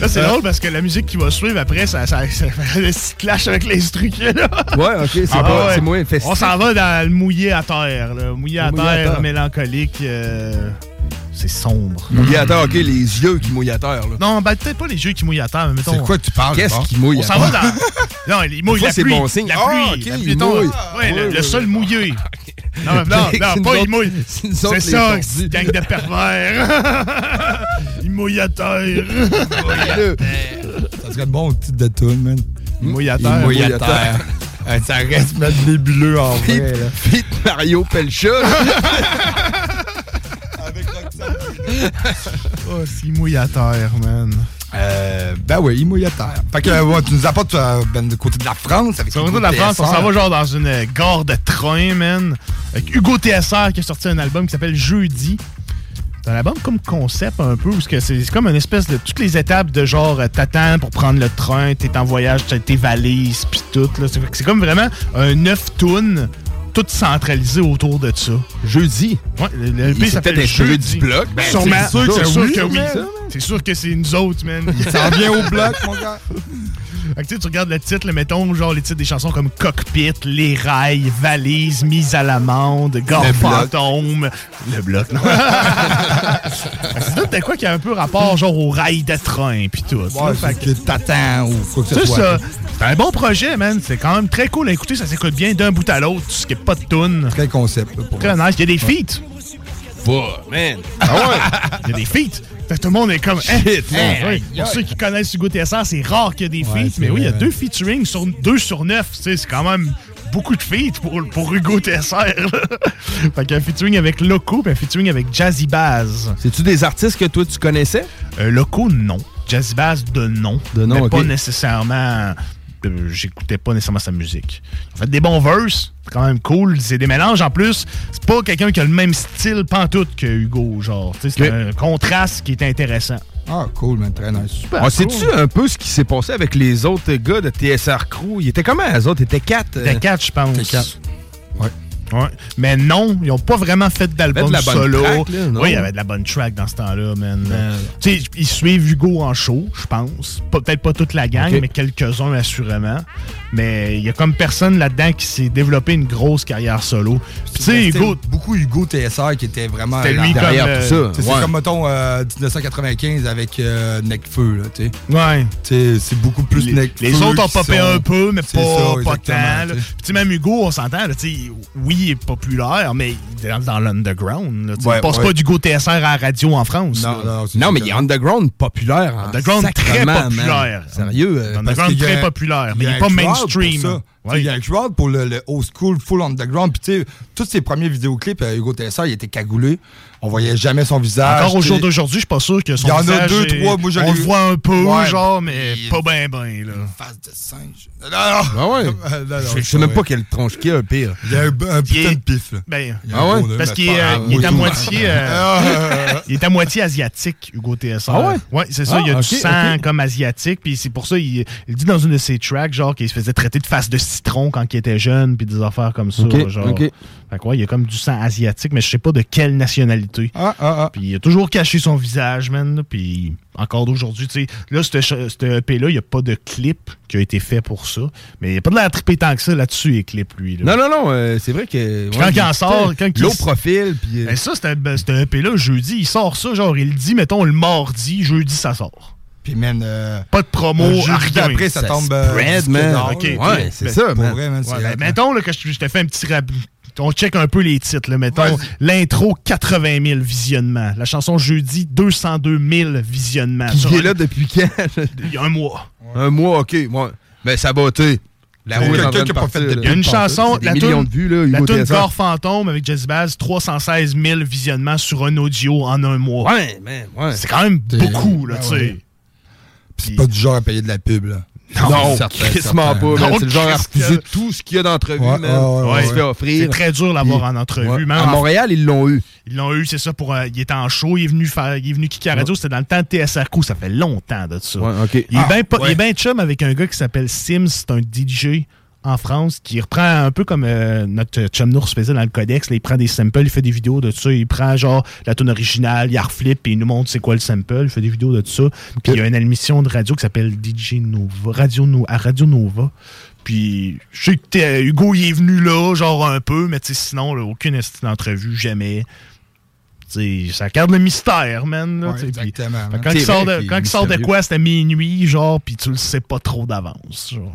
C'est c'est drôle parce que la musique qui va suivre après, ça, ça, ça fait un petit clash avec l'instru qu'il y a là. Ouais, ok, c'est Ah, pas- ouais. c'est moins festif. On s'en va dans le mouillé à terre, là. Mouillé à Mouillé à terre, mélancolique. euh, c'est sombre. Mouillé à terre, ok, les yeux qui mouillent à terre, là. Non, ben, peut-être pas les yeux qui mouillent à terre, mais mettons. C'est quoi que tu parles, Qu'est-ce qui mouille On s'en va dans. Non, il mouille la c'est pluie. bon signe. La Ah, pluie. ok, la pluie, il mettons, mouille. Ouais, le, Ouais, le ouais, sol ouais. mouillé. Non, non, non, pas il mouille. c'est ça, gang de pervers. il mouille à terre. Ça serait bon titre de tune, man. Il mouille à Il terre. mouille à terre. Ça reste mettre nébuleux en vrai. Fit Mario Pelcha. Oh, s'il mouille à terre, man. Euh, ben oui, terre. Fait que, ouais, tu nous apportes euh, ben, du côté de la France. Avec le Hugo de la France, on s'en va genre dans une gare de train, man. Avec Hugo TSR qui a sorti un album qui s'appelle Jeudi. C'est un album comme concept un peu, parce que c'est comme une espèce de toutes les étapes de genre euh, t'attends pour prendre le train, t'es en voyage, t'as tes valises, puis tout. C'est comme vraiment un neuf tunes, tout centralisé autour de ça. Jeudi. Ouais, le, Il s'est s'appelle Jeudi. du bloc. Ben, Sûrement. c'est sûr oui, sûr que oui. C'est sûr que c'est nous autres, man. Ça revient au bloc, mon gars. Fait que, tu sais, tu regardes le titre, là, mettons, genre les titres des chansons comme Cockpit, Les Rails, Valise, Mise à l'amende, Gare Le bloc. Fantôme. Le bloc, non? C'est quoi qui a un peu rapport, genre, au rail de train, puis tout. Ouais, là. Fait c'est que t'attends ou quoi que ce c'est soit. ça. C'est un bon projet, man. C'est quand même très cool à écouter. Ça s'écoute bien d'un bout à l'autre. Tu skippes pas de tune. Très concept. là, pour Très nice. Il y a des feats. Bah, man. Ah ouais? Il y a des feats. Tout le monde est comme. hein, Shit, man. hein, ouais. Pour ceux qui connaissent Hugo TSR, c'est rare qu'il y ait des Ouais, feats. Mais oui, il y a deux featuring sur deux sur neuf. Tu sais, c'est quand même beaucoup de feats pour, pour Hugo TSR. là. fait qu'il y a un featuring avec Loco et un featuring avec Jazzy Baz. C'est-tu des artistes que toi, tu connaissais? Euh, Loco, non. Jazzy Baz, de non. De non, mais pas nécessairement. Euh, J'écoutais pas nécessairement sa musique. En fait, des bons verses, c'est quand même cool. C'est des mélanges en plus. C'est pas quelqu'un qui a le même style pantoute que Hugo, genre. C'est un contraste qui est intéressant. Ah, cool, man. Très nice. Super On cool. sait-tu un peu ce qui s'est passé avec les autres gars de TSR Crew? Ils étaient comment, les autres? Ils étaient quatre? euh, C'était quatre, je pense. Quatre. Ouais. Mais non, ils ont pas vraiment fait d'album solo. track, là, non? oui, il y avait de la bonne track dans ce temps-là, man. Euh, tu sais, ils suivent Hugo en show, je pense. Peut-être pas toute la gang, mais quelques-uns assurément. Mais il y a comme personne là-dedans qui s'est développé une grosse carrière solo. Tu sais, Hugo, beaucoup Hugo TSR qui était vraiment C'était là- lui derrière comme, tout euh, ça. Ouais. C'est comme, mettons, euh, 1995 avec euh, Necfeu, là, tu sais. ouais. Tu sais, C'est beaucoup plus Les, Necfeu. les autres ont popé sont- un peu, mais pas, ça, pas tant. Puis tu sais, même Hugo, on s'entend, tu sais, oui, il est populaire, mais il est dans, dans l'underground. tu sais. Ouais, il passe ouais. pas d'Hugo TSR à la radio en France. Non, non, Non, mais il est underground populaire. Underground très man. populaire. Sérieux? euh, Underground très populaire, mais il y a est un pas mainstream. Ouais. Il y a un crowd pour le, le old school, full underground. Puis, tu sais, tous ses premiers vidéoclips, euh, Hugo TSR, il était cagoulé. On voyait jamais son visage. Encore au jour d'aujourd'hui, je suis pas sûr que son Il y en a visage deux, est- trois, moi, On le voit un peu, Ouais. genre, mais pas ben ben, là. Face de singe. Non, non. Ah ouais? Non, non, Je sais même pas quelle tronche qu'il y a, pire. Il y a un, un est- putain de pif, là. Ben, Il y a un Ah ouais? gros parce qu'il est, euh, est à moitié... euh, il est à moitié asiatique, Hugo TSR. Ah ouais? Ouais, c'est ça. Ah, il y a ok, du sang comme asiatique, puis c'est pour ça, il, il dit dans une de ses tracks, genre, qu'il se faisait traiter de face de citron quand il était jeune, puis des affaires comme ça, genre. Fait quoi, il y a comme du sang asiatique, mais je sais pas de quelle nationalité. Ah, ah, ah. Puis il a toujours caché son visage, man. Puis encore d'aujourd'hui, tu sais, là, ce ce EP-là, il n'y a pas de clip qui a été fait pour ça. Mais il n'y a pas de l'air trippé tant que ça là-dessus, les clips, lui. là. Non, non, non, euh, c'est vrai que. Puis quand il en sort, quand il- Low profil, puis. euh, Ben ça, c'était ben, c'était un EP-là, jeudi, il sort ça, genre, il le dit, mettons, le mardi, jeudi, ça sort. Puis, man. euh, Pas de promo, d'après, ça, Ça tombe. spread, man. Ouais, c'est ben, ça, Pour man. vrai, man. Ouais, ben, mettons là, que je, je te fais un petit rap. On check un peu les titres. Là, mettons, Ouais. l'intro, 80 000 visionnements. La chanson jeudi, 202 000 visionnements. Qui est là depuis quand? Il y a un mois. Un mois, ok. Ouais. Ben, ça va, tu sais. La roue. Il y a une chanson, la tune- de vues, là, la Hugo tune TSR. Corps Fantôme avec Jazzy Bass, 316 000 visionnements sur un audio en un mois. Ouais, man, ouais. C'est quand même beaucoup, là, Ah tu sais. C'est pas du genre à payer de la pub, là. Non, crissement pas, man. C'est le genre à refuser tout ce qu'il y a d'entrevue, Ouais, man. ouais, ouais, qui se ouais. fait offrir. C'est très dur de l'avoir Puis- en entrevue. Ouais. Même À Montréal, ils l'ont eu. Ils l'ont eu, c'est ça, pour euh, il était en show, il est venu faire, il est venu kicker radio, c'était dans le temps de TSRQ, ça fait longtemps de ça. Il est Ah, bien il ouais. est bien chum avec un gars qui s'appelle Sims, c'est un DJ en France qui reprend un peu comme euh, notre chum Nours faisait dans le codex, là, il prend des samples, il fait des vidéos de ça, il prend genre la tune originale, il reflip et il nous montre c'est quoi le sample, il fait des vidéos de ça. Puis il y a une émission de radio qui s'appelle DJ Nova, Radio No- à Radio Nova. Puis je sais que t'es- Hugo il est venu là, genre un peu, mais sinon là, aucune esti d'entrevue jamais. T'sais, ça garde le mystère, man. Là, Ouais, t'sais, puis- exactement, man. Quand, C'est il sort, vrai de, quand il sort de quoi, c'était minuit, genre, puis tu le sais pas trop d'avance. genre.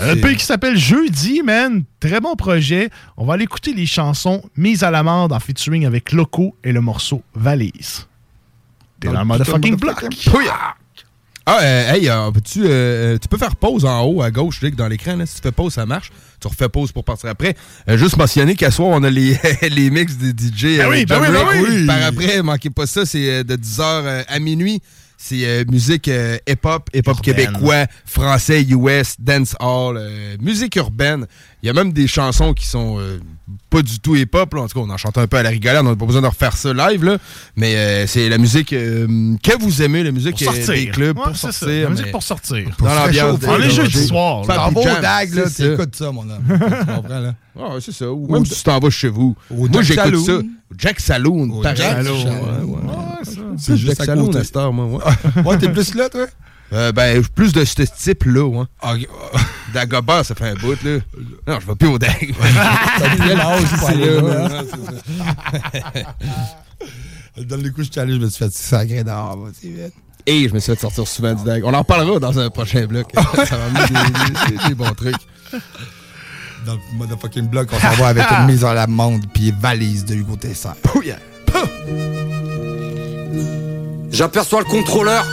Un C'est- peu qui s'appelle Jeudi, man. Très bon projet. On va aller écouter les chansons mises à l'amende en featuring avec Loco et le morceau Valise. T'es dans le motherfucking block. Ah, euh, hey, euh, peux-tu, euh, tu peux faire pause en haut à gauche là, dans l'écran. Si tu fais pause, ça marche. Tu refais pause pour partir après. Euh, juste mentionner qu'à soir, on a les, les mix des DJ. Ben oui, ben oui, ben oui. Par après, manquez pas ça. C'est euh, de 10h à minuit. C'est euh, musique euh, hip-hop, hip-hop québécois, français, US, dancehall, euh, musique urbaine. Il y a même des chansons qui sont euh, pas du tout hip-hop. En tout cas, on en chante un peu à la rigolade. On n'a pas besoin de refaire ça live. Là. Mais euh, c'est la musique euh, que vous aimez, la musique Pour sortir. des clubs Ouais, pour sortir. La musique pour sortir. Dans l'ambiance. est des- jeudi des- soir, là. faire T'en des vas au jams, DAG, là, t'écoutes ça, mon homme. Tu comprends, là? Ah, ouais, c'est ça. Ou même si tu t'en vas chez vous. Moi, Jack j'écoute Saloon. ça. Jack Saloon. Jack Saloon. ouais, ouais. C'est C'est juste Jack Saloon heure, moi. Ouais. Ouais, t'es plus là, toi? Euh, ben, plus de ce type-là. Ah, Dagobah, ça fait un bout, là. Non, je vais plus au Dag. Hein? Dans les coups, je suis allé, je me suis fait sacré dehors, va, c'est vite. Et je me suis fait sortir souvent du Dag. On en reparlera dans un prochain bloc. ça va amener des, des- des bons trucs. Dans le motherfucking bloc, on s'en va avec une mise en l'amende puis valise de Hugo Tesser. J'aperçois le contrôleur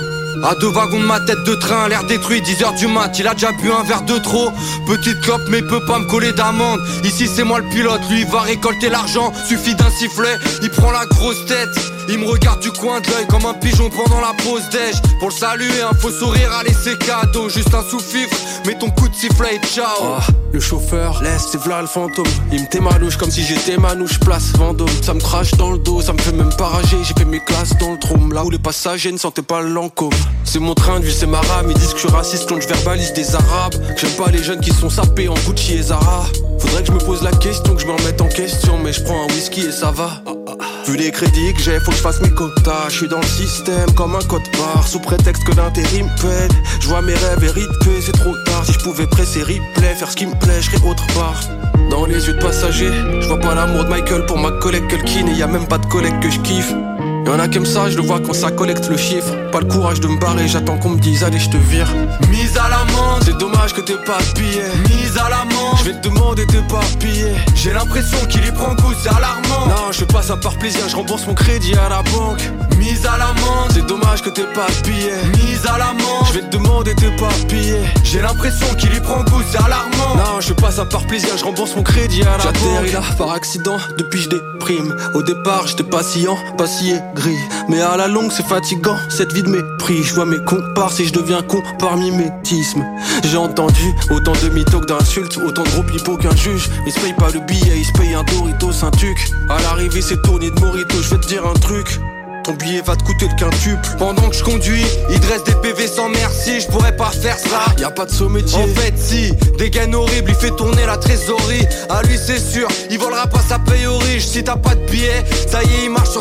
à deux wagons de ma tête de train, l'air détruit, 10h du mat, il a déjà bu un verre de trop. Petite clope mais peut pas me coller d'amende. Ici c'est moi le pilote, lui il va récolter l'argent Suffit d'un sifflet, il prend la grosse tête Il me regarde du coin de l'œil comme un pigeon pendant la pause déj Pour le saluer, un faux sourire à laisser cadeau Juste un sous-fifre, mets ton coup de sifflet et ciao Le chauffeur laisse, c'est v'là le fantôme. Il me témanouche comme si j'étais manouche, place Vendôme. Ça me crache dans le dos, ça me fait même pas rager. J'ai fait mes classes dans le trône, là où les passagers ne sentaient pas le lancôme. C'est mon train de vie, c'est ma rame. Ils disent que je suis raciste quand je verbalise des arabes. J'aime pas les jeunes qui sont sapés en Gucci et Zara. Faudrait que je me pose la question, que je me remette en question. Mais je prends un whisky et ça va. Vu les crédits que j'ai, faut que je fasse mes quotas. Je suis dans le système comme un code barre. Sous prétexte que l'intérim pète. Je vois mes rêves hérités, c'est trop tard. Si je pouvais presser replay, faire ce qui me plaît, je autre part. Dans les yeux de passagers, je vois pas l'amour de Michael pour ma collègue Culkin. Et y a même pas de collègue que je kiffe. Y'en a comme ça, je le vois quand ça collecte le chiffre. Pas le courage de me barrer, j'attends qu'on me dise allez, je te vire. Mise à l'amende, C'est dommage que t'es pas pillé. mise à l'amende Je vais te demander t'es pas pillé. J'ai l'impression qu'il y prend goût, c'est alarmant Non, je fais pas ça par plaisir, je rembourse mon crédit à la banque. Mise à l'amende, C'est dommage que t'es pas pillé. mise à l'amende Je vais te demander t'es pas pillé. J'ai l'impression qu'il y prend goût, c'est alarmant Non, je fais pas ça par plaisir, je rembourse mon crédit à la banque. J'atterris là par accident, depuis je déprime. Au départ, j'étais pas sciant, pas Mais à la longue, c'est fatigant, cette vie de mépris. Je vois mes comparses et je deviens con par mimétisme. J'ai entendu autant de mythos d'insultes, autant de gros pipeaux qu'un juge. Ils se payent pas le billet, ils se payent un Doritos, un tuc. À l'arrivée, c'est tourné de Morito, je vais te dire un truc. Ton billet va te coûter le quintuple. Pendant que je conduis, il dresse des PV sans merci, je pourrais pas faire ça Y a pas de saut métier. En fait si, des gaines horribles, il fait tourner la trésorerie À lui c'est sûr, il volera pas sa paye aux riches Si t'as pas de billet, ça y est il marche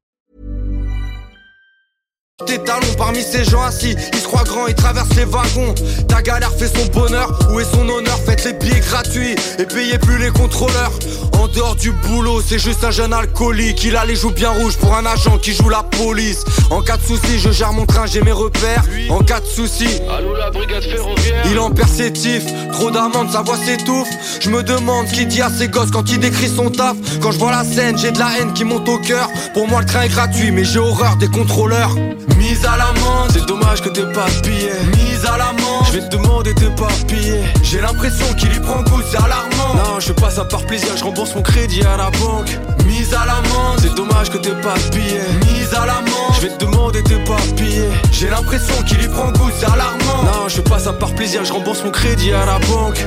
Tes talons parmi ces gens assis. Ils se croient grands, ils traversent les wagons. Ta galère fait son bonheur, où est son honneur? Faites les billets gratuits et payez plus les contrôleurs. En dehors du boulot, c'est juste un jeune alcoolique. Il a les joues bien rouges pour un agent qui joue la police. En cas de soucis, je gère mon train, j'ai mes repères. En cas de soucis, Allô la brigade ferroviaire il est en persétif, trop d'amendes, sa voix s'étouffe. Je me demande qui dit à ses gosses quand il décrit son taf. Quand je vois la scène, j'ai de la haine qui monte au cœur. Pour moi, le train est gratuit, mais j'ai horreur des contrôleurs. Mise à l'amende, C'est dommage que t'aies pas billet mise à l'amende. Je vais te demander tes papiers J'ai l'impression qu'il y prend goût, c'est alarmant. Non je fais pas ça par plaisir Je rembourse mon crédit à la banque Mise à l'amende, C'est dommage que t'aies pas billet mise à l'amende. Je vais te demander tes papiers J'ai l'impression qu'il y prend goût, c'est alarmant. Non je fais pas ça par plaisir Je rembourse mon crédit à la banque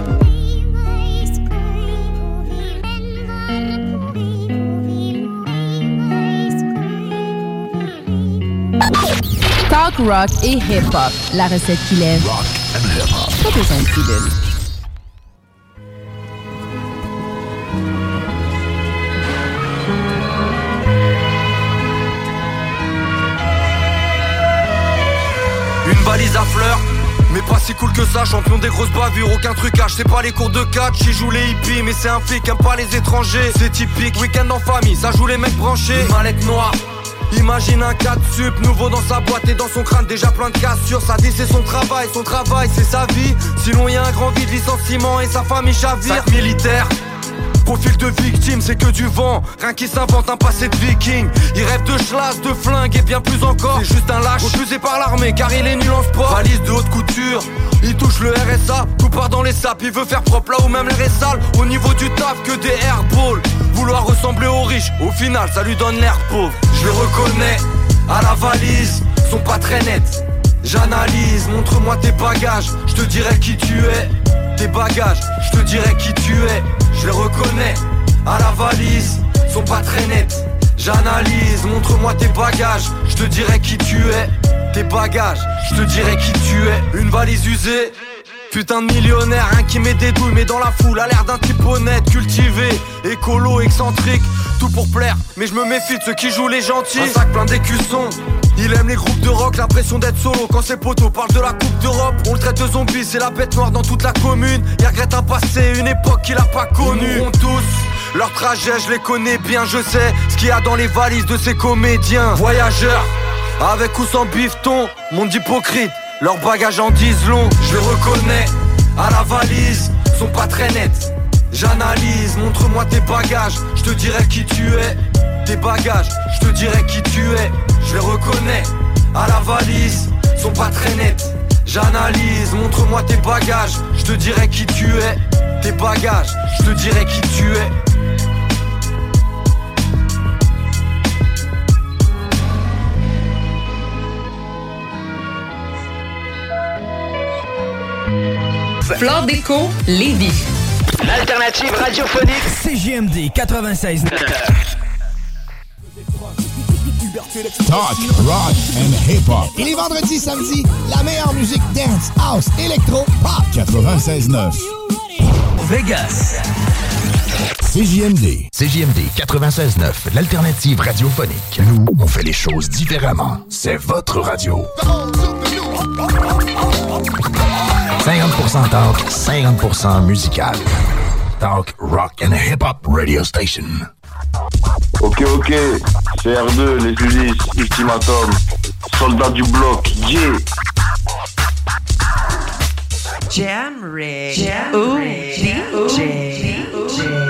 Talk rock et hip-hop. La recette qui lève. Pas besoin de pilule. Une valise à fleurs, mais pas si cool que ça, champion des grosses bavures, aucun trucage, c'est pas les cours de catch, j'y joue les hippies, mais c'est un flic, aime pas les étrangers, c'est typique, week-end en famille, ça joue les mecs branchés, Une mallette noire. Imagine un 4 sup, nouveau dans sa boîte et dans son crâne. Déjà plein de cassures Ça dit c'est son travail, son travail c'est sa vie. Sinon y a un grand vide, licenciement et sa famille chavire. Sac militaire Profil de victime, c'est que du vent. Rien qui s'invente un passé de viking. Il rêve de schlass, de flingue et bien plus encore. C'est juste un lâche, refusé par l'armée car il est nul en sport. Valise de haute couture, il touche le RSA. Tout part dans les sapes, il veut faire propre là où même l'air est sale. Au niveau du taf, que des airballs. Vouloir ressembler aux riches, au final ça lui donne l'air pauvre. Je le reconnais, à la valise, sont pas très nets. J'analyse, montre-moi tes bagages, je te dirai qui tu es. Tes bagages, je te dirai qui tu es. Je les reconnais, à la valise, sont pas très nets. J'analyse, montre-moi tes bagages, je te dirai qui tu es. Tes bagages, je te dirai qui tu es. Une valise usée. Putain de millionnaire, un qui met des douilles mais dans la foule a l'air d'un type honnête, cultivé, écolo, excentrique, tout pour plaire, mais je me méfie de ceux qui jouent les gentils. Un sac plein d'écussons, il aime les groupes de rock, l'impression d'être solo quand ses potos parlent de la Coupe d'Europe. On le traite de zombie, c'est la bête noire dans toute la commune. Il regrette un passé, une époque qu'il a pas connue. Ils mourront tous, leur trajet, je les connais bien, je sais ce qu'il y a dans les valises de ces comédiens. Voyageurs, avec ou sans bifton, monde hypocrite. Leurs bagages en disent long, je les reconnais. À la valise, sont pas très nets. J'analyse, montre-moi tes bagages, je te dirai qui tu es. Tes bagages, je te dirai qui tu es. Je les reconnais. À la valise, sont pas très nets. J'analyse, montre-moi tes bagages, je te dirai qui tu es. Tes bagages, je te dirai qui tu es. Flore Déco, Lévis. L'alternative radiophonique CJMD 96. Talk, rock and hip-hop. Et les vendredis, samedis, la meilleure musique dance, house, électro, pop. 96.9. Vegas. CJMD. CJMD 96.9, l'alternative radiophonique. Nous, on fait les choses différemment. C'est votre radio. 50% talk, 50% musical. Talk, rock and hip-hop radio station. Ok, ok, c'est R2, les Ulysses, Ultimatum, soldat du bloc, yeah Jamray. DJ.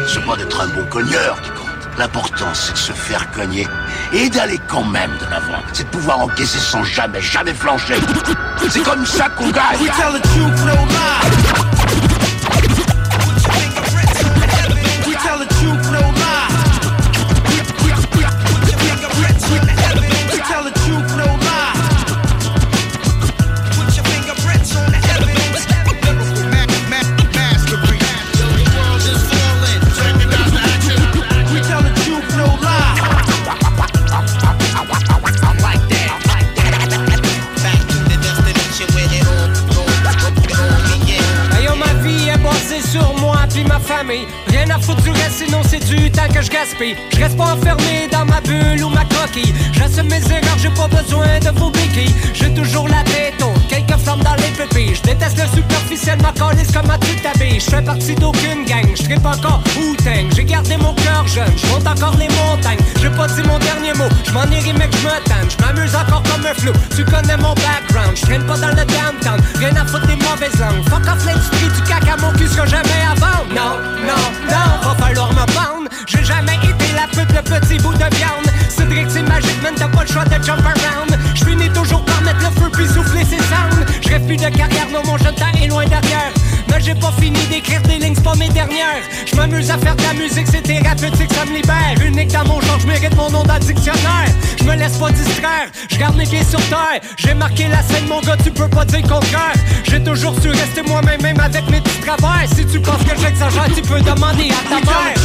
C'est pas d'être un bon cogneur qui. L'important, c'est de se faire cogner et d'aller quand même de l'avant. C'est de pouvoir encaisser sans jamais, jamais flancher. C'est comme ça qu'on gagne. Tammy faire foutre du reste, sinon c'est du temps que je gaspille. Je reste pas enfermé dans ma bulle ou ma coquille. J'assume mes erreurs, j'ai pas besoin de vos béquilles. J'ai toujours la tête haute, quelques flammes dans les pépilles. Je déteste le superficiel, ma colise comme ma petite t'habilles? Je fais partie d'aucune gang, je tripe encore Wu-Tang. J'ai gardé mon cœur jeune, je monte encore les montagnes. J'ai pas dit mon dernier mot, je m'en irai mec, je me tanne. Je m'amuse encore comme un flou, tu connais mon background. Je traîne pas dans le downtown, rien à foutre des mauvaises langues. Fuck off l'industrie du caca, mon cul, ce que jamais avant. Non, non, non mort, va falloir me pendre. J'ai jamais été la pute, le petit bout de viande. Cédric, c'est magique, man, t'as pas le choix de jump around. Je finis toujours par mettre le feu puis souffler ses sounds. Je plus de carrière, non, mon jeune temps est loin derrière. J'ai pas fini d'écrire des lignes, pas mes dernières. Je m'amuse à faire de la musique, c'est thérapeutique, ça me libère. Unique dans mon genre, je mérite mon nom dans le dictionnaire Je me laisse pas distraire, je garde mes pieds sur terre. J'ai marqué la scène, mon gars, tu peux pas dire contraire J'ai toujours su rester moi-même, même avec mes petits travers. Si tu penses que j'exagère, tu peux demander à ta mère.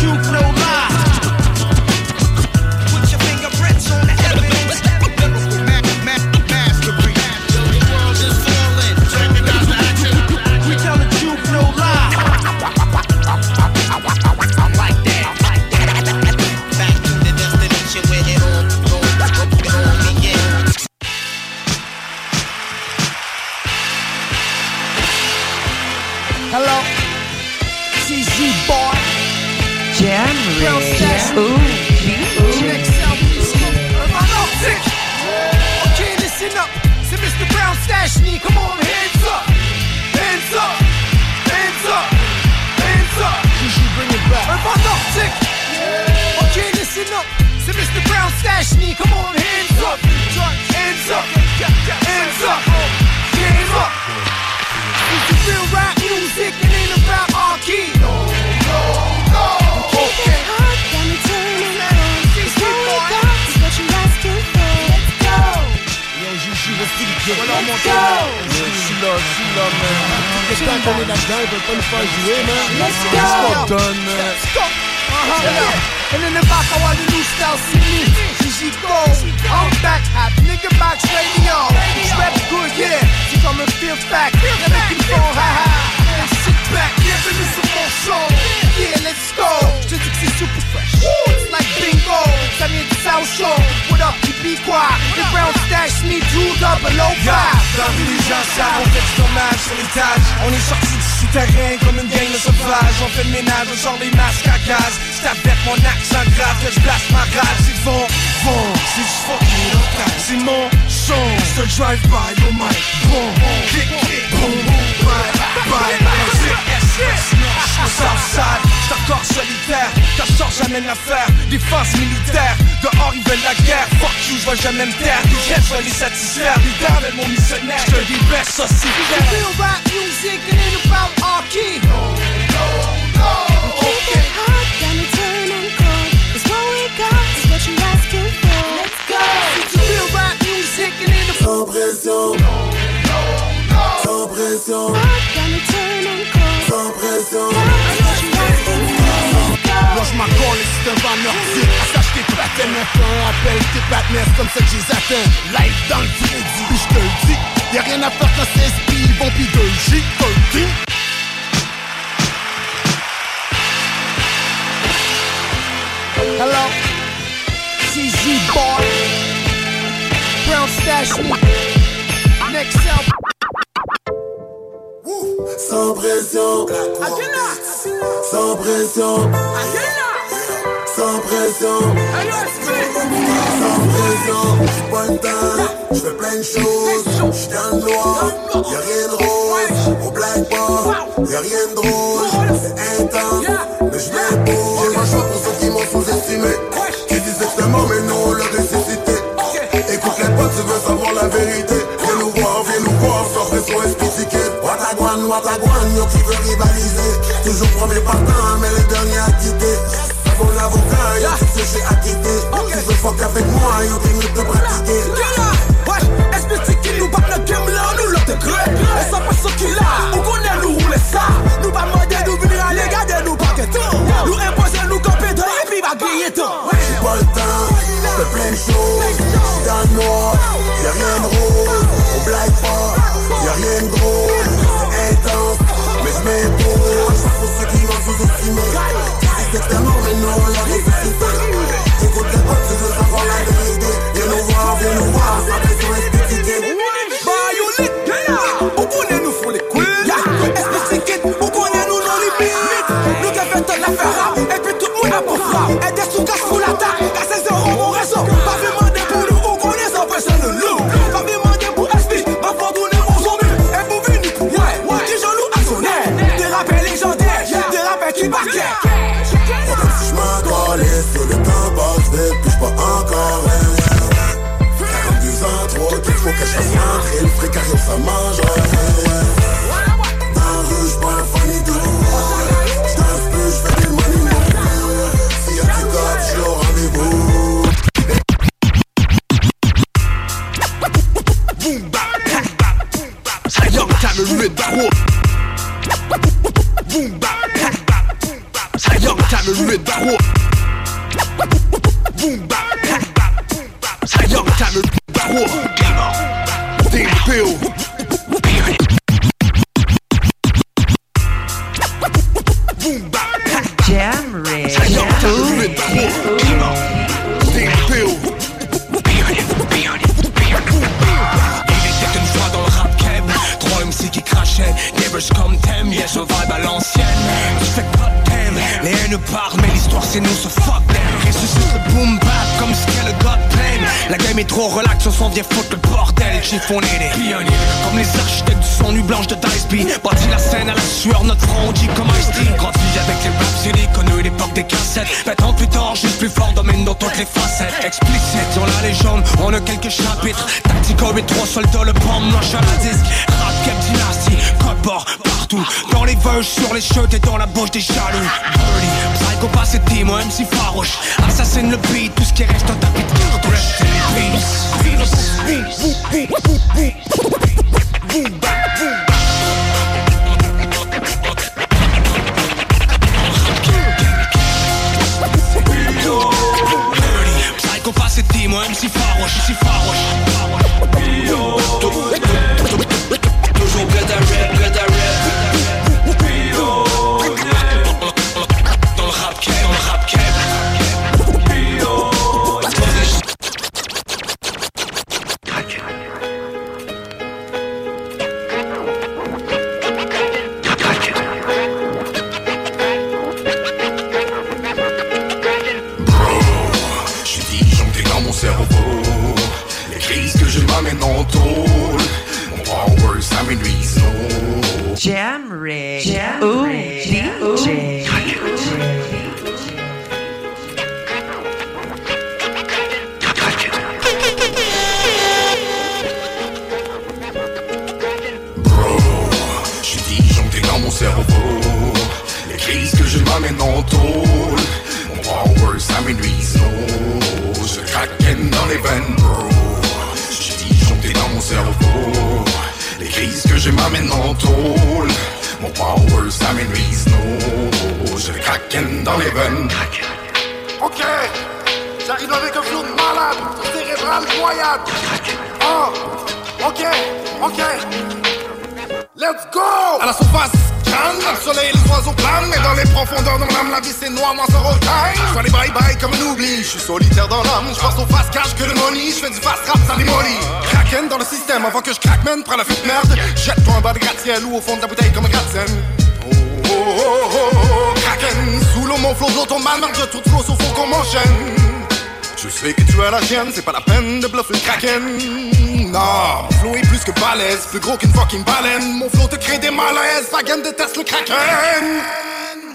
c'est pas la peine de bluffer le kraken. Non, mon flow est plus que balèze, plus gros qu'une fucking baleine. Mon flow te crée des malaises, la game déteste le kraken.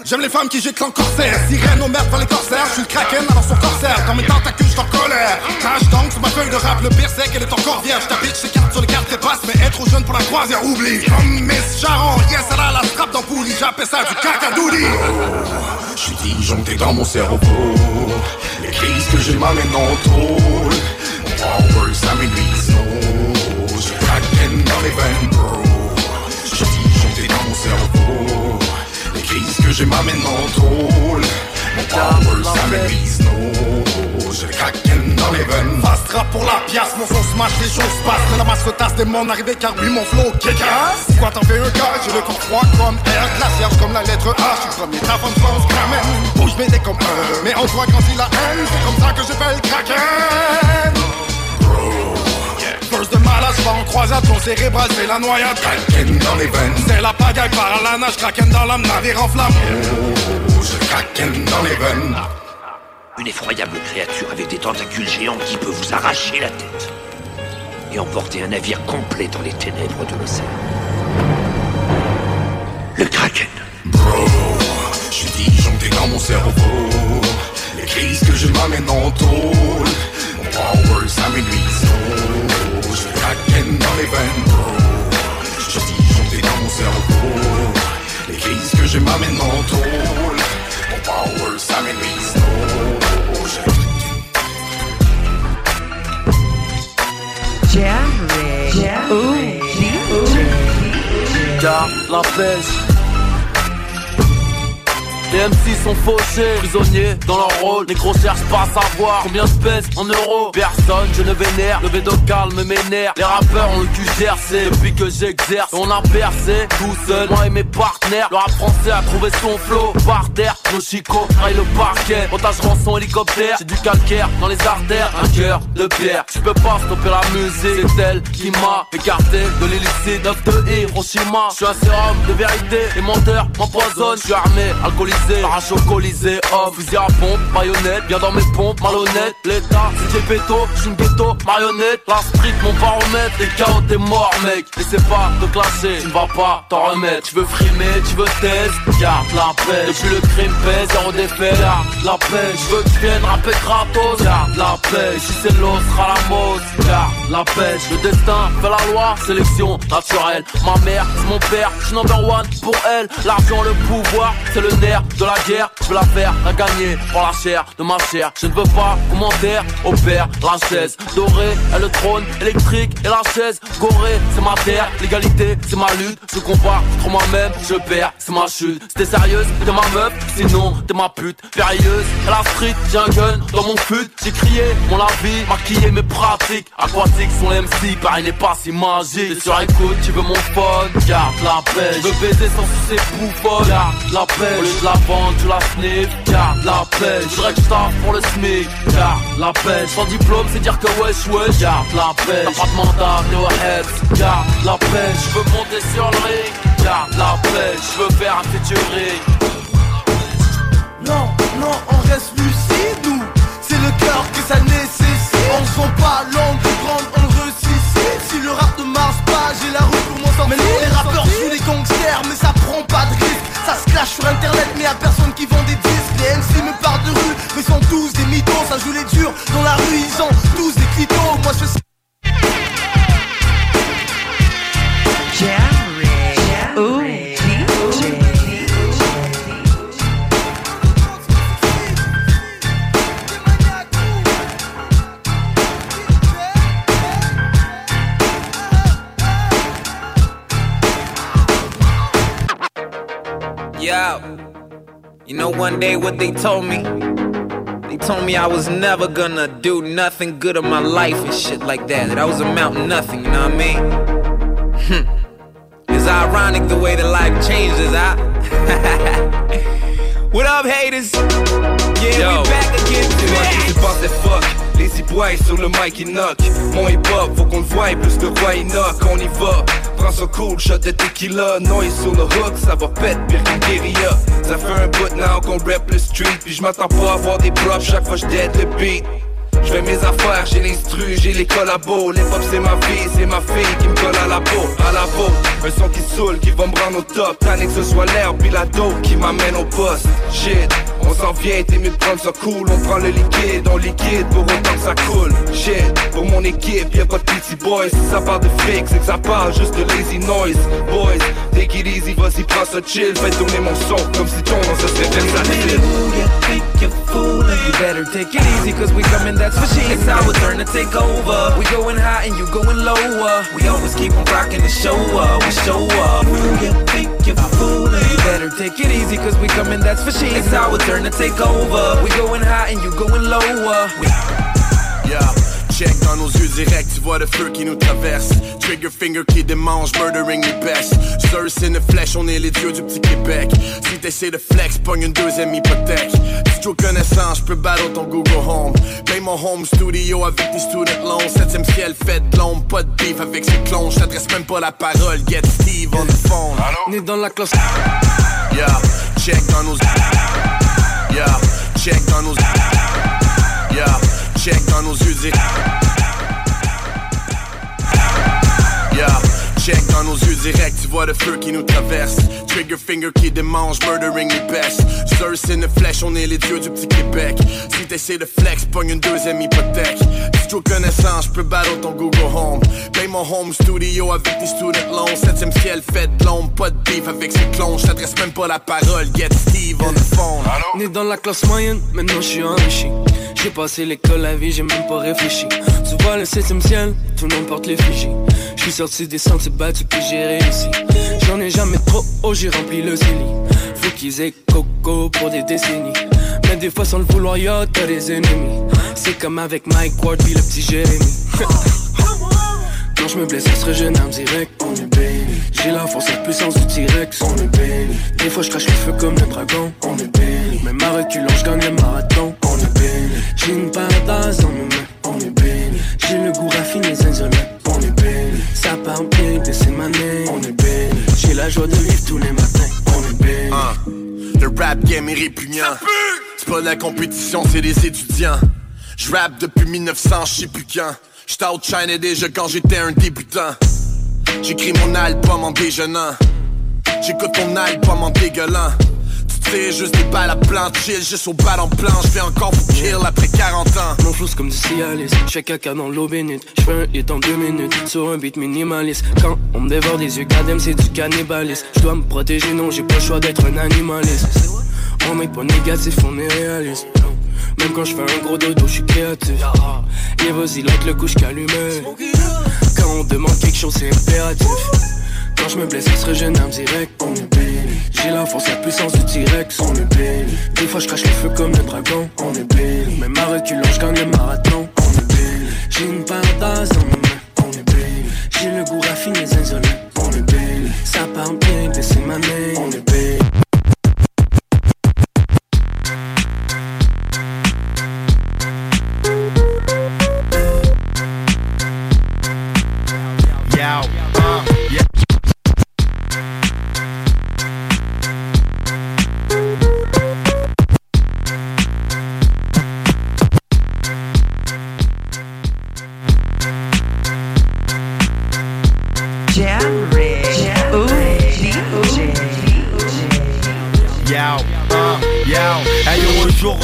J'aime les femmes qui jettent en corsaire. Sirène aux merde par les corsaires. Je suis le kraken avant son corsaire. Dans mes tentacules je en colère. Crash donc sur ma feuille de rap Le pire c'est qu'elle est encore vierge Ta bitch s'écarte sur les cartes très basses Mais être trop jeune pour la croisière Oublie. Comme Miss Charon Yes elle a la strap dans pourri J'appelle ça du cacadouli oh, Je disjoncté dans mon cerveau crise que j'ai mal et non drôle. Mon power, ça m'épuise, non. Je craque dans les veines, bro. Je dis, j'étais dans mon cerveau. Les crises que j'ai mal et non drôle. Dollars, ça me j'ai le kraken dans les veines Fast pour la pièce, mon son se match, les choses passent la masse tasse des mon arrivée car lui mon flow kékasse Pourquoi t'en fais un gars, j'ai le corps froid comme air Glaciaire comme la lettre H, je suis premier taf en France quand même Bouge mes dés comme un, mais on voit quand il a haine C'est comme ça que j'appelle kraken First de malade, pas en croisade, ton cérébral, c'est la noyade Kraken dans les veines, c'est la pagaille par la nage Kraken dans l'âme, navire en flamme. Kraken dans les veines Une effroyable créature avec des tentacules géants qui peut vous arracher la tête. Et emporter un navire complet dans les ténèbres de l'océan. Le Kraken. Bro, je suis disjoncté dans mon cerveau. Les crises que je m'amène en tôle. Mon power, ça Garde la pêche. Les MC sont fauchés, prisonniers dans leur rôle. Négro cherche pas à savoir combien je pèse en euros. Personne, je ne vénère, le bédo calme mes nerfs. Les rappeurs ont le cul gercé depuis que j'exerce. On a percé tout seul, moi et mes partenaires. Le rap français a trouvé son flow par terre. Nos chicots raillent le parquet. Montage rançon hélicoptère, j'ai du calcaire dans les artères. Un cœur de pierre, je peux pas stopper la musique. C'est elle qui m'a écarté de l'illicite. 9 de Hiroshima, je suis un sérum de vérité. Les menteurs m'empoisonnent, je suis armé, alcoolisé. Arrache au colisée, homme, fusil à pompe, marionnette, bien dans mes pompes, malhonnête. L'état, c'est Gepetto, je suis une ghetto, marionnette. La street, mon baromètre, les chaos, t'es mort, mec. Laissez pas te clasher, tu ne vas pas t'en remettre. Tu veux frimer, tu veux test, garde la paix. Depuis le crime pèse, zéro défait, garde la paix. Je veux que tu viennes rapper gratos, garde la paix. Si c'est l'eau, sera la mode, garde la pêche. Le destin fait la loi, sélection naturelle. Ma mère, c'est mon père, je suis number one pour elle. L'argent, le pouvoir, c'est le nerf de la guerre, je veux la faire, la gagner pour la chair de ma chair. Je ne veux pas commentaire, opère la chaise dorée et le trône électrique et la chaise gorée. C'est ma terre, l'égalité, c'est ma lutte. Je combat contre moi-même, je perds, c'est ma chute. C'était sérieuse, t'es ma meuf, sinon t'es ma pute. Périlleuse, à la street, j'ai un gun dans mon fut. J'ai crié mon la vie, maquillé mes pratiques. Aquatiques sont les MC, pareil n'est pas si magique. T'es sur écoute, tu veux mon phone, garde la paix. Je veux baiser sans sucer bouffonne, garde la paix. De la vendre, tu la sniff, garde la paix. Je que pour le SMIC, garde la paix. Sans diplôme, c'est dire que wesh wesh, garde la paix. T'as pas de mandat, t'es au head, garde la paix. Je veux monter sur le ring, garde la paix. Je veux faire un featuring. Non, non, on reste lucide, nous C'est le cœur que ça nécessite On sent pas l'underground, Sur internet, mais y'a personne qui vend des disques. Les MC me parlent de rue, mais sont tous des mythos. Ça joue les durs, dans la rue ils ont tous des clitos. Moi je Yo, you know one day what they told me? They told me I was never gonna do nothing good in my life and shit like that. That I was amount nothing, you know what I mean? Hmm. It's ironic the way that life changes, huh? what up, haters? Yeah, Yo. we back again moi today. c'est fuck Les boys sur le mic ils knock Mon hip hop faut qu'on le voie Plus de roi il knock On y va Son cool shot de tequila Noise sur le hook Ça va pète pire qu'une guérilla. Ça fait un bout now qu'on rap le street Puis je m'attends pas à avoir des props Chaque fois je le beat. Je fais mes affaires, j'ai l'instru, j'ai les collabos. Les pop c'est ma vie, c'est ma fille qui me colle à la peau, à la peau. Un son qui saoule, qui va me rendre au top. Tanné que ce soit l'air, puis la dope qui m'amène au poste. Shit, on s'en vient, t'es mieux de prendre ça cool. On prend le liquide, on liquide pour autant que ça coule. Shit, pour mon équipe, y'a pas de petit boys. Si ça parle de fake, c'est que ça parle juste de lazy noise. Boys, take it easy, vas-y prends ça chill. Fais tourner mon son comme si ton nom ce serait versatile You better take it easy cause we coming that's for shit It's our turn to take over. We going high and you going lower. We always keep on rocking the show up We show up. You think you're fooling You better take it easy cause we coming that's for shit It's our turn to take over We going high and you going lower We Yeah. Check dans nos yeux directs, tu vois le feu qui nous traverse. Trigger finger qui démange, murdering les best. Source in the flesh, on est les dieux du petit Québec. Si t'essaies de flex, pogne une deuxième hypothèque. Si tu connaissant, je peux battre ton Google Home. Paye mon home studio avec des student loans. Septième ciel, fait de l'ombre, pas de beef avec ses clones. J't'adresse même pas la parole, get Steve on the phone. On dans la classe. Yeah, check dans nos. Yeah, check dans nos. Yeah, check dans nos yeux. Yeah, check dans nos yeux directs, tu vois le feu qui nous traverse. Trigger finger qui démange, murdering les best. Source in the flesh, on est les dieux du petit Québec. Si t'essaies de flex, pogne une deuxième hypothèque. Si tu connaissant, je peux battre ton Google Home. Paye mon home studio avec des student loans. Septième ciel, fait de l'ombre, pas de beef avec ses clones. J't'adresse même pas la parole, get Steve on the phone. Né dans la classe moyenne, maintenant je suis enrichi. J'ai passé l'école, la vie, j'ai même pas réfléchi. Tu vois le septième ciel, tout le monde porte les fusils. Suis sorti des sentiers battus puis j'ai réussi. J'en ai jamais trop, oh j'ai rempli le CELI. Faut qu'ils aient coco pour des décennies. Mais des fois sans le vouloir, y'a t'as des ennemis. C'est comme avec Mike Ward puis le petit Jérémy. Quand je me blesse, ça serait jeune, âme direct, on est béni. J'ai la force, la puissance du T-Rex, on est béni. Des fois, je crache le feu comme le dragon, on est béni. Même à reculant, je gagne le marathon, on est béni. J'ai une paradise dans mes mains, on est béni. J'ai le goût raffiné, zinzolette, on est béni. Ça part bien, de ses manées, on est béni. J'ai la joie de vivre tous les matins, on est béni. Ah, le rap game est répugnant. C'est pas la compétition, c'est les étudiants. Je rap depuis 1900, je sais plus quand. J'étais outshine déjà quand j'étais un débutant. J'écris mon album en déjeunant. J'écoute ton album en dégueulant. Tires juste des balles à plan, chill juste au bal en plan. J'fais encore pour kill après 40 ans. Mon c'est comme du Cialis, j'fais caca dans l'eau bénite. J'fais un hit en deux minutes, sur un beat minimaliste. Quand on me dévore des yeux, cadem c'est du cannibalisme. J'dois me protéger, non j'ai pas le choix d'être un animaliste. On est pas négatif, on est réaliste. Même quand j'fais un gros dodo, j'suis créatif. Et vas-y, like le couche qu'allumé Quand on demande quelque chose, c'est impératif quand je me blesse, serait jeune âme direct, on est béni. J'ai la force, la puissance du T-Rex, on est béni. Des fois, je crache le feu comme le dragon, on est béni. Même à reculant, je gagne le marathon, on est béni. J'ai une paradise dans mes mains, on est béni. J'ai le goût raffiné, zinzolette, on est béni. Ça part bien, de ses manées, on est béni.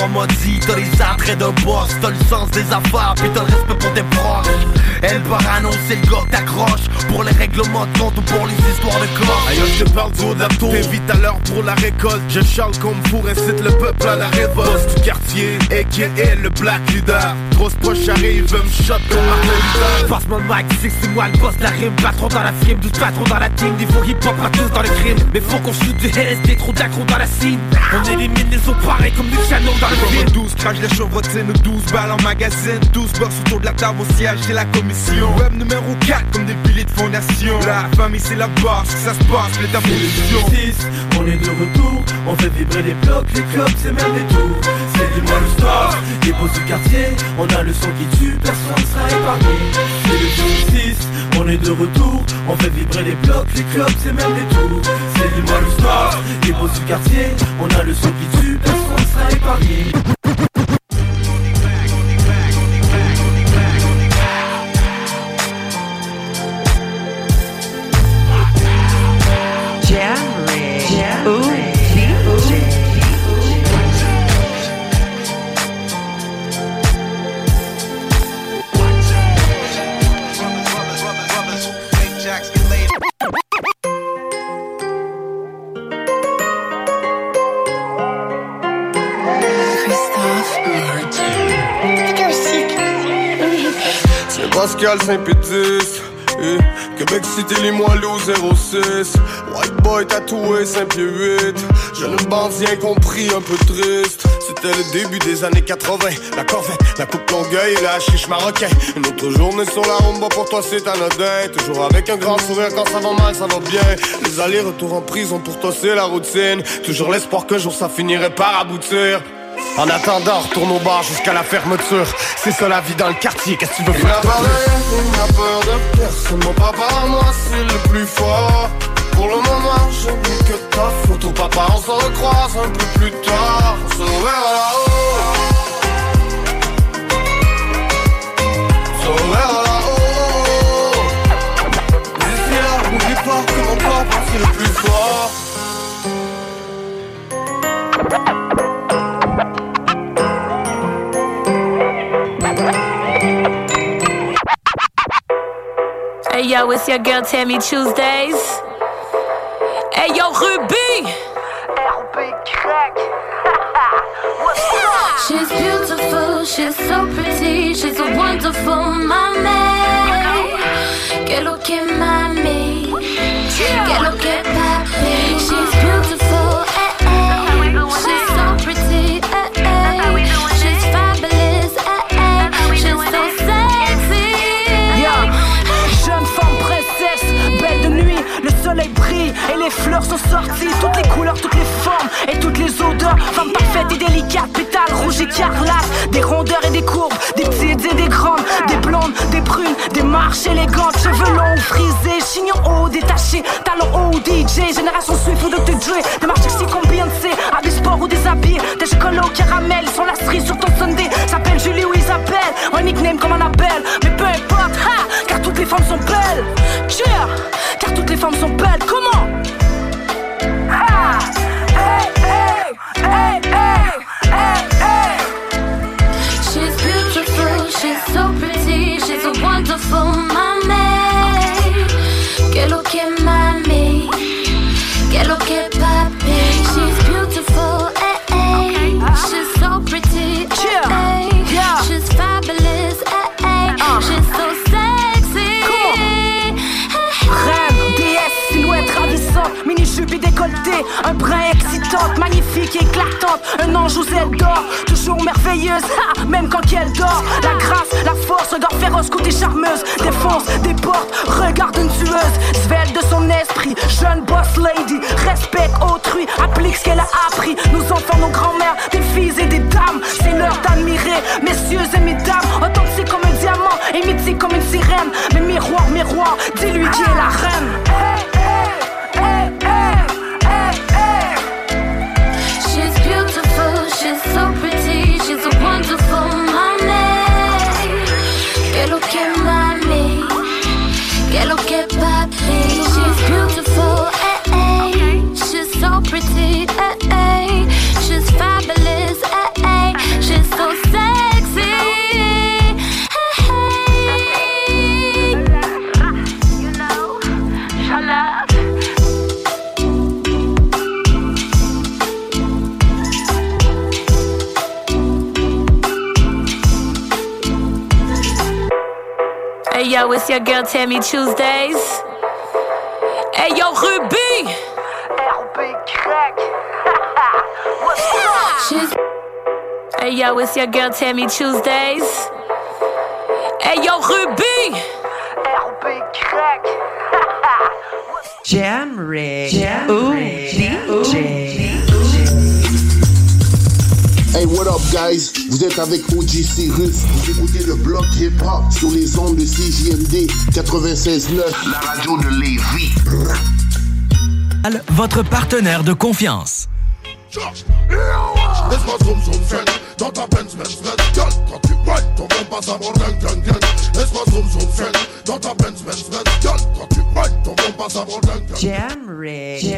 On m'a dit T'as les attraits de boss, t'as le sens des affaires Puis t'as le respect pour tes proches Elle part annoncer le gars que t'accroches Pour les règlements de compte ou pour les histoires de corps Aïe, je te parle du haut de la tour. T'es vite à l'heure pour la récolte. Je charle comme pour incite le peuple à la révolte. Du quartier, a.k.a. le black leader. Grosse poche arrive, veut me shot comme Martin Luther. Passe mon mic, sais que c'est moi le boss la rime. Patron dans la frime, 12 patrons dans la team. Des faux hip-hop tous dans le crime. Mais faut qu'on shoot du LSD, trop d'accro dans la scene On élimine les autres pareils comme du channel dans le film. 12 crash les chevrotines, 12 balles en magazine. 12 box autour de la table au siège et la commission Web numéro 4 comme des piliers de fondation La famille c'est la base, ça se passe, les démolitions 6, on est de retour, on fait vibrer les blocs, les clubs, c'est même des tours. C'est du moi le sport, les beaux du quartier, on a le son qui tue, personne sera épargné. C'est le 6, on est de retour, on fait vibrer les blocs, les clubs, c'est même des tours. C'est du moi le sport, les beaux du quartier, on a le son qui tue, personne sera épargné. Pascal Saint-Pétis eh, Québec City, Limoilou 06 White boy tatoué 5 pieds 8 Jeune bandit incompris, un peu triste C'était le début des années 80. La corvette, la coupe longueuil et la chiche marocain. Une autre journée sur la rumba, pour toi c'est anodin. Toujours avec un grand sourire quand ça va mal, ça va bien. Les allers-retours en prison, pour toi c'est la routine. Toujours l'espoir qu'un jour ça finirait par aboutir. En attendant, retourne au bar jusqu'à la fermeture. C'est ça la vie dans le quartier, qu'est-ce que tu veux Il n'a faire? pas rien, il n'a peur de personne. Mon papa, moi, c'est le plus fort. Pour le moment, je n'ai que ta photo. Papa, on se recroise un peu plus tard. On se reverra là-haut. It's your girl Tammy Tuesdays. Hey yo, Ruby! She's beautiful, she's so pretty, she's a wonderful mommy. Que lo que mami, que lo que papi. She's beautiful, les fleurs sont sorties, toutes les couleurs, toutes les formes et toutes les odeurs. Femme parfaite et délicate, pétales rouges écarlates, des rondeurs et des courbes, des petites et des grandes, des blondes, des brunes, des marches élégantes, cheveux longs, frisés, chignon haut, détaché, talons haut, DJ, génération Swift ou Dr. Dre, des marches sexy comme Beyoncé, habits sport ou des habits, des chocolats au caramel, sont la cerise sur ton Sunday, s'appelle Julie ou Isabelle, un nickname comme on appelle, mais peu importe, ha, car toutes les femmes sont belles, yeah, car toutes les femmes sont belles, comment? Excitante, magnifique éclatante, un ange aux ailes d'or, toujours merveilleuse, même quand elle dort. La grâce, la force, regard féroce, côté charmeuse, défonce des portes, regarde une tueuse, svelte de son esprit, jeune boss lady, respecte autrui, applique ce qu'elle a appris. Nos enfants, nos grands-mères, des filles et des dames, c'est l'heure d'admirer, messieurs et mesdames, authentique comme un diamant et mythique comme une sirène. Mais miroir, miroir, dis-lui qui est la reine. It's your girl Tammy Tuesdays. Hey yo, Ruby! She's Hey yo, it's your girl Tammy Tuesdays. Hey yo, Ruby! Jam Rig. Ooh, DJ. Hey, what up, guys? Vous êtes avec OG Cyrus. Vous écoutez le bloc hip-hop sur les ondes de CJMD 96.9. La radio de Lévis. Votre partenaire de confiance. Laisse-moi zoom zoom friend Dans ta Benz Benz Benz Girl quand tu ride ton bon passe à mon gang gang gang Laisse-moi zoom zoom friend Dans ta Benz Benz Benz Girl quand tu ride ton bon passe à mon gang gang Jam Rig.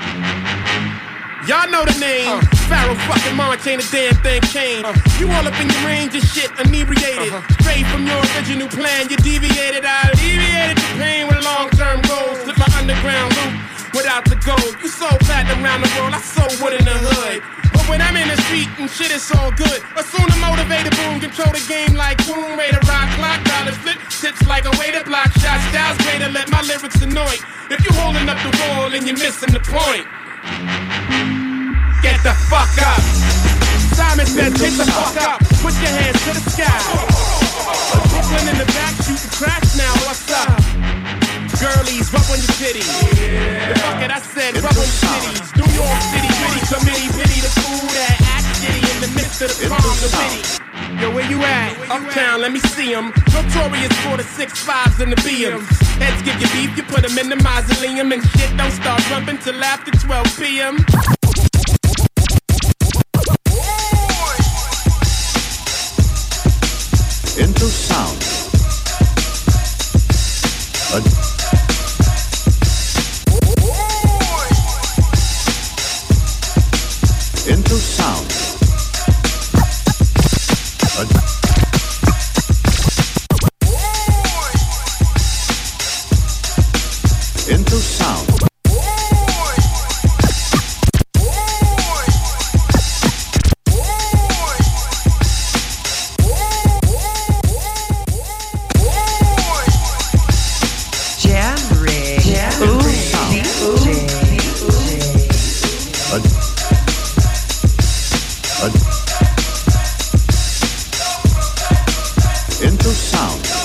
Y'all know the name. Uh, Pharaoh fucking March ain't a damn thing changed. Uh, you all up in your range of shit, inebriated. Uh-huh. Straight from your original plan, you deviated. I alleviated the pain with long term goals. Slip my underground loop without the gold. You so fat around the world, I so wood in the hood. But when I'm in the street and shit, it's all good. Assume the motivated boom, control the game like boom, way to rock, clock, dollars flip, tips like a way to block shots, styles way to let my lyrics annoy. If you holding up the wall and you're missing the point. Get the fuck up. Simon says, get the fuck up. Put your hands to the sky. Brooklyn in the back, shooting crash now. What's up? Girlies, rub on your titties. Yeah. Fuck it, I said, rub on your titties. New York City, gritty committee, pity the fool that act shitty in the midst of the calm, the pity. Yo, where you at? Uptown, let me see them. Notorious for the six fives and the BMs. Heads give you beef, you put them in the mausoleum. And shit don't start jumping till after 12 p.m. Hey,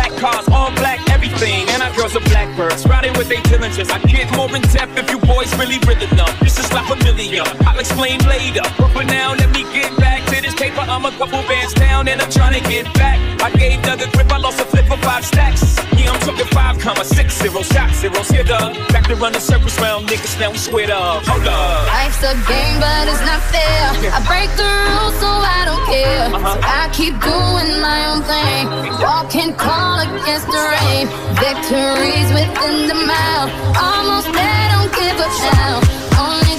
black cars, all black everything. And our girls are blackbirds, riding with their diligence. I get more in depth if you boys really rhythm up. This is not familiar, I'll explain later. But for now, let me get back to this paper. I'm a couple bands down and I'm trying to get back. I gave Doug a grip, I lost a five stacks. Yeah, I'm talking five comma six zero shot zeros. Here dog, back to running circles round niggas. Now we squared up. Hold up. Life's a game, but it's not fair. I break the rules, so I don't care. Uh-huh. So I keep doing my own thing. Walking call against the rain. Victories within the mouth. Almost there, don't give up now. Only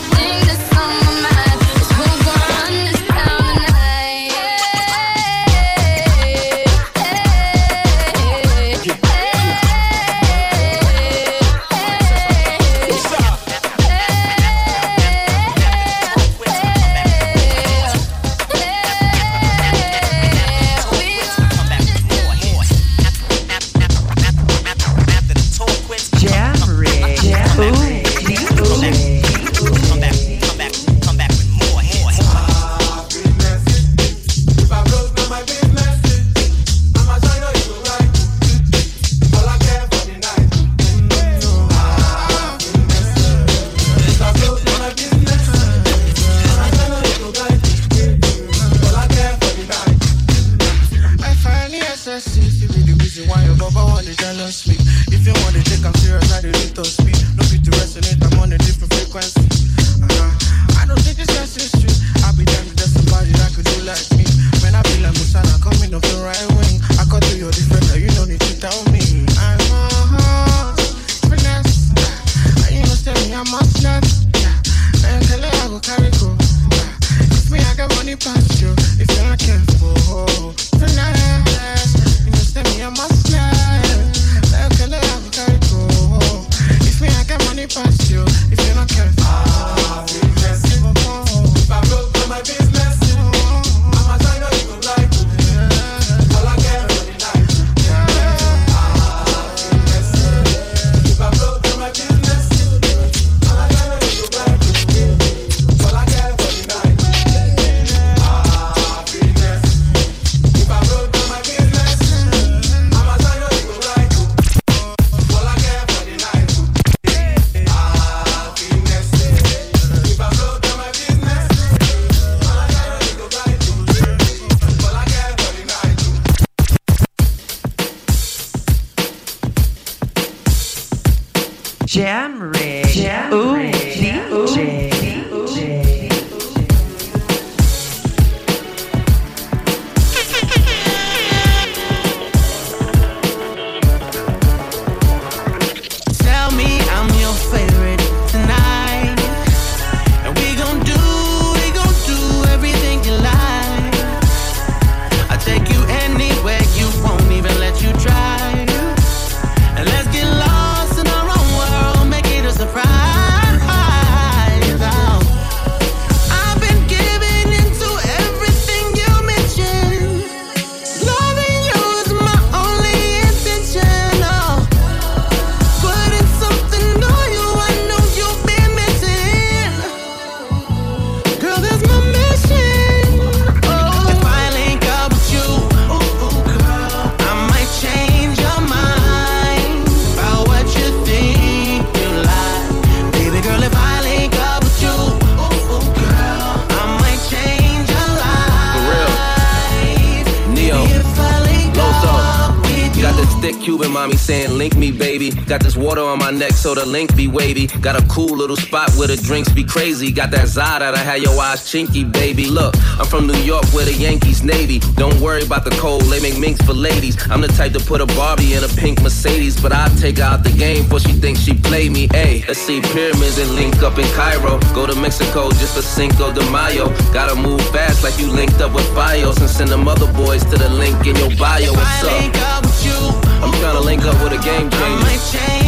so the link be wavy. Got a cool little spot where the drinks be crazy. Got that Zada that had your eyes chinky, baby. Look, I'm from New York where the Yankees Navy. Don't worry about the cold, they make minks for ladies. I'm the type to put a Barbie in a pink Mercedes, but I take her out the game before she thinks she played me. Hey, let's see pyramids and link up in Cairo. Go to Mexico just for Cinco de Mayo. Gotta move fast like you linked up with Fios and send them other boys to the link in your bio. What's up? link up with you, I'm trying to link up with a game changer.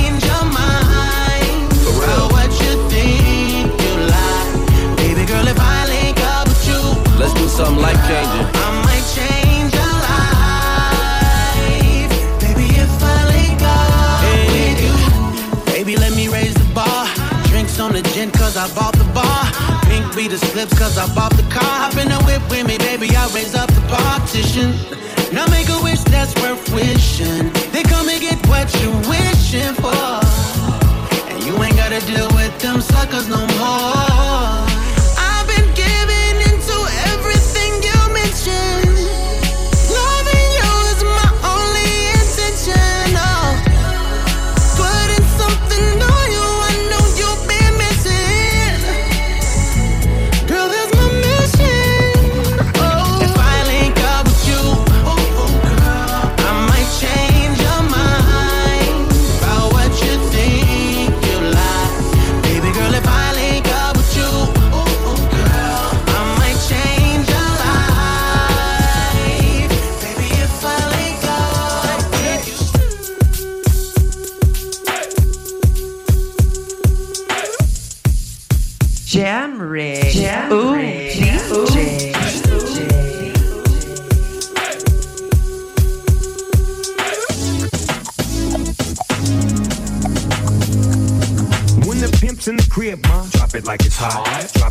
Baby girl, if I link up with you, Let's do something life changing. I might change your life. Baby, if I link up with you, baby, let me raise the bar. Drinks on the gin, cause I bought the bar. Pink be the slips, cause I bought the car. Hop in the whip with me, baby, I raise up the partition. Now make a wish that's worth wishing. They come and get what you're wishing for. And you ain't gotta deal with them suckers no more.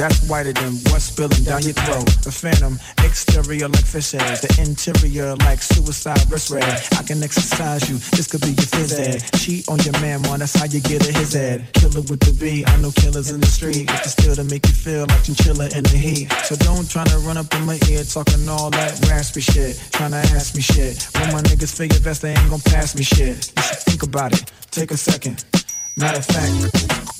That's whiter than what's spilling down your throat. The phantom, exterior like fish eggs, the interior like suicide wrist red. I can exercise you, this could be your phys ed. Cheat on your man, man, that's how you get a his ed. Killer with the B, I know killers in the street. The still to make you feel like chinchilla in the heat. So don't try to run up in my ear talking all that raspy shit. Trying to ask me shit. When my niggas figure vest, they ain't gonna pass me shit. You should think about it, take a second. Matter of fact,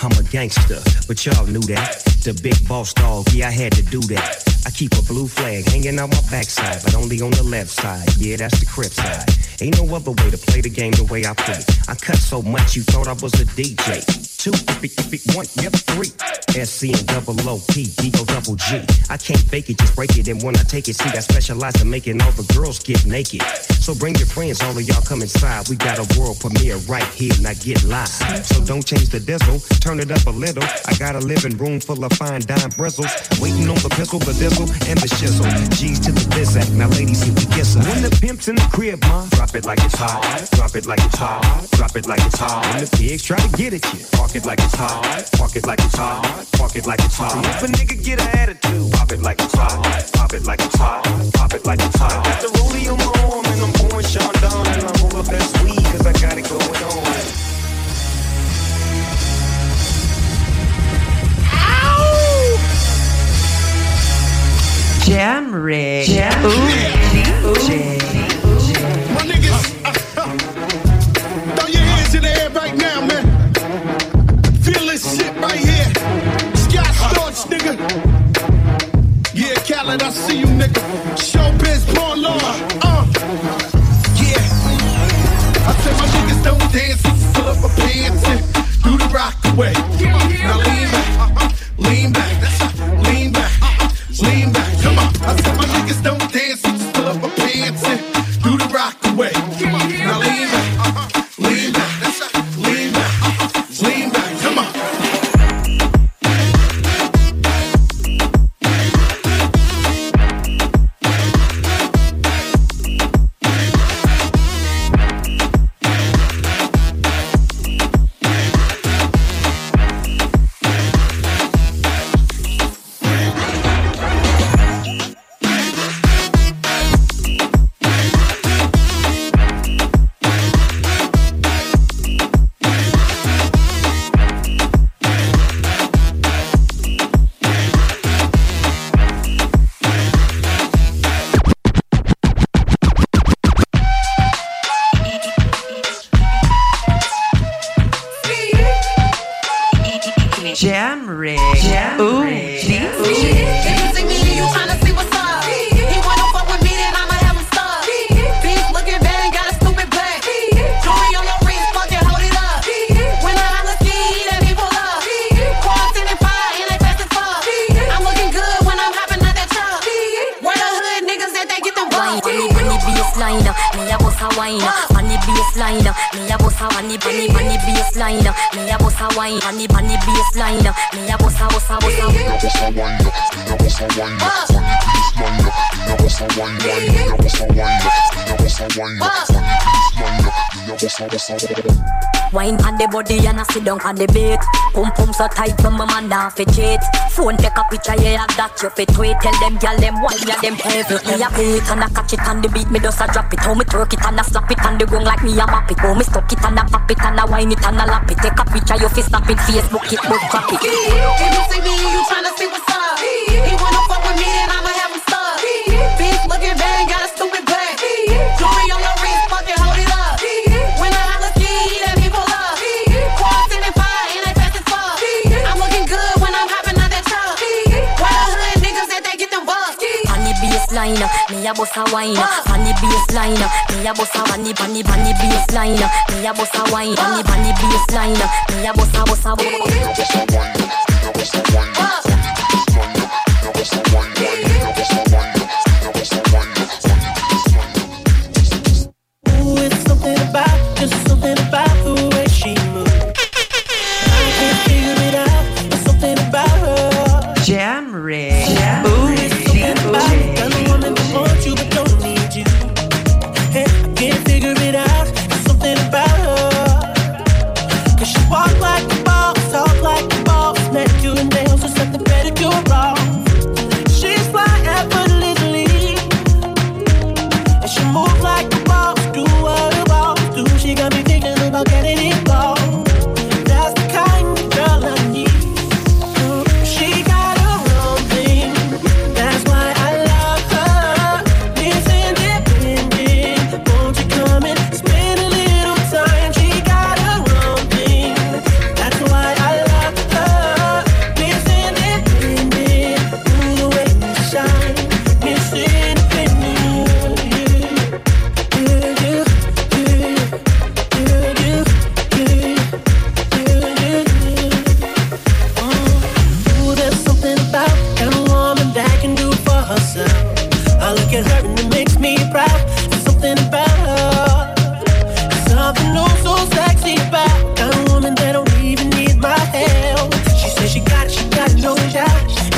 I'm a gangster, but y'all knew that. The big boss dog, yeah, I had to do that. I keep a blue flag hanging out my backside, but only on the left side. Yeah, that's the crib side. Ain't no other way to play the game the way I play. I cut so much you thought I was a DJ. Two, three, three, one, yep, three. SC and double O P, D O double G. I can't fake it, just break it. And when I take it, see, I specialize in making all the girls get naked. So bring your friends, all of y'all come inside. We got a world premiere right here, now get live. So don't change the diesel, turn it up a little. I got a living room full of fine dime bristles. Waiting on the pistol, the dizzle, and the shizzle. G's to the bizac, now ladies, see we kiss her. When the pimp's in the crib, ma, drop it like it's hot. Drop it like it's hot. Drop it like it's hot. When the pigs try to get at you, park it like it's hot. Park it like it's hot. Park it like it's hot. If a nigga get an attitude, pop it like it's hot. Pop it like it's hot. Pop it like it's hot. Got the rollie on my arm and I'm pouring Sean down and I'm over best weed cause I got it going on. Jam Rig. Jam DJ. My niggas, throw your hands in the air right now, man. Feel this shit right here. Scott Storch, nigga. Yeah, Khaled, I see you, nigga. Showbiz, born law. Uh. Yeah. I said my niggas don't dance, pull up my pants and do the rock away. Now lean back, lean back, Come on. I said wine, on bunny baseline. Me a bossa bossa bossa. Me a bossa wine, me a bossa wine, on baseline. Me a bossa wine, me a bossa wine, me a bossa wine, on baseline. Me a bossa bossa. Wine on the body and I sit down on the beat. Pum pum so tight, so my man down fi cheat. Phone take a picture, yeah, that you fi tweet. Tell them, girl, them one, yeah, them heavy. Me a beat and I catch it on the beat. Me just a drop it, how me twerk it and I slap it on the ground like me a map it. How me stuck it and I pop it and I wine it and I lap it. Take a picture, you fi snap it, Facebook it, but crap it. If you see me, you tryna see what's up. He fuck with a boss a wine. Funny baseline, me a boss a funny, funny, funny baseline. Me a boss a wine. Funny, funny baseline, me a boss a boss a Ooh, she got it, she got it, no doubt.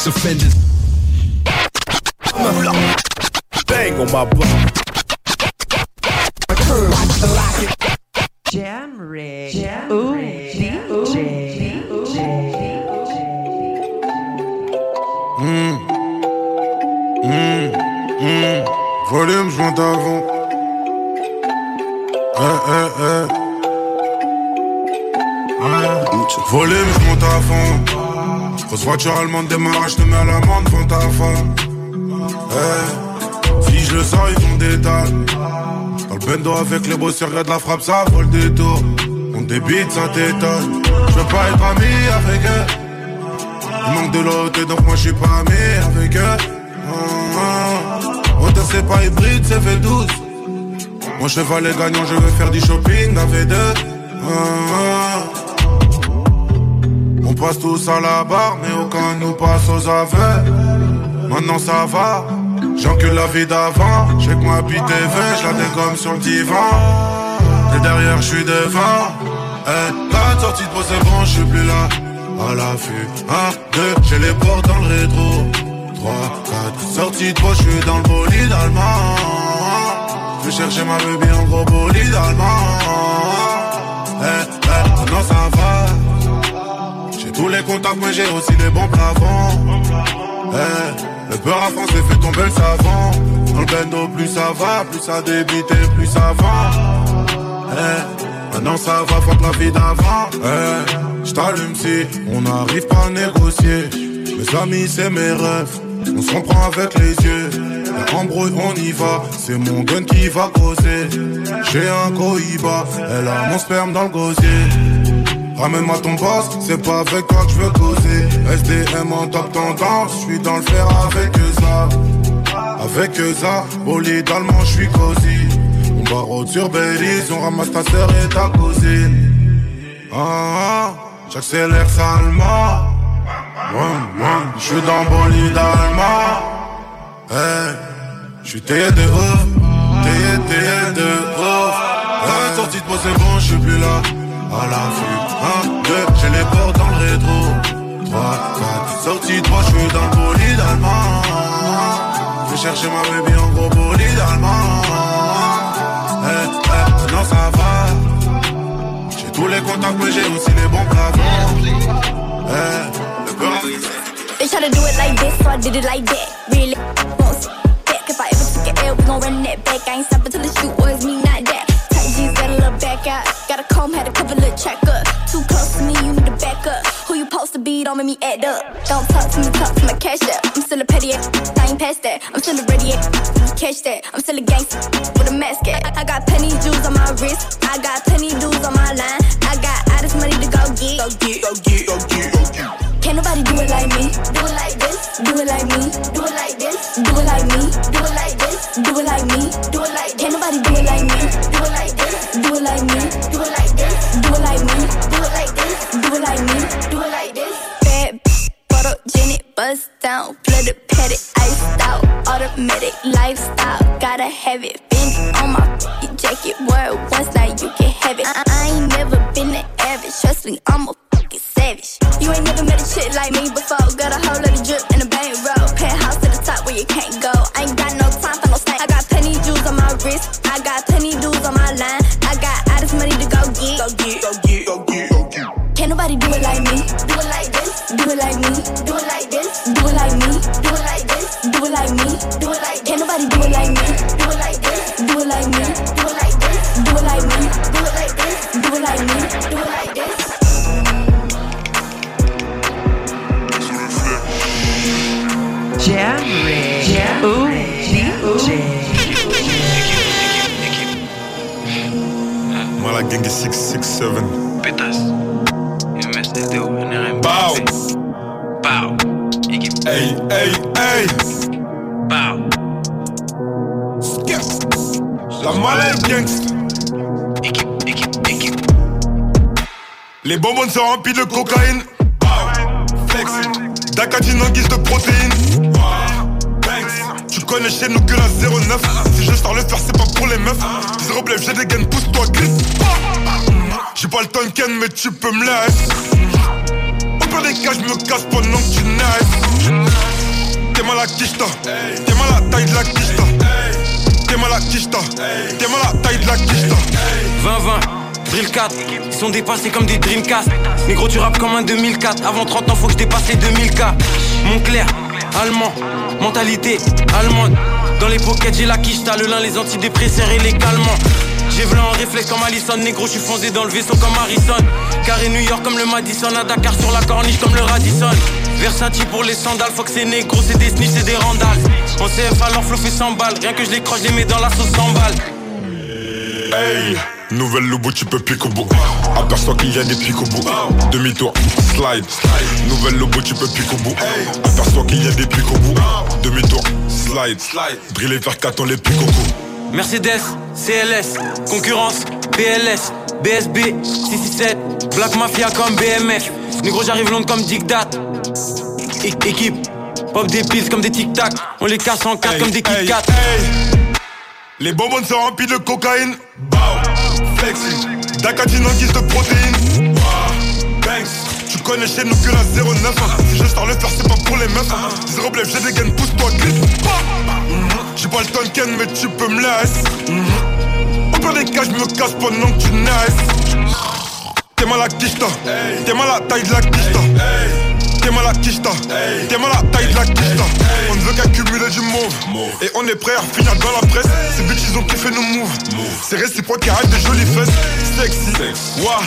Sex offenders. Bang on my block. Jam Rig. Jam Rig. DJ. Mmh. Mmh. Mmh. Volume, je monte. Eh, eh, eh. Ouais. Volume, je monte à fond. Grosse voiture allemande démarrage, bosseurs, y'a de la frappe, ça vole des tours. On débite, ça t'étonne. Je veux pas être ami avec eux. Il manque de l'autre, donc moi je suis pas ami avec eux. Autant c'est pas hybride, c'est fait 12 Moi cheval est gagnant, je veux faire du shopping. Ah, ah. On passe tous à la barre, mais aucun nous passe aux aveux. Maintenant ça va, j'encule la vie d'avant. J'ai que ma bite je la dégomme sur le divan. Et derrière, je suis devant. Eh, la sortie de c'est bon, je suis plus là. À l'affût, 1, 2, j'ai les portes dans le rétro. 3, 4, sortie de je suis dans le bolide allemand. Je vais chercher ma baby en gros bolide allemand. Eh, eh, maintenant ça va. J'ai tous les contacts, mais j'ai aussi les bons plafonds. Eh, beurre à France fait tomber le savon. Dans le bendo, plus ça va, plus ça débite et plus ça va. Eh, maintenant ça va, que la vie d'avant. Eh, j't'allume si on n'arrive pas à négocier. Mes amis, c'est mes rêves. On se comprend avec les yeux. La embrouille, on y va. C'est mon gun qui va causer. J'ai un cohiba. Elle a mon sperme dans le gosier. Ramène-moi ton boss, c'est pas avec toi que je veux causer. SDM en top tendance, je suis dans le fer avec ça. Avec ça, bolide allemand, je suis cosy. On barre sur Belize, on ramasse ta sœur et ta cousine. Ah, ah, j'accélère salement. Je suis dans bolide allemand. Hey, je suis taillé de ouf, taillé, taillé de ouf. La sortie de moi c'est bon, je suis plus là. À l'affût, 1, 2, j'ai les portes dans le rétro. 3, 4, sortie de moi, je suis dans le bolide allemand. Je vais chercher ma baby en gros bolide allemand. Eh, eh, non ça va. J'ai tous les contacts, mais j'ai aussi les bons plafonds. Eh, le They try to do it like this, so I did it like that. Really, won't back. If I ever took an L, we gon' run that back. I ain't stopping till the shoot was me, not that. Jeans, got a little back out. Got a comb, had a couple little check up. Too close to me, you need to back up. Who you supposed to be, don't make me act up. Don't talk to me, talk to my cash up. I'm still a petty ass, I ain't past that. I'm still a ready ass, catch that. I'm still a gangster with a mask at. I got penny jewels on my wrist. I got penny dudes on my line. I got all this money to go get. Go get, go get, go get, go get. Can't nobody do it like me. Do it like this. Do it like me. Do it like this. Do it like me. Do it like this. Do it like me. Do it like. Can't nobody do it like me. Do it like this. Do it like me. Do it like this. Do it like me. Do it like this. Do it like me. Do it like this. Bad, photogenic, bust down, flooded, petty, iced out, automatic lifestyle. Gotta have it. Bend on my jacket, word once now you can have it. I, I ain't never been the average. Trust me, I'm a fucking savage. You ain't never met a chick like me before. Got a whole lot of drip in a bank roll. Penthouse to the top where you can't go. I got penny jewels on my wrist. I got penny dudes on my line. I got all this money to go get. Go get, go get, go get, go get. Can't nobody do it like me. Do it like this. Do it like me. Do it like this. Do it like me. Do it like this. Do it like me. Do it like. Can't nobody do it like me. Do it like this. Do it like me. Do it like this. Do it like me. Do it like this. Do it like me. Do it like Pétasse. NRM. Bow. Bow. Hey. Bow. La malaise Les bonbons sont remplis de cocaïne. Flex. Dakadine en guise de protéines. Connais chez nous que la 09 Si je sors le faire c'est pas pour les meufs. Zéro blef j'ai des gains pousse-toi glisse J'ai pas le Tonken mais tu peux me laisser. Au pire des cas je me casse pendant que tu naisses. T'es mal à quicheta T'es mal à la taille de la quicheta T'es mal à quicheta T'es mal à la taille de la quicheta 20-20, Drill 4, ils sont dépassés comme des Dreamcast. Négro, tu rappes comme un 2004. Avant 30 ans, faut que je dépasse les 2000K. Montclair, allemand, mentalité allemande. Dans les pockets, j'ai la quiche, t'as le lin, les antidépresseurs et les calmants. J'ai v'là en réflexe comme Allison, négro, je suis foncé dans le vaisseau comme Harrison. Carré New York comme le Madison, à Dakar sur la corniche comme le Radisson. Versace pour les sandales, faut que c'est négro, c'est des snitch, c'est des randales. En CF alors flow fait 100 balles, rien que je les croche, je les mets dans la sauce 100 balles. Hey Nouvelle lobo, tu peux pique au bout. Aperçois qu'il y a des pics au bout. Demi-tour, slide. Nouvelle lobo, tu peux pique au bout. Aperçois qu'il y a des pics au bout. Demi-tour, slide. Drill faire 4 on les pique au. Mercedes, CLS, concurrence, PLS, BSB, 667, Black Mafia comme BMF. Négro, j'arrive long comme Dictat. Équipe, pop des pills comme des tic-tac. On les casse en quatre comme des Kit Kat. Les bonbons sont remplis de cocaïne. Bow, flexi. Dacatine en guise de protéines. Connais chez nous que la 09. Si je sors le faire, c'est pas pour les meufs. Zéro blef, j'ai des gains, pousse-toi, glisse. J'ai pas le Tonken, mais tu peux me laisser. Au pire des cas, je me casse pendant que tu naisses. T'es mal à quicheta. T'es mal à la taille de la quicheta. T'es mal à quicheta. T'es mal à la taille de la quicheta. On ne veut qu'accumuler du mauve. Et on est prêt à finir dans la presse. Ces bitches ils ont kiffé nos moves. C'est réciproque, arrête des jolies fesses. Sexy. Wouah.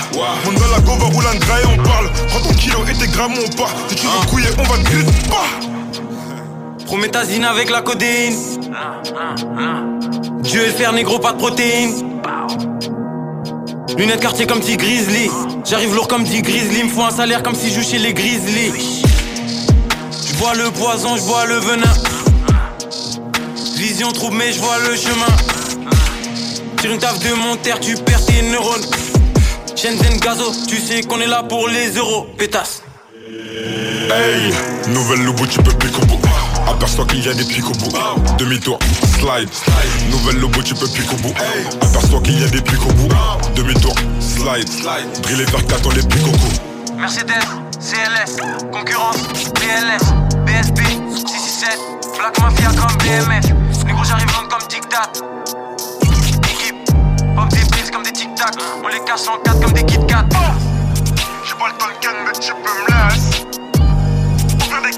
On dans la go, va rouler un gras et on parle. Prends ton kilo et tes grammes, on part. Si tu veux couiller, on va te griller. Bah. Prométhazine avec la codéine. Dieu le fer négro, pas de protéines. Lunettes quartier comme petit grizzly. J'arrive lourd comme dit grizzly. Me un salaire comme si je chez les grizzly. Je bois le poison, je bois le venin. Vision trouble, mais je vois le chemin. Sur une taf de mon terre, tu perds tes neurones. Shenzhen Gazo, tu sais qu'on est là pour les euros. Pétasse. Hey, nouvelle au bout. Aperçois qu'il y a des pics au bout. Demi-tour, slide. Nouvelle lobo, tu peux pique au bout. Aperçois qu'il y a des pics au bout. Demi-tour, slide. Drill et faire 4 on les pique au cou. Mercedes, CLS, concurrence, PLS, BSB, 667, Black Mafia comme BMF. Négro, j'arrive long comme Dictat. Équipe, pop des pills comme des tic-tac. On les casse en 4 comme des Kit Kat. J'ai pas le Tonken, mais tu peux me laisser.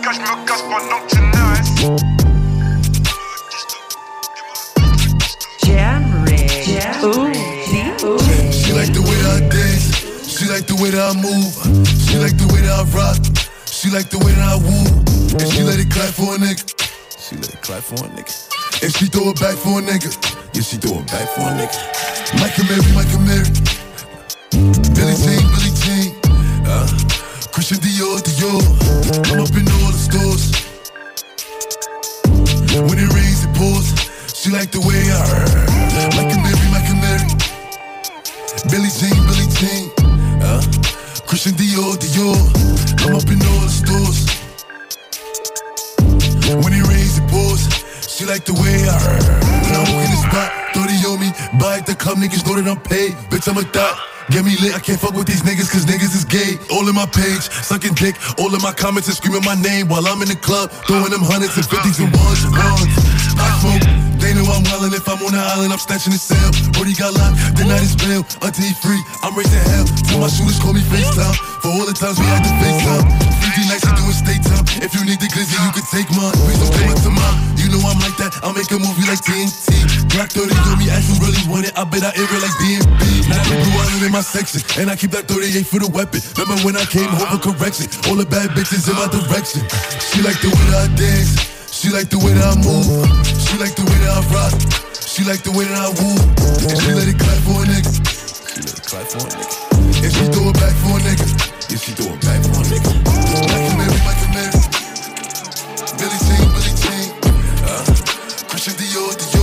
Cas, je me casse pendant que tu naisses. She like the way that I dance. She like the way that I move. She like the way that I rock. She like the way that I woo. And she let it clap for a nigga. She let it clap for a nigga. And she throw it back for a nigga. Yeah, she throw it back for a nigga. Michael Mary, Michael Mary. Billy Jean, Billy Jean. Uh, Christian Dior, Dior. I'm up in all the stores. When it rains, it pours. She like the way I heard. Michael Mary, Michael Mary. Billy Jean, Billy Jean. Uh, Christian Dior, Dior. I'm up in all the stores. When it rains, it pours. She like the way I heard. When I walk in the spot, 30 on me. Buy at the club, niggas know that I'm paid. Bitch, I'm a thot. Get me lit, I can't fuck with these niggas cause niggas is gay. All in my page, sucking dick. All in my comments and screaming my name while I'm in the club. Throwing them hundreds and fifties and ones and ones. I smoke. They know I'm wildin' if I'm on the island, I'm snatching his cell. Brody got locked, the night is bail. Until he free, I'm raising hell. Till my shooters call me FaceTime. For all the times we had to FaceTime. 50 nights to do it stay time. If you need the glizzy, you can take mine. Please don't come up to. You know I'm like that, I'll make a movie like TNT. Black 30 on me, as you really want it. I bet I it like DMB. Now the blue island in my section, and I keep that 38 for the weapon. Remember when I came home for correction? All the bad bitches in my direction. She like the way that I dance. She like the way that I move. She like the way that I rock. She like the way that I woo. And she let it clap for a nigga. She let it clap for a nigga. And she throw it back for a nigga. Yeah, she throw it back for a nigga. Michael Mary, Michael Mary. Billy Jean, Billy Jean. Uh, Christian Dior, Dior.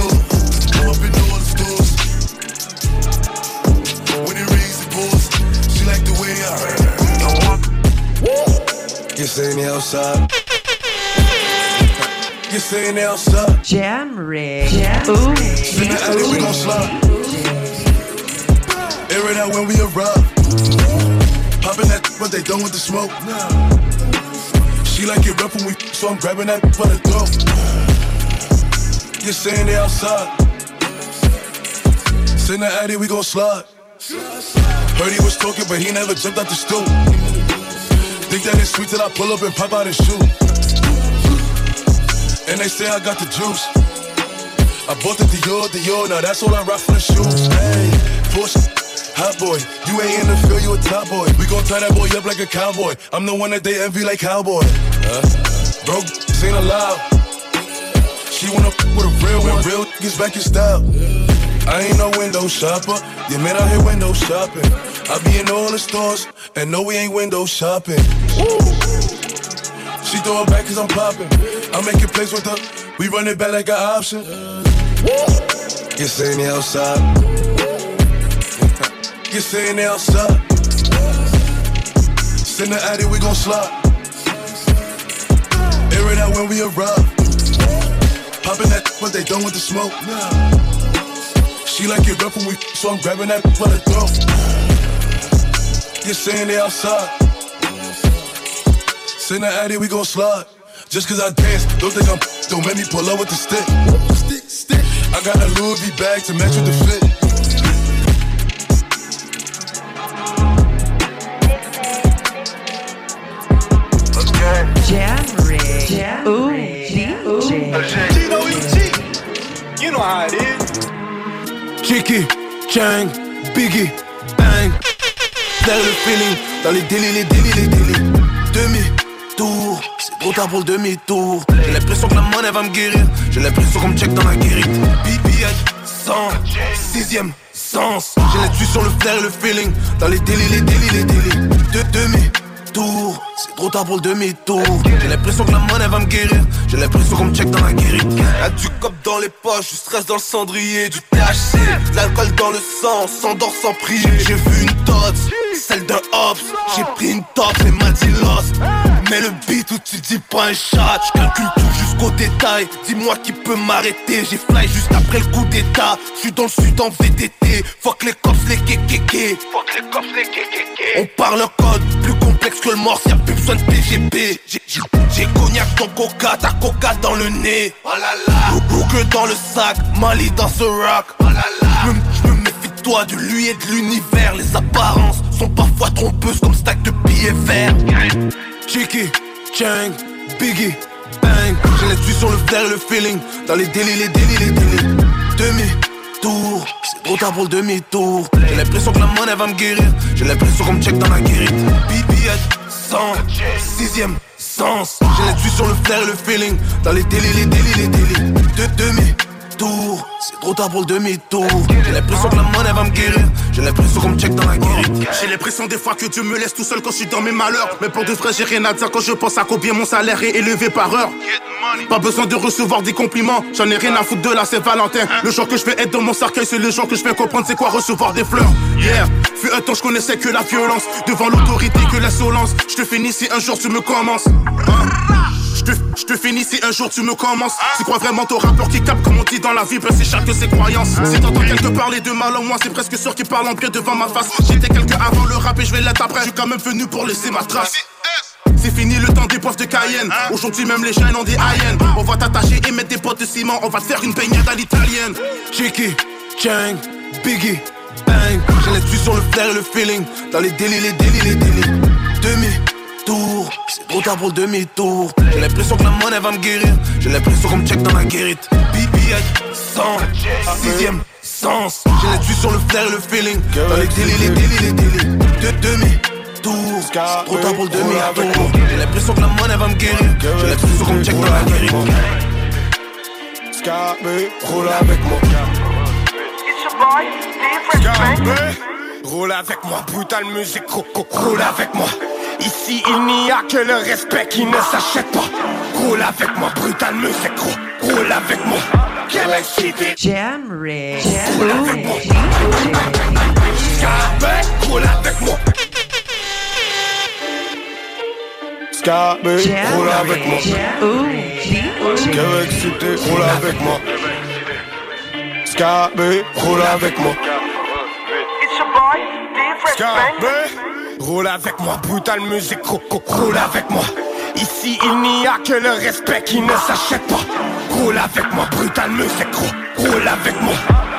You see me outside. You saying they outside? Jam rig. Jam rig. In the alley, we gon' slide. Air it out when we arrive. Popping that, but they done with the smoke. She like it rough when we, so I'm grabbing that for the throat. You saying they outside? Send the addy, we gon' slide. Heard he was talking, but he never jumped out the stool. Think that it's sweet till I pull up and pop out his shoe. And they say I got the juice. I bought the Dior, Dior, now that's all I rock for the shoes. Hey, Porsche, hot boy, you ain't in the field, you a top boy. We gon' tie that boy up like a cowboy. I'm the one that they envy like cowboy. Uh, bro, ain't allowed. She wanna f with a real one, real gets back in style. I ain't no window shopper, you man out here window shopping. I be in all the stores, and no, we ain't window shopping. Woo. She throw it back cause I'm popping. I'm making plays with her. We run it back like an option. You saying they outside. You saying they outside. Send the addy, we gon' slide. Air it out when we arrive. Popping that, but they done with the smoke. She like it rough when we, so I'm grabbing that for the throat. You saying they outside. Send the addy, we gon' slide. Just cause I dance, don't think I'm, don't make me pull up with the stick. Stick, stick. I got a Louis V bag to match with the fit. Jam rig. Jam rig. DJ. Gino EG. You know how it is. Chicky, Chang, Biggie, Bang. Dans le feeling, dans les délits, les délits, les délits. Demi-tour, c'est trop tard pour le demi-tour. J'ai l'impression que la monnaie va me guérir. J'ai l'impression qu'on me check dans la guérite. BBH, 100, sixième sens. J'ai l'intuition le flair et le feeling. Dans les délits, les délits, les délits. De demi-tour, c'est trop tard pour le demi-tour. J'ai l'impression que la monnaie va me guérir. J'ai l'impression qu'on me check dans la guérite. Y'a du cop dans les poches, du stress dans le cendrier, du THC, de l'alcool dans le sang, s'endort sans prier. J'ai vu une tots, celle d'un Hobbs. J'ai pris une top et m'a Mais le beat où tu dis pas un chat, je calcule tout jusqu'au détail. Dis-moi qui peut m'arrêter, j'ai fly juste après le coup d'état. Je suis dans le sud en VTT, fuck les cops, les kékéké. Fuck les cops, les kékéké. On parle un code plus complexe que le morse, y'a plus besoin de PGP. J'ai- cognac dans coca, ta coca dans le nez. Oh là là. Que dans le sac, Mali dans ce rock. Oh là là. Je me toi, de lui et de l'univers. Les apparences sont parfois trompeuses comme stack de billets verts. Chicky, Chang, Biggie, Bang. J'ai l'intuition le flair et le feeling. Dans les délits, les délits, les délits. Demi-tour, c'est trop tard pour le demi-tour. J'ai l'impression que la monnaie va me guérir. J'ai l'impression qu'on me check dans la guérite. BBH, 100, sixième sens. J'ai l'intuition le flair et le feeling. Dans les délits, les délits, les délits. De c'est trop tard pour le demi-tour. J'ai l'impression que la monnaie va me guérir. J'ai l'impression qu'on me check dans la guérite. J'ai l'impression des fois que Dieu me laisse tout seul quand je suis dans mes malheurs. Mais pour de vrai, j'ai rien à dire quand je pense à combien mon salaire est élevé par heure. Pas besoin de recevoir des compliments. J'en ai rien à foutre de la Saint-Valentin. Le jour que je vais être dans mon cercueil, c'est le jour que je vais comprendre c'est quoi recevoir des fleurs. Yeah, fut un temps, je connaissais que la violence. Devant l'autorité, que l'insolence. Je te finis si un jour tu me commences. Hein? Je te, finis si un jour tu me commences. Tu crois vraiment ton rappeur qui capte comme on dit dans la vie, ben c'est chacun ses croyances. Si t'entends quelqu'un parler de mal en moi, c'est presque sûr qu'il parle en bien devant ma face. J'étais quelqu'un avant le rap et je vais l'être après. Je suis quand même venu pour laisser ma trace. C'est fini le temps des poivres de Cayenne. Aujourd'hui, même les jeunes ont des hyènes. On va t'attacher et mettre des potes de ciment. On va te faire une baignade à l'italienne. Chicky, Chang, Biggie, Bang. J'ai l'intuition sur le flair et le feeling. Dans les délits, les délits, les délits. Demi-tour, c'est trop tard pour le demi-tour. J'ai l'impression que la monnaie va me guérir. J'ai l'impression qu'on me check dans la guérite. BBH, 100, sixième sens. J'ai l'intuition sur le flair et le feeling. Dans les délits, les délits, les délits. De demi-tour, c'est trop tard pour le demi-tour. J'ai l'impression que la monnaie va me guérir. J'ai l'impression qu'on me check dans la guérite. Scarpe, roule avec moi. Scarpe, roule avec moi, brutal musique, ro- roule avec moi. Ici, il n'y a que le respect qui ne s'achète pas. Roule avec moi, brutal musique, ro- roule avec moi. Quelle cité, Jam rig. roule avec moi. Scarpe, roule avec moi. Scabé, roule avec moi. Québec roule avec moi. Scabé, roule avec moi. Scabé, roule avec moi, brutal musique, ro- ro- roule avec moi. Ici, il n'y a que le respect qui ne s'achète pas. Roule avec moi, brutal musique, ro- roule avec moi.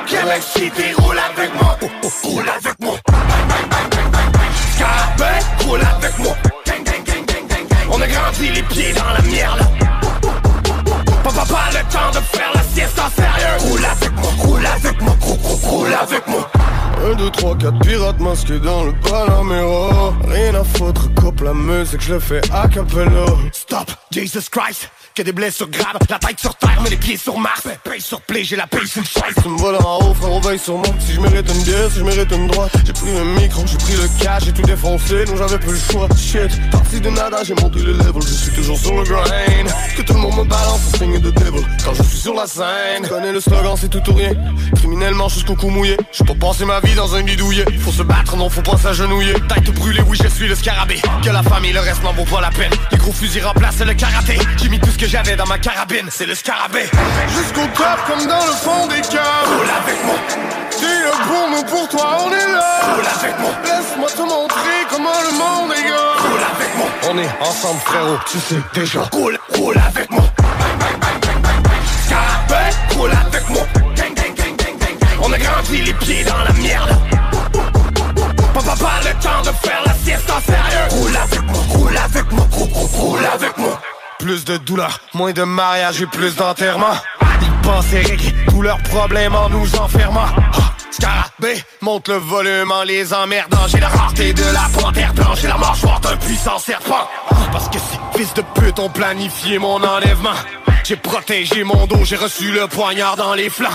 Québec City, roule avec moi, oh, oh, roule avec moi. Scabé, roule avec moi. Gang, gang, gang, gang, gang, gang. On a grandi les pieds dans la merde. Papa, pas le temps de faire la sieste en sérieux. Roule avec moi, roule avec moi, ro- ro- roule avec moi. 1, 2, 3, 4 pirates masqués dans le Panamera Rien à foutre, coupe la musique, je le fais a cappella. Stop, Jesus Christ Que des blessures graves, la tête sur terre, mais les pieds sur Mars. Paye sur play, j'ai la paye sur le chaise. Tu me vois en haut, frérot, veille sur moi. Si je mérite une bière, si je mérite une droite. J'ai pris le micro, j'ai pris le cash, j'ai tout défoncé Donc j'avais plus le choix, shit Parti de nada, j'ai monté le level Je suis toujours sur le grind. Que tout le monde me balance signe de devil Quand je suis sur la scène. Connais le slogan, c'est tout ou rien. Criminellement jusqu'au cou mouillé. J'ai pas passé ma vie dans un bidouillet Faut se battre, non faut pas s'agenouiller Tête brûlée, oui je suis le scarabée Que la famille, le reste n'en vaut pas la peine Les gros fusils remplacent le karaté J'ai mis tout ce que j'avais dans ma carabine C'est le scarabée Jusqu'au top comme dans le fond des caves. Roule avec moi. T'es là pour nous, pour toi, on est là. Roule avec moi. Laisse-moi te montrer comment le monde est gars. Roule avec moi. On est ensemble frérot, tu sais déjà Roule, roule avec moi. Scarabée, roule avec moi. Grandi les pieds dans la merde. Papa, pas le temps de faire la sieste en sérieux. Roule avec moi, roule avec moi, roule, roule, avec moi. Plus de douleur, moins de mariage et plus d'enterrement Ils régler tous leurs problèmes en nous enfermant Scarabée, monte le volume en les emmerdant J'ai la rareté de la panthère blanche J'ai la mâchoire d'un puissant serpent Ah, Parce que ces fils de pute ont planifié mon enlèvement j'ai protégé mon dos, j'ai reçu le poignard dans les flancs.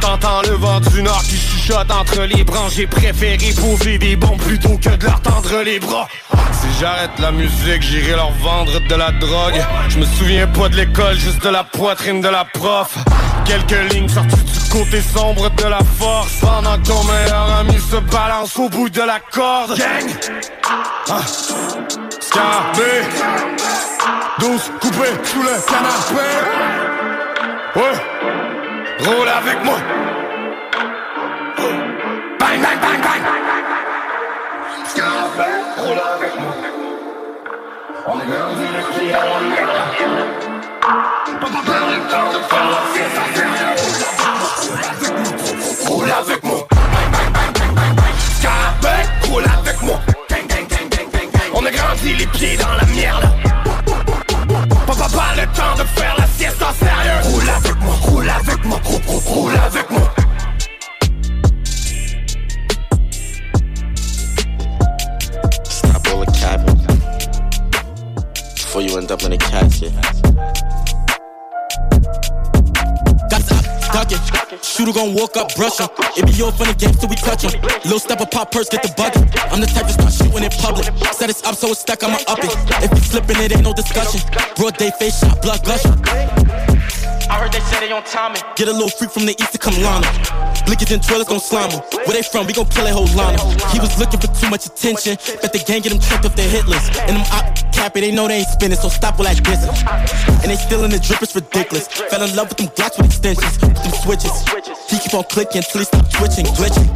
T'entends le vent du nord qui chuchote entre les branches. J'ai préféré poser des bombes plutôt que de leur tendre les bras. Si j'arrête la musique, j'irai leur vendre de la drogue. Je me souviens pas de l'école, juste de la poitrine de la prof. Quelques lignes sorties du côté sombre de la force. Pendant que ton meilleur ami se balance au bout de la corde. Gang! Ah. 12 coupés sous le canapé. Ouais! Roule avec moi! Bang, bang, bang, bang. Scarabée, roule avec moi. On a pieds dans la merde. Papa, pas le temps de faire la sérieux. Roule avec moi. Roule avec moi. On a grandi les pieds dans la merde. Papa, pas le temps de faire la sieste en sérieux. Roule avec moi, roule avec moi, roule, roule, roule avec moi. Stop all the before you end up in a casket. Duck it. Shooter gon' walk up, brush him. It be your funny game till we touch him. Little step of pop purse, get the bucket. I'm the type to start shooting in public. Set us up so it's stuck, I'ma up it. If we slipping, it ain't no discussion. Broad day face shot, blood gushing. I heard they say they on timing. Get a little freak from the east to come line him. Blickers and drillers gon' slime him. Where they from? We gon' kill a whole line. He was looking for too much attention. Bet the gang get him tripped off their hit list. And them op cappy, they know they ain't spinning, so stop all that dissing. And they still in the drip, it's ridiculous. Fell in love with them glocks with extensions, with them switches. He keep on clicking till he stop twitching, glitching.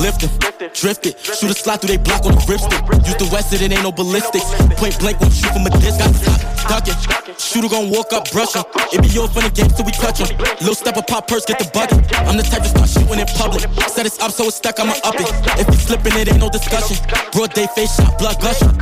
Lift him, drift it. Shoot a slide through they block on the ripstick. Use the west, it ain't no ballistics. Point blank, won't shoot from a distance. Stop ducking. Shooter gon' walk up, brush him. It be yours your funny game till we touch him. Little step of pop purse, get the bucket. I'm the type to start shooting in public. Set us up so it's stuck, I'ma up it. If we slipping, it ain't no discussion. Broad day face shot, blood gushing.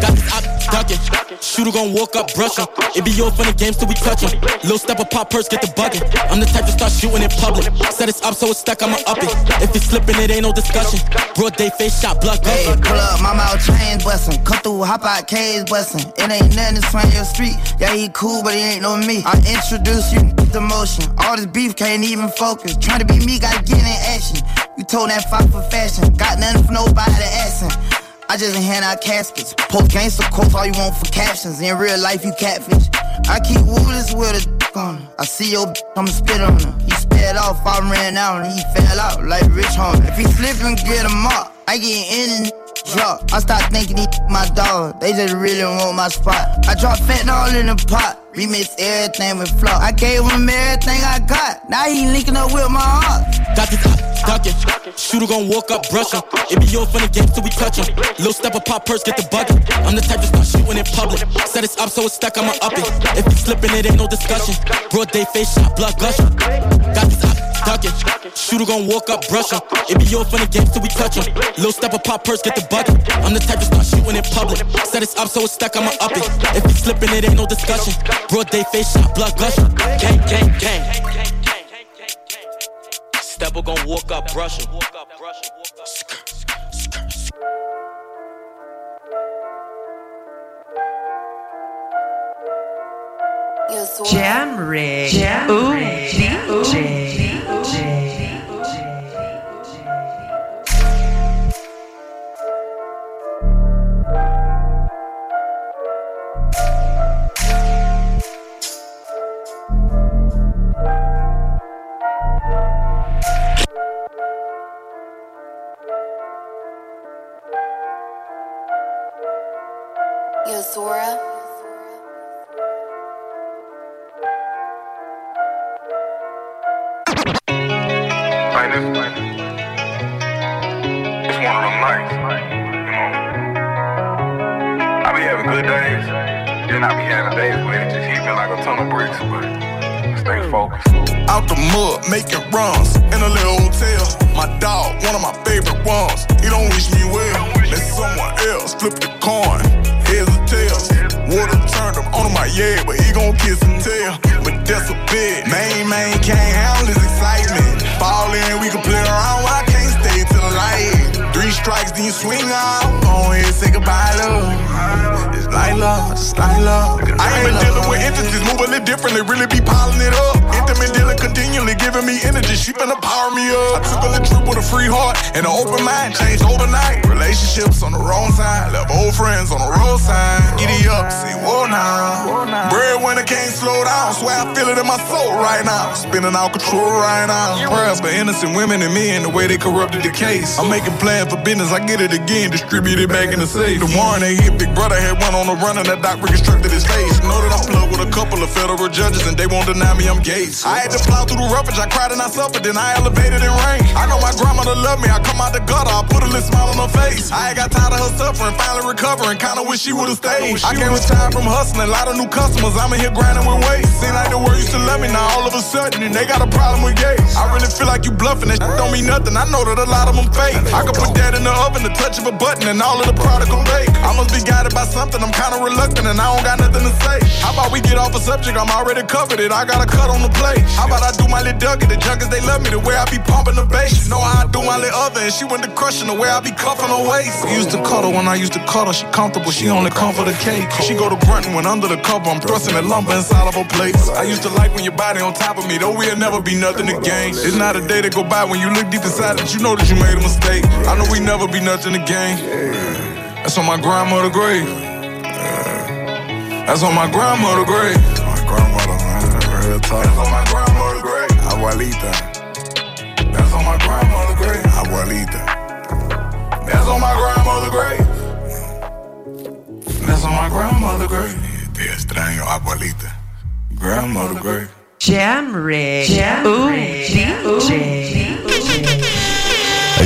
Got this op ducking. Shooter gon' walk up, brush him. It be your funny games till we touch him. Little step of pop purse, get the bucket. I'm the type to start shooting in public. Set us up so it's stuck, I'ma up it. If it's slipping, it ain't no discussion. Broad day face shot, blood Hey, gushing. pull up, my mouth chains bustin'. Come through, hop out, caves bustin'. It ain't nothing to swing your street. Yeah, he cool, but he ain't no me. I introduce you to motion. All this beef can't even focus. Trying to be me, gotta get in action. You told that fight for fashion. Got nothing for nobody asking. I just hand out caskets. Post gangster quotes, all you want for captions. In real life, you catfish. I keep woodless with a dick on. I see your I'ma spit on her. He sped off, I ran out, and he fell out like Rich Homie. If he slip and get him up, I get in and drop. I start thinking these my dog. They just really want my spot. I drop fentanyl in the pot. Remix everything with flop. I gave him everything I got. Now he linking up with my heart. Got this uh, up, ducking. Shooter gon' walk up, brush him. It be your funny game till we touch him. Little step of pop purse, get the bucket. I'm the type to start shooting in public. Set it up so it's stuck, I'ma up it. If he slipping, it ain't no discussion. Broad day face shot, blood gushing. Got this uh, up, ducking. Shooter gon' walk up, brush him. It be your funny game till we touch him. Little step of pop purse, get the bucket. I'm the type to start shooting in public. Set it up so it's stuck, I'ma up it. If he slipping, it ain't no discussion. Broad day face shot, blood gushing. Gang, gang, gang. Stepper gon' walk up, brush him. Jam Rig. Jam Ooh, Rig. DJ. Yo, Zora. Like this, like, it's one of them nights, you know. I be having good days, then I be having days where it just hit me like a ton of bricks, but stay focused. Out the mud, making runs in a little hotel. My dog, one of my favorite ones. He don't wish me well. Let someone else flip the coin. Heads or tails. Water turned him on my yeah, but he gon' kiss and tell. But that's a bit. Main man can't handle his excitement. Fall in, we can play around. I can't stay till the light. Three strikes, then you swing out. Go ahead, say goodbye, love. It's like love. I ain't been dealing with entities, a little differently, really be piling it up. Intimate dealing continually giving me energy, she finna power me up. I took a little trip with a free heart and an open mind, changed overnight. Relationships on the wrong side, left old friends on the roadside. Giddy up, see, whoa now. Breadwinner can't slow down, swear I feel it in my soul right now. Spinning out control right now. Prayers for innocent women and men, the way they corrupted the case. I'm making plans for business, I get it again, distribute it back in the safe. The warrant they hit, Big Brother had one on the run and that doc reconstructed his face. Know that I'm plugged with a couple of federal judges and they won't deny me I'm Gates. I had to plow through the roughage, I cried and I suffered, then I elevated in rain. I know my grandmother loved me, I come out the gutter, I put a little smile on her face. I ain't got tired of her suffering, finally recovering, kinda wish she would've stayed. I can't retire from hustling, lot of new customers, I'm in here grinding with weight. Seem like the world used to love me, now all of a sudden, and they got a problem with gates. I really feel like you bluffing, that don't mean nothing, I know that a lot of them fake. I could put that in the oven, the touch of a button, and all of the product will bake. I must be guided by something, I'm kinda reluctant, and I don't got nothing to say. How about we get off a subject, I'm already covered it, I got a cut on the plate. How about I do my little Dougie, the junkies, they love me, the way I be pumping the bass. You know how I do my little other, and she went to crushing the way I be cuffing her waist. We used to cuddle when I used to cuddle, she comfortable, she only come for the cake. She go to grunting when under the cover, I'm thrusting that lumber inside of her place. I used to like when your body on top of me, though we'll never be nothing to gain. It's not a day that go by when you look deep inside that you know that you made a mistake. I know we never be nothing to gain. That's on my grandmother grave. That's on my grandmother grave. My grandmother, man. Real talk. That's on my grandmother grave. Abuelita. That's on my grandmother grave. Abuelita. That's on my grandmother grave. That's on my grandmother grave. Te extraño, abuelita. Grandmother grave. Jam Rig. Jam Rig.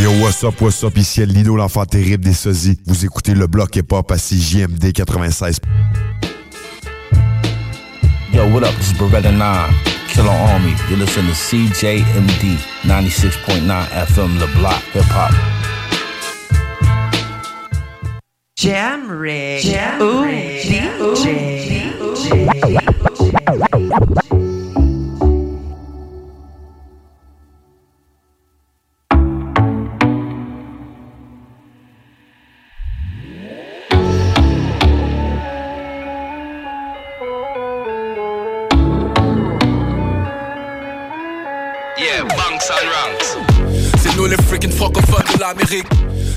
Yo, what's up, what's up, ici Lino, l'enfant terrible des sosies. Vous écoutez le bloc hip-hop à CJMD 96. Yo, what up? This is Beretta 9, Killer Army. You listen to CJMD 96.9 FM, Le Block Hip Hop. Jam Rig. Jam Rig. DJ. l'Amérique.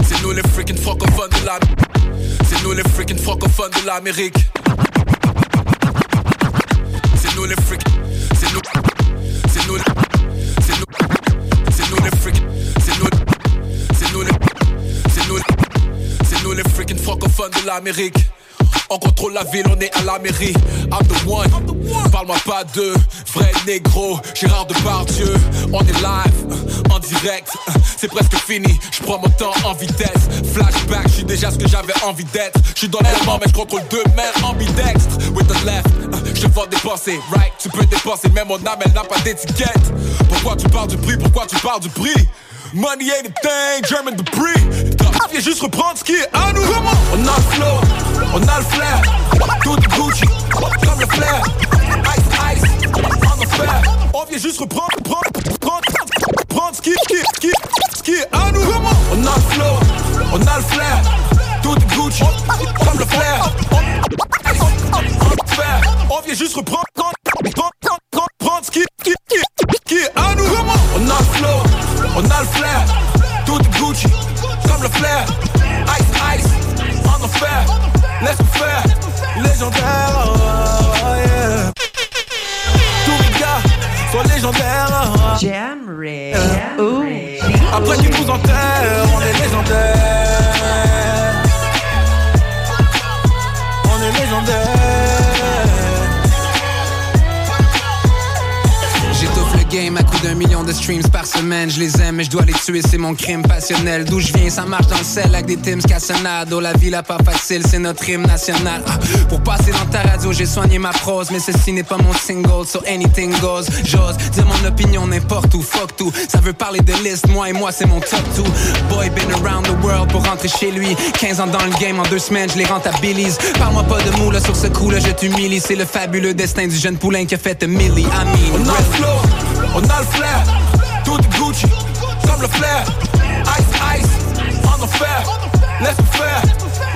C'est nous les freaking francophones de l'Amérique. C'est nous les freaking francophones de l'Amérique. C'est nous les freaking. C'est nous. C'est nous. C'est nous. C'est nous les freaking. C'est nous. C'est nous les. C'est nous. C'est freaking francophones de l'Amérique. On contrôle la ville, on est à la mairie. I'm the one. Parle-moi pas de vrai négro. Gérard Depardieu. On est live, en direct. C'est presque fini. Je prends mon temps en vitesse. Flashback, je suis déjà ce que j'avais envie d'être. Je suis dans l'élément, mais je contrôle deux mains ambidextres. With the left, je vends des pensées. Right, tu peux dépenser, mais mon âme, elle n'a pas d'étiquette. Pourquoi tu parles du prix? Pourquoi tu parles du prix? Money ain't a thing, German prix. Viens juste reprendre ce qui est à nous. On a le flow, on a le flair. Tout Gucci, comme le flair. Ice, ice, on the fair. On vient juste reprendre, prendre, prendre, ce qui, qui, qui, ce qui est à nous. On a le flow, on a le flair. Tout Gucci, comme le flair. On vient juste reprendre, prendre, prendre, ce qui, qui, qui, qui est à nous. On a le flow, on a le flair. Tout Gucci, comme le flair. Ice, ice, on the fair. Laisse faire, légendaire. oh, oh, yeah. Tous les gars sont légendaires. oh. Jam Ray. Après qu'ils nous enterrent, on est légendaire. On est légendaire. Game à coup d'un million de streams par semaine. Je les aime, mais je dois les tuer, c'est mon crime passionnel. D'où je viens, ça marche dans le sel avec des Tims Cassonado. La vie là pas facile, c'est notre hymne national. Ah, Pour passer dans ta radio, j'ai soigné ma prose, mais ceci n'est pas mon single, so anything goes. J'ose dire mon opinion n'importe où, fuck tout. Ça veut parler de liste, moi et moi c'est mon top 2 Boy been around the world pour rentrer chez lui. 15 ans dans le game, en deux semaines je les rentabilise. Parle-moi pas de moule sur ce coup là, je t'humilie. C'est le fabuleux destin du jeune poulain qui a fait de Millie. I mean, On a le flair. Tout Gucci, comme le flair. Ice, ice, the fair. Laisse faire,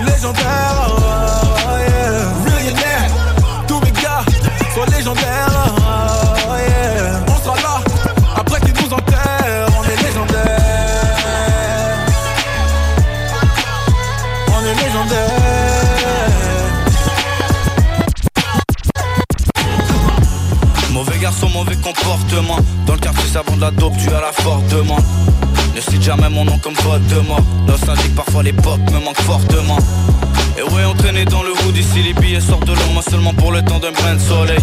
légendaire. oh, oh, yeah. Millionnaire, tous mes gars sont légendaires. Garçon, mauvais comportement. Dans le quartier, ça vend de la dope, tu as la forte demande. Ne cite jamais mon nom comme vote de mort. Nostalgique, parfois l'époque me manque fortement. Et ouais, entraîné dans le hood, ici les billets sortent de moi seulement pour le temps d'un brin de soleil.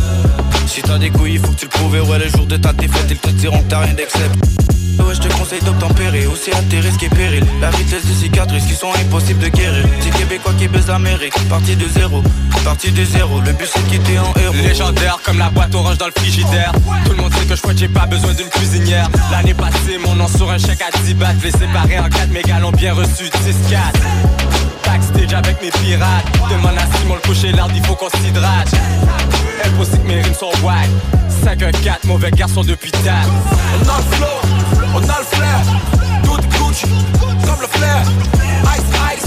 Si t'as des couilles, il faut que tu le prouves. Et ouais, le jour de ta défaite, ils te diront que t'as rien d'excepte. Ouais, je te conseille d'obtempérer, aussi à tes risques et périls. La vitesse des cicatrices qui sont impossibles de guérir. Petit québécois qui baise l'Amérique, parti de zéro, parti de zéro. Le but c'est de quitter en héros. Légendaire comme la boîte orange dans le frigidaire Tout le monde sait que je j'ai pas besoin d'une cuisinière L'année passée mon nom sur un chèque à 10 bahts Les séparer en 4 mes gars l'ont bien reçu 10-4 Backstage avec mes pirates Demande à Simon le coucher l'art il faut qu'on s'hydrate Impossible que mes rimes sont wack 5-1-4 mauvais garçon depuis tard On a le flow, on a le flair. Tout Gucci, comme le flair. Ice, ice,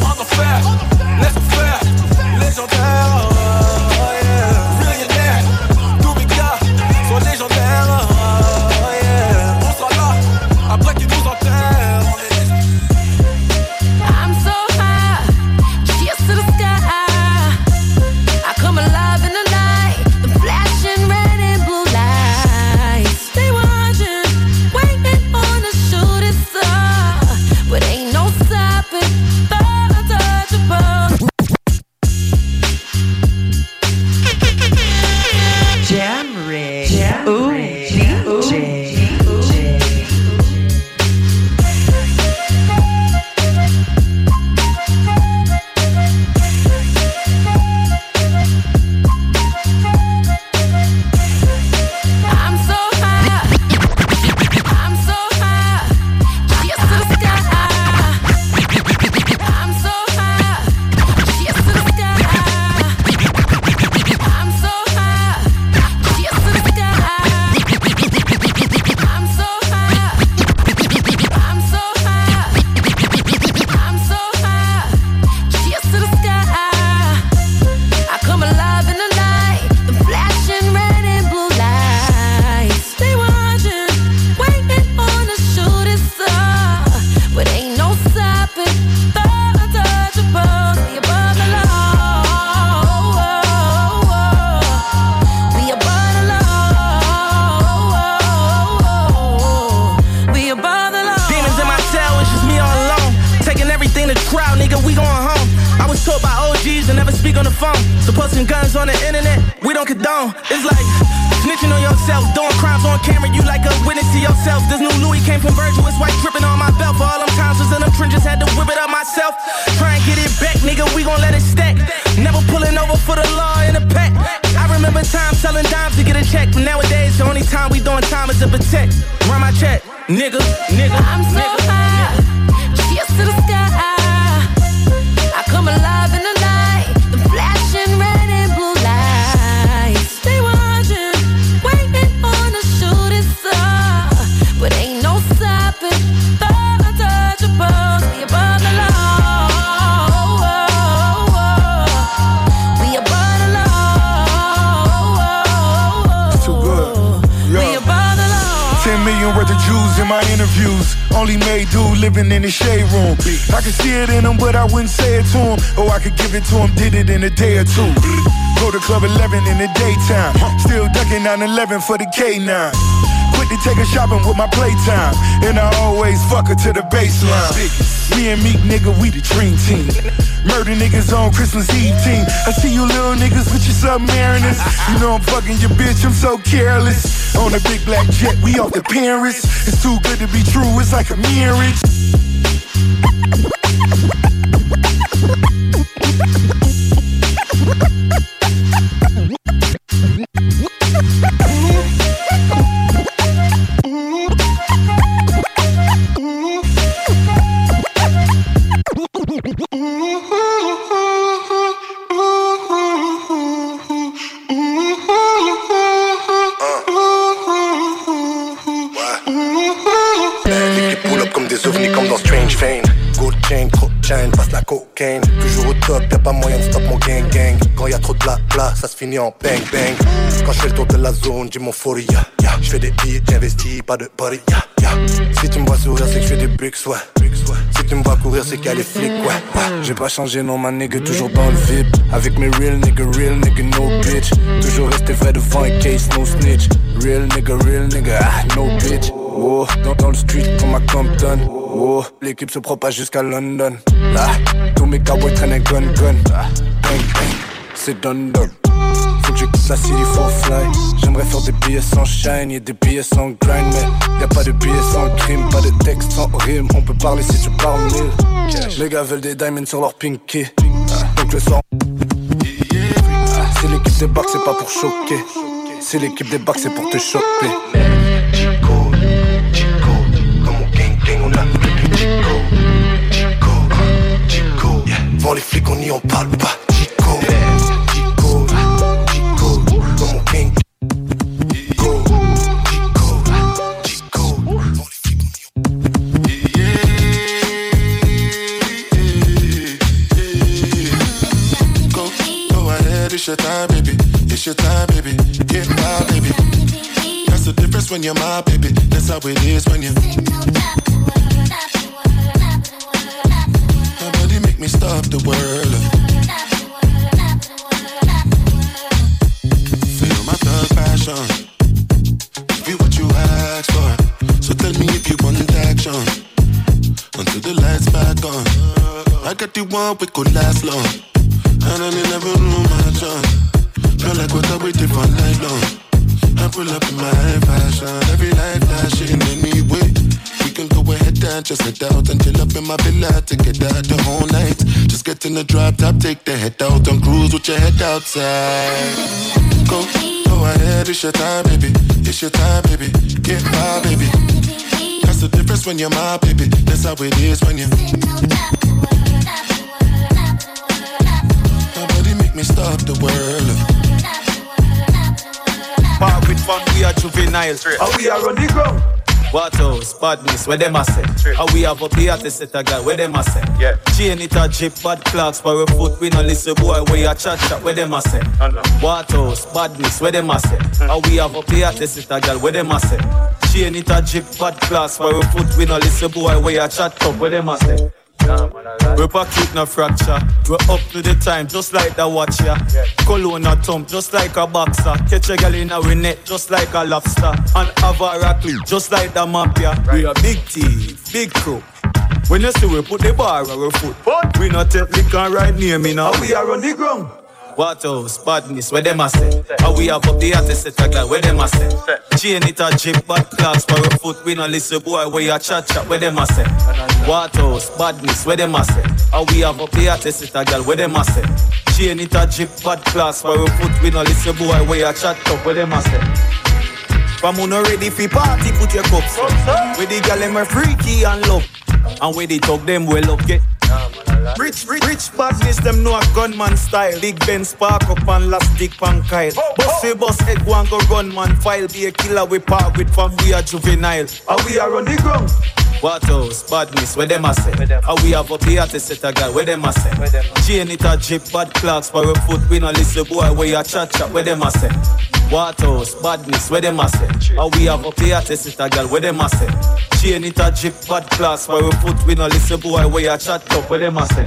on the fair. Laisse faire, légendaire. For the law and a pack. I remember times selling dimes to get a check, but nowadays the only time we doing time is to protect. Run my check, nigga, nigga. I'm so Only made dude living in the shade room. I could see it in him, but I wouldn't say it to him. Or I could give it to him, did it in a day or two. Go to Club 11 in the daytime. Still ducking 9-11 for the K9. Quit to take her shopping with my playtime. And I always fuck her to the baseline. Me and Meek nigga, we the dream team. Murder niggas on Christmas Eve team. I see you little niggas with your submariners. You know I'm fucking your bitch, I'm so careless. On a big black jet, we off the Paris. It's too good to be true, it's like a marriage. Ça se finit en bang bang Quand je fais le tour de la zone, dis mon folie, ya Je fais des hits, j'investis, pas de body, ya Si tu me vois sourire, c'est que je fais des bricks, ouais Si tu me vois courir, c'est a les flics, ouais, ouais J'ai pas changé, non, ma nigga, toujours dans le VIP. Avec mes real nigga, real nigga, no bitch. Toujours resté vrai devant un case, no snitch. Real nigga, real nigga, ah, no bitch. Oh, dans, dans le street comme à Compton. Oh, l'équipe se propage jusqu'à London. Là, tous mes cowboys traînent un gun gun. Bang bang, c'est done done. Quitte la city for fly. J'aimerais faire des billets sans shine et des billets sans grind, mais y a pas de billets sans crime, pas de texte sans rime. On peut parler si tu parles mille. Les gars veulent des diamonds sur leur pinky. Ah, Donc le soir. Ah, Si l'équipe débarque, c'est pas pour choquer. Si l'équipe débarque, c'est pour te choper. Devant les flics, on y en parle pas it's your time, baby. It's your time, baby. Get my baby. That's the difference when you're my baby. That's how it is when you. Nobody make me stop the world. Feel my thug passion. Be what you asked for. So tell me if you want action. Until the lights back on. I got the one we could last long. And I never knew my chance. Feel like what I waited for night long. I pull up in my fashion. Every life flashing anyway. We can go ahead and just head out and chill up in my villa to get out the whole night. Just get in the drop top, take the head out and cruise with your head outside. Go, go ahead, it's your time, baby. It's your time, baby. Get my baby. That's the difference when you're my baby. That's how it is when you. Me stop the world. Park with fun, we are juvenile. How we are on the ground. What else? Badness, where them a say? How we have up here to set a guy, where them a say? Yeah. Chain it a jip, bad clocks, for a foot, we no listen boy, where you chat chat, where them a say? What else? Badness, where them a say? How we have up here to set a girl, where them a say? Chain it a jip, bad clocks, for a foot, we no listen boy, where you chat up, where them a say? We pocket no fracture. We're up to the time, just like the watch ya. Cologne a thump, just like a boxer. Catch a girl in our net, just like a lobster. And have a rackle, just like the mafia. We a big thief, big crew. When you see we put the bar on our foot, but we not take liquor right near me now. We are on the ground. What else? Badness, where them a say? How we have up the artist set a girl, where them a say? Chain it a drip, bad clocks for a foot, we no listen boy, where you chat chat, where them a say? What else? Badness, where them a say? How we have up the artist set a girl, where them a say? Chain it a drip, bad clocks for a foot, we no listen boy, where you chat up, where them a say? From who no ready fi party, put your cups up. With the gal them are freaky and love, and where they talk them well up get. Rich, rich, rich badness, them know a gunman style. Big Ben spark up and last dick pan Kyle. Boss we boss head and go run man file. Be a killer we part with from we are juvenile. And we are on the ground. What else? Badness, where them a say? How we have up the artist set a guy, where them a say? Chain it a drip, bad clocks for a foot. We no listen boy, where you chat chat, where them a say? What else? Badness, where them a say? How we have up the artist set a girl, where them a say? Chain it a drip, bad class for a foot. We no listen boy, where you chat up, where them a say?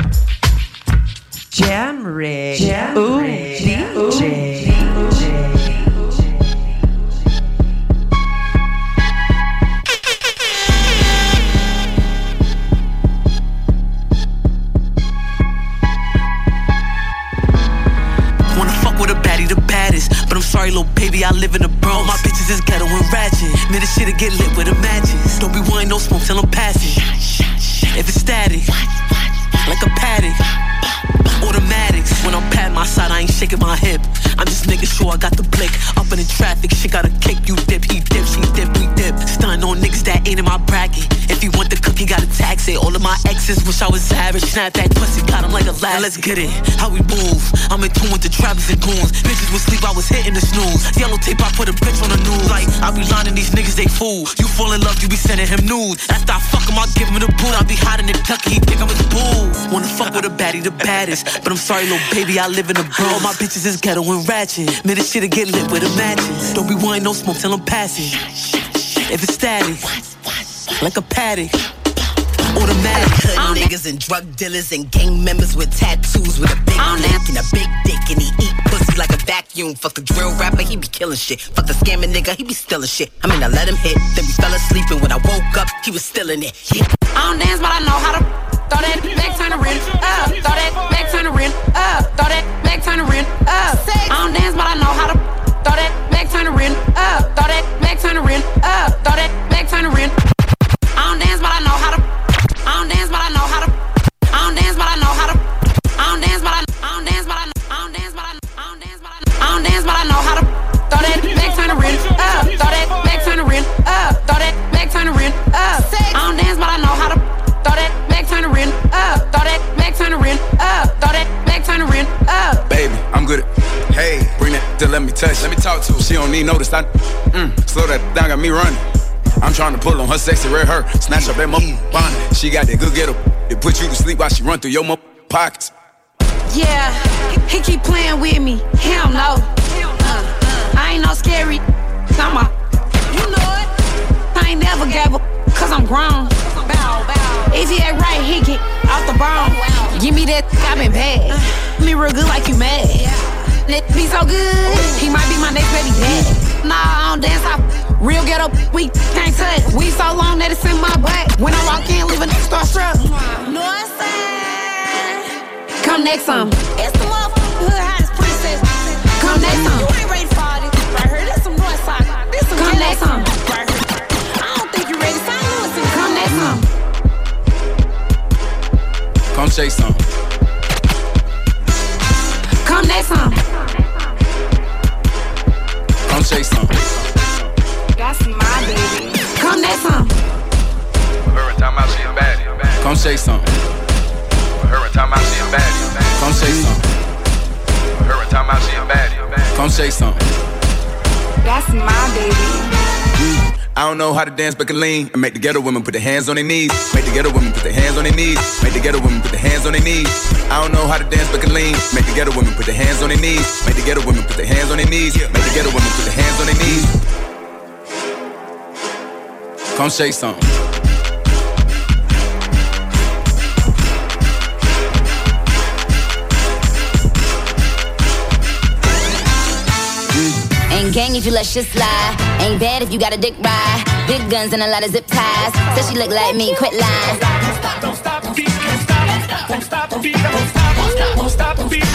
Jam Rig. Jam Ooh, Rig. DJ. Little baby, I live in the Bronx. My bitches is ghetto and ratchet. Man, this shit'll get lit with the matches. Don't be wanting no smoke till I'm passing. If it's static, like a paddock. Automatics, when I'm pat my side, I ain't shaking my hip. I'm just making sure I got the blick. Up in the traffic, shit got a kick. You dip, he dip, she dip, we dip. Stun on niggas that ain't in my bracket. If you want the cookie, gotta tax it. All of my exes wish I was average. Snap that pussy, got him like a last. Let's get it. How we move. I'm in tune with the trappers and goons. Bitches would sleep, I was hitting the snooze. Yellow tape, I put a bitch on the news. Like, I be lining these niggas, they fool. You fall in love, you be sending him nudes. After I fuck him, I give him the boot. I be hiding the tucky, he think I'm his boo. Wanna fuck with a baddie, the baddest. But I'm sorry, baby, I live in the bro. My bitches is ghetto and ratchet. Man, this shit'll get lit with a matches. Don't be wanting no smoke till I'm passing. If it's static, like a paddock. Automatic. Hood niggas and drug dealers and gang members with tattoos with a big neck and a big dick and he eat pussy like a vacuum. Fuck the drill rapper, he be killing shit. Fuck the scamming nigga, he be stealing shit. I mean, I let him hit, then we fell asleep and when I woke up, he was still in it. Yeah. I don't dance, but I know how to throw that back, turn around, up, uh, throw that back, turn around, up, uh, throw that back, turn around, up. Uh, I don't dance, but I know how to throw that back, turn around, up, throw that back, turn around, up, throw that back, turn around. I don't dance, but I know how to. I don't dance, but I. I don't dance, but I. I don't dance, but I. I don't dance, but I. I don't dance, but I know how to. Throw that back, turn around, up, throw that back, turn around, up, throw that back, turn around, up. I don't dance, but I know how to. Throw that back, turn around, up, throw that back, turn around, up, throw that back, turn around, up. Baby, I'm good at. Hey, bring that to let me touch. Let me talk to her. She don't need notice. I mm, slow that down, got me running. I'm trying to pull on her sexy red hair, snatch up that mo bonnet. She got that good getter. It put you to sleep while she run through your mo pockets. Yeah, he keep playing with me. Hell no. Uh, I ain't no scary. I'm a, you know it. I ain't never gave a, cause I'm grown. If he act right, he get off the bone. Give me that, I been bad. Me real good like you mad. It be so good, he might be my next baby dad. Nah, I don't dance off. Real ghetto, we can't touch. We so long that it's in my butt. When I walk in, leave a nigga starstruck. Know what I'm? Come next some. It's the motherfucking hood hottest princess. Come next some. You ain't ready for all this right here. This some North Side. This some Come next some. Right here. I don't think you ready. St. Louis and come next some. Come chase some. Come next some. Come chase some. That's my baby. Come next some. Her and time out she a baddie. Come chase some. Her and time out she a baddie. Come chase some. Her and time out she a baddie. Come chase some. That's my baby. I don't know how to dance, but can lean and make the ghetto women put their hands on their knees. Make the ghetto women put their hands on their knees. Make the ghetto women put their hands on their knees. I don't know how to dance, but can lean. Make the ghetto women put their hands on their knees. Make the ghetto women put their hands on their knees. Make the ghetto women put their hands on their knees. Come shake something. Ain't gang if you let shit slide. Ain't bad if you got a dick ride. Big guns and a lot of zip ties. Said she look like me, quit lying. Don't stop don't stop, don't stop the beat, don't stop, don't stop, don't stop beat.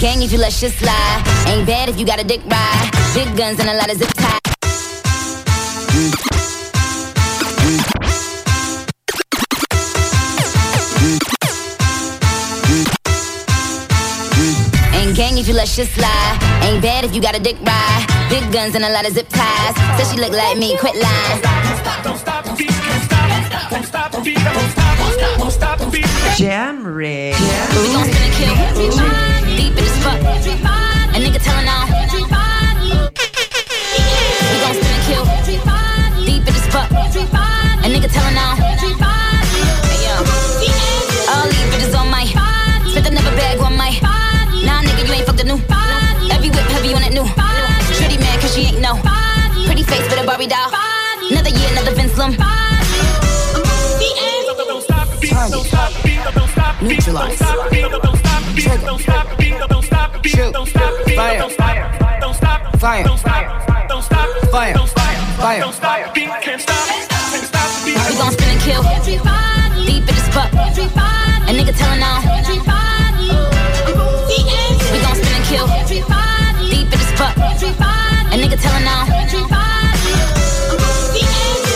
gang if you let shit slide. Ain't bad if you got a dick ride. Big guns and a lot of zip ties. If you let shit slide. Ain't bad if you got a dick ride. Big guns and a lot of zip ties. Said she look like me, quit lying. Jam Rig. We gon' spin and kill. Deep in this fuck. A nigga telling on. We gon' spin and kill. Deep in this fuck. A nigga telling on. She ain't no. Pretty face with a Barbie doll. Another year, another Vince Lum. Neutralize. Shoot. Fire. Fire. Fire. Fire. We gon' spin and kill. Deep in this fuck. A nigga telling on. We gon' spin and kill. Deep in this fuck. A nigga telling on.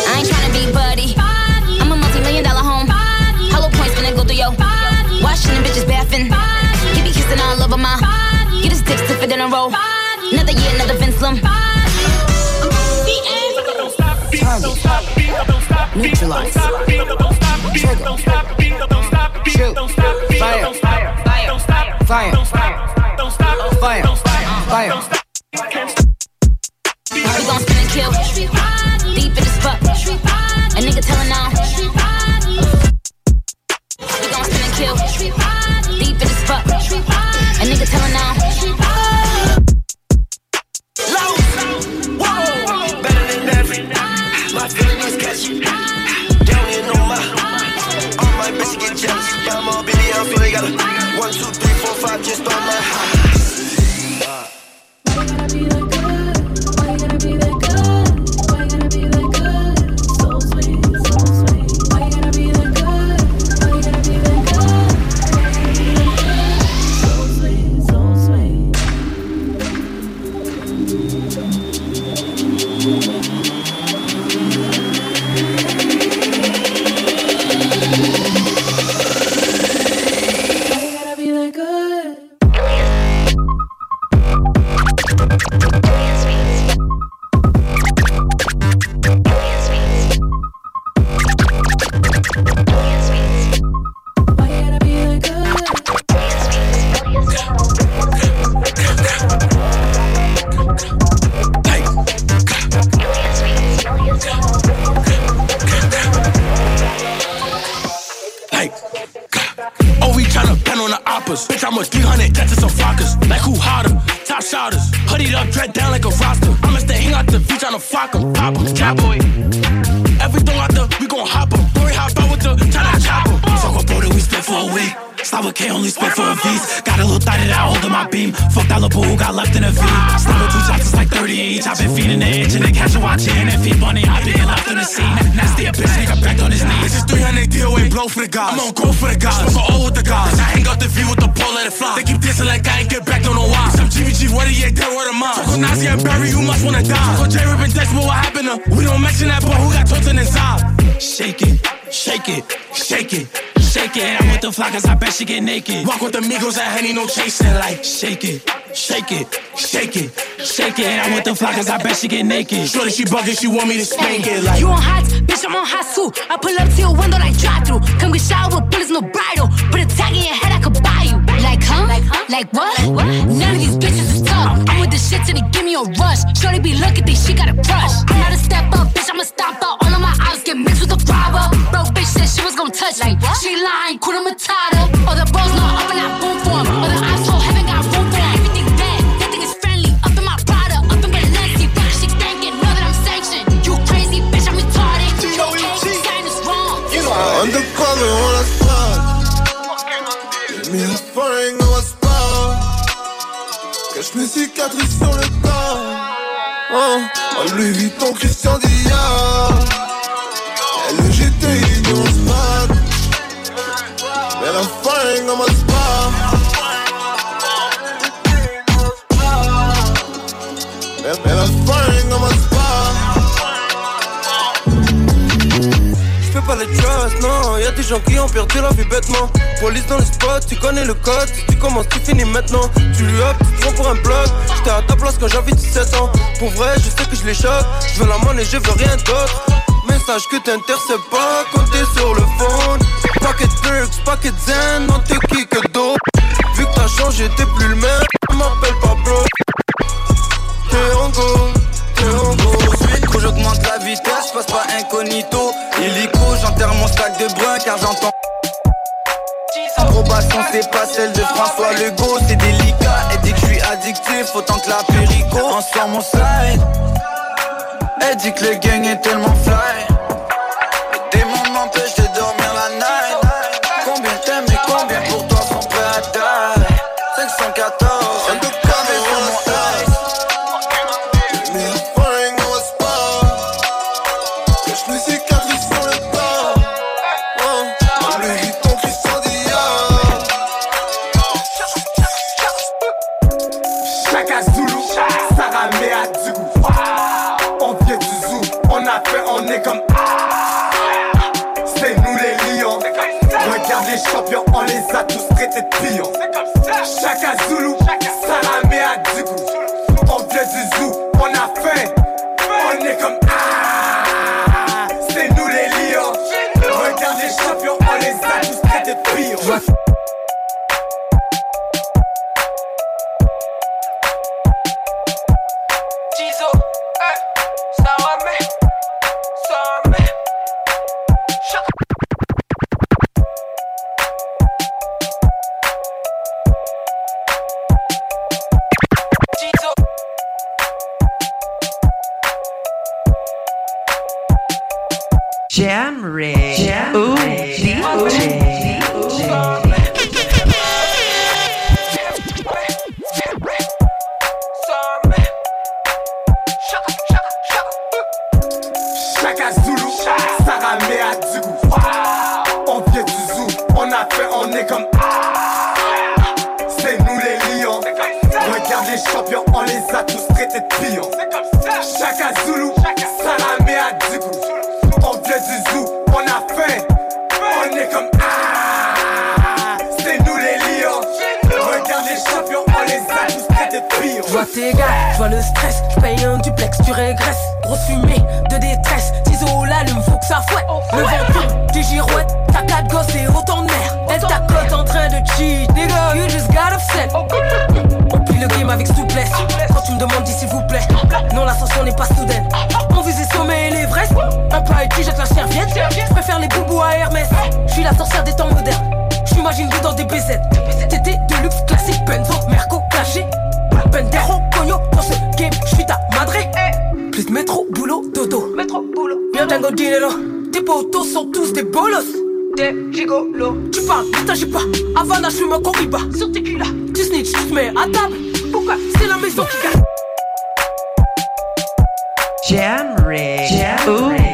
I ain't tryna be buddy. I'm a multi-million dollar home. Hollow points finna go through yo. Washing bitches bathing. He be kissing all over my. Get his dick stiffer than a roll. Another year, another Vince Lum. Neutralize. Trigger. Shoot. Fire. Spin and kill. Deep in this fuck. A nigga telling on. We gon' spin and kill. Deep in this fuck. A nigga telling on. Whoa, better than every. My feelings catch you. Down in on my. All my bitches get jealous. Yeah, I'm all baby, I'm feeling got a one, two, three, four, five, just on my high. Hey, I'm a 300, that's just some flockers. Like who hotter? Top shotters. Hoodied up, dread down like a roster. I'ma stay hang out the beach on the flock 'em, pop 'em, trap boy. Everything out there, we gon' hop 'em. Worry hop out with the China chopper. Fuck a border, we split for a week. With K, only spit for a V's. Got a little thought that I hold in my beam. Fuck that little boo who got left in a V. With two shots, it's like 30 each. I've been feeding the itch and then catch a watch and feed bunny. I've been left in the scene. Nasty a bitch, nigga back on his knees. This is 300 DOA, blow for the guys. I'm on go for the guys. Smoke a O with the guys. I hang out the V with the pole, let it fly. They keep dissing like I ain't get back, don't know why. Some GBG, what he ain't dead, word of mine. Fuck on Nazi and Barry, you must wanna die. Fuck on J Rip and Dex, what happened to? We don't mention that boy who got tortured inside. Shake it, shake it, shake it. Shake it, I'm with the flockers, I bet she get naked. Walk with the Migos and Henny, no chasing. Like, shake it, shake it, shake it, shake it. I'm with the flockers, I bet she get naked. Shorty, she bugging, she want me to spank it. Like, You on hot, bitch, I'm on hot too. I pull up to your window like drive through. Come get shot with bullets, no bridle. Put a tag in your head, I could buy you. Like, huh? Like, huh? Like what? None of these bitches is tough. I'm with the shit till they give me a rush. Shorty be looking, think she got a crush. I'm not a step up, bitch, I'm a stop out. All of my eyes get mixed with the robber. Bro, bitch said she was gonna touch me. She lying, Kuna Matata. Mes cicatrices sur le corps. Hein? En Louis Vuitton, Christian Dior. Le GT, Union Spad. Mais la fin, on m'a spot. Mais la fin, trust, non. Y'a des gens qui ont perdu la vie bêtement. Police dans le spot, tu connais le code. Tu commences, tu finis maintenant. Tu up, tu te prends pour un bloc. J'étais à ta place quand j'avais 17 ans. Pour vrai, je sais que je les choque. Je veux la monnaie, je veux rien d'autre. Message que t'interceptes pas quand t'es sur le phone. Paquet perks, paquet zen, non t'es qui que d'autres. Vu que t'as changé, t'es plus le même. M'appelle pas bro. T'es en go, t'es en go. J'augmente la vitesse, passe pas incognito. Illico, mon de brun car j'entends. Approbation, c'est pas celle de François Legault, c'est délicat. Elle dit que je suis addictif, autant que la périco. En sort mon slide. Elle dit que le gang est tellement fly. De pions. Chaka Zulu, Jam Ray. Jam Ooh, DJ. Chaka Zulu, Sarah Mea Dugou. On vient du zoo, on a fait, on est comme C'est nous les lions. Regarde les champions, on les a tous traités de pions. Chaka Zulu, Sarah Mea Dugou. Vois tes gars, je vois le stress, je paye un duplex, tu régresses. Grosse fumée de détresse, ciseaux l'allume, faut que ça fouette. Le vent tourne, tu girouettes, t'as quatre gosses et autant de merde. Elle t'accote en train de cheat, nigga, you just got upset. On plie le game avec souplesse, quand tu me demandes dis s'il vous plaît. Non, l'ascension n'est pas soudaine. On vise les sommets et l'Everest. Un pas qui jette la serviette. Je préfère les boubous à Hermès. Je suis la sorcière des temps modernes. Je m'imagine vous dans des BZ. TT de luxe classique, Benzo, Merco, caché. Pendero, cogno, dans ce game, je suis ta madré. Plus métro, boulot, dodo. Métro, boulot. Bien Django Dinero. Tes potos sont tous des bolos. Des gigolos. Tu parles, ne t'agis pas. Havana, je fume un Coriba. Sur tes culs là. Tu snitch, tu te mets à table. Pourquoi? C'est la maison qui gagne. Jam Ray. Jam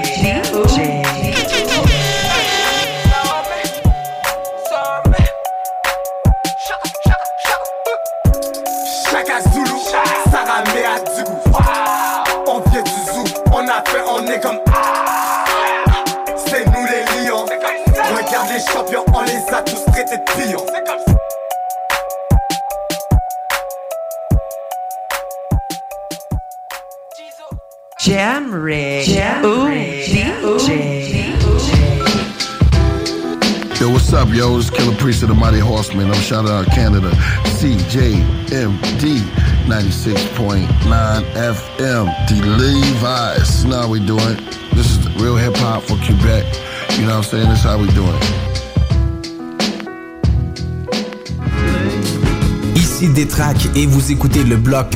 les a tous traités de pions. Jam Ray. Jam Ooh, DJ. Yo, what's up, yo? It's Killer Priest of the Mighty Horseman. I'm shouting out Canada. CJMD 96.9 FM. The Levi's. Now we doing. This is real hip hop for Quebec. You know what I'm saying? This is how we doing. Ici Détrac et vous écoutez le bloc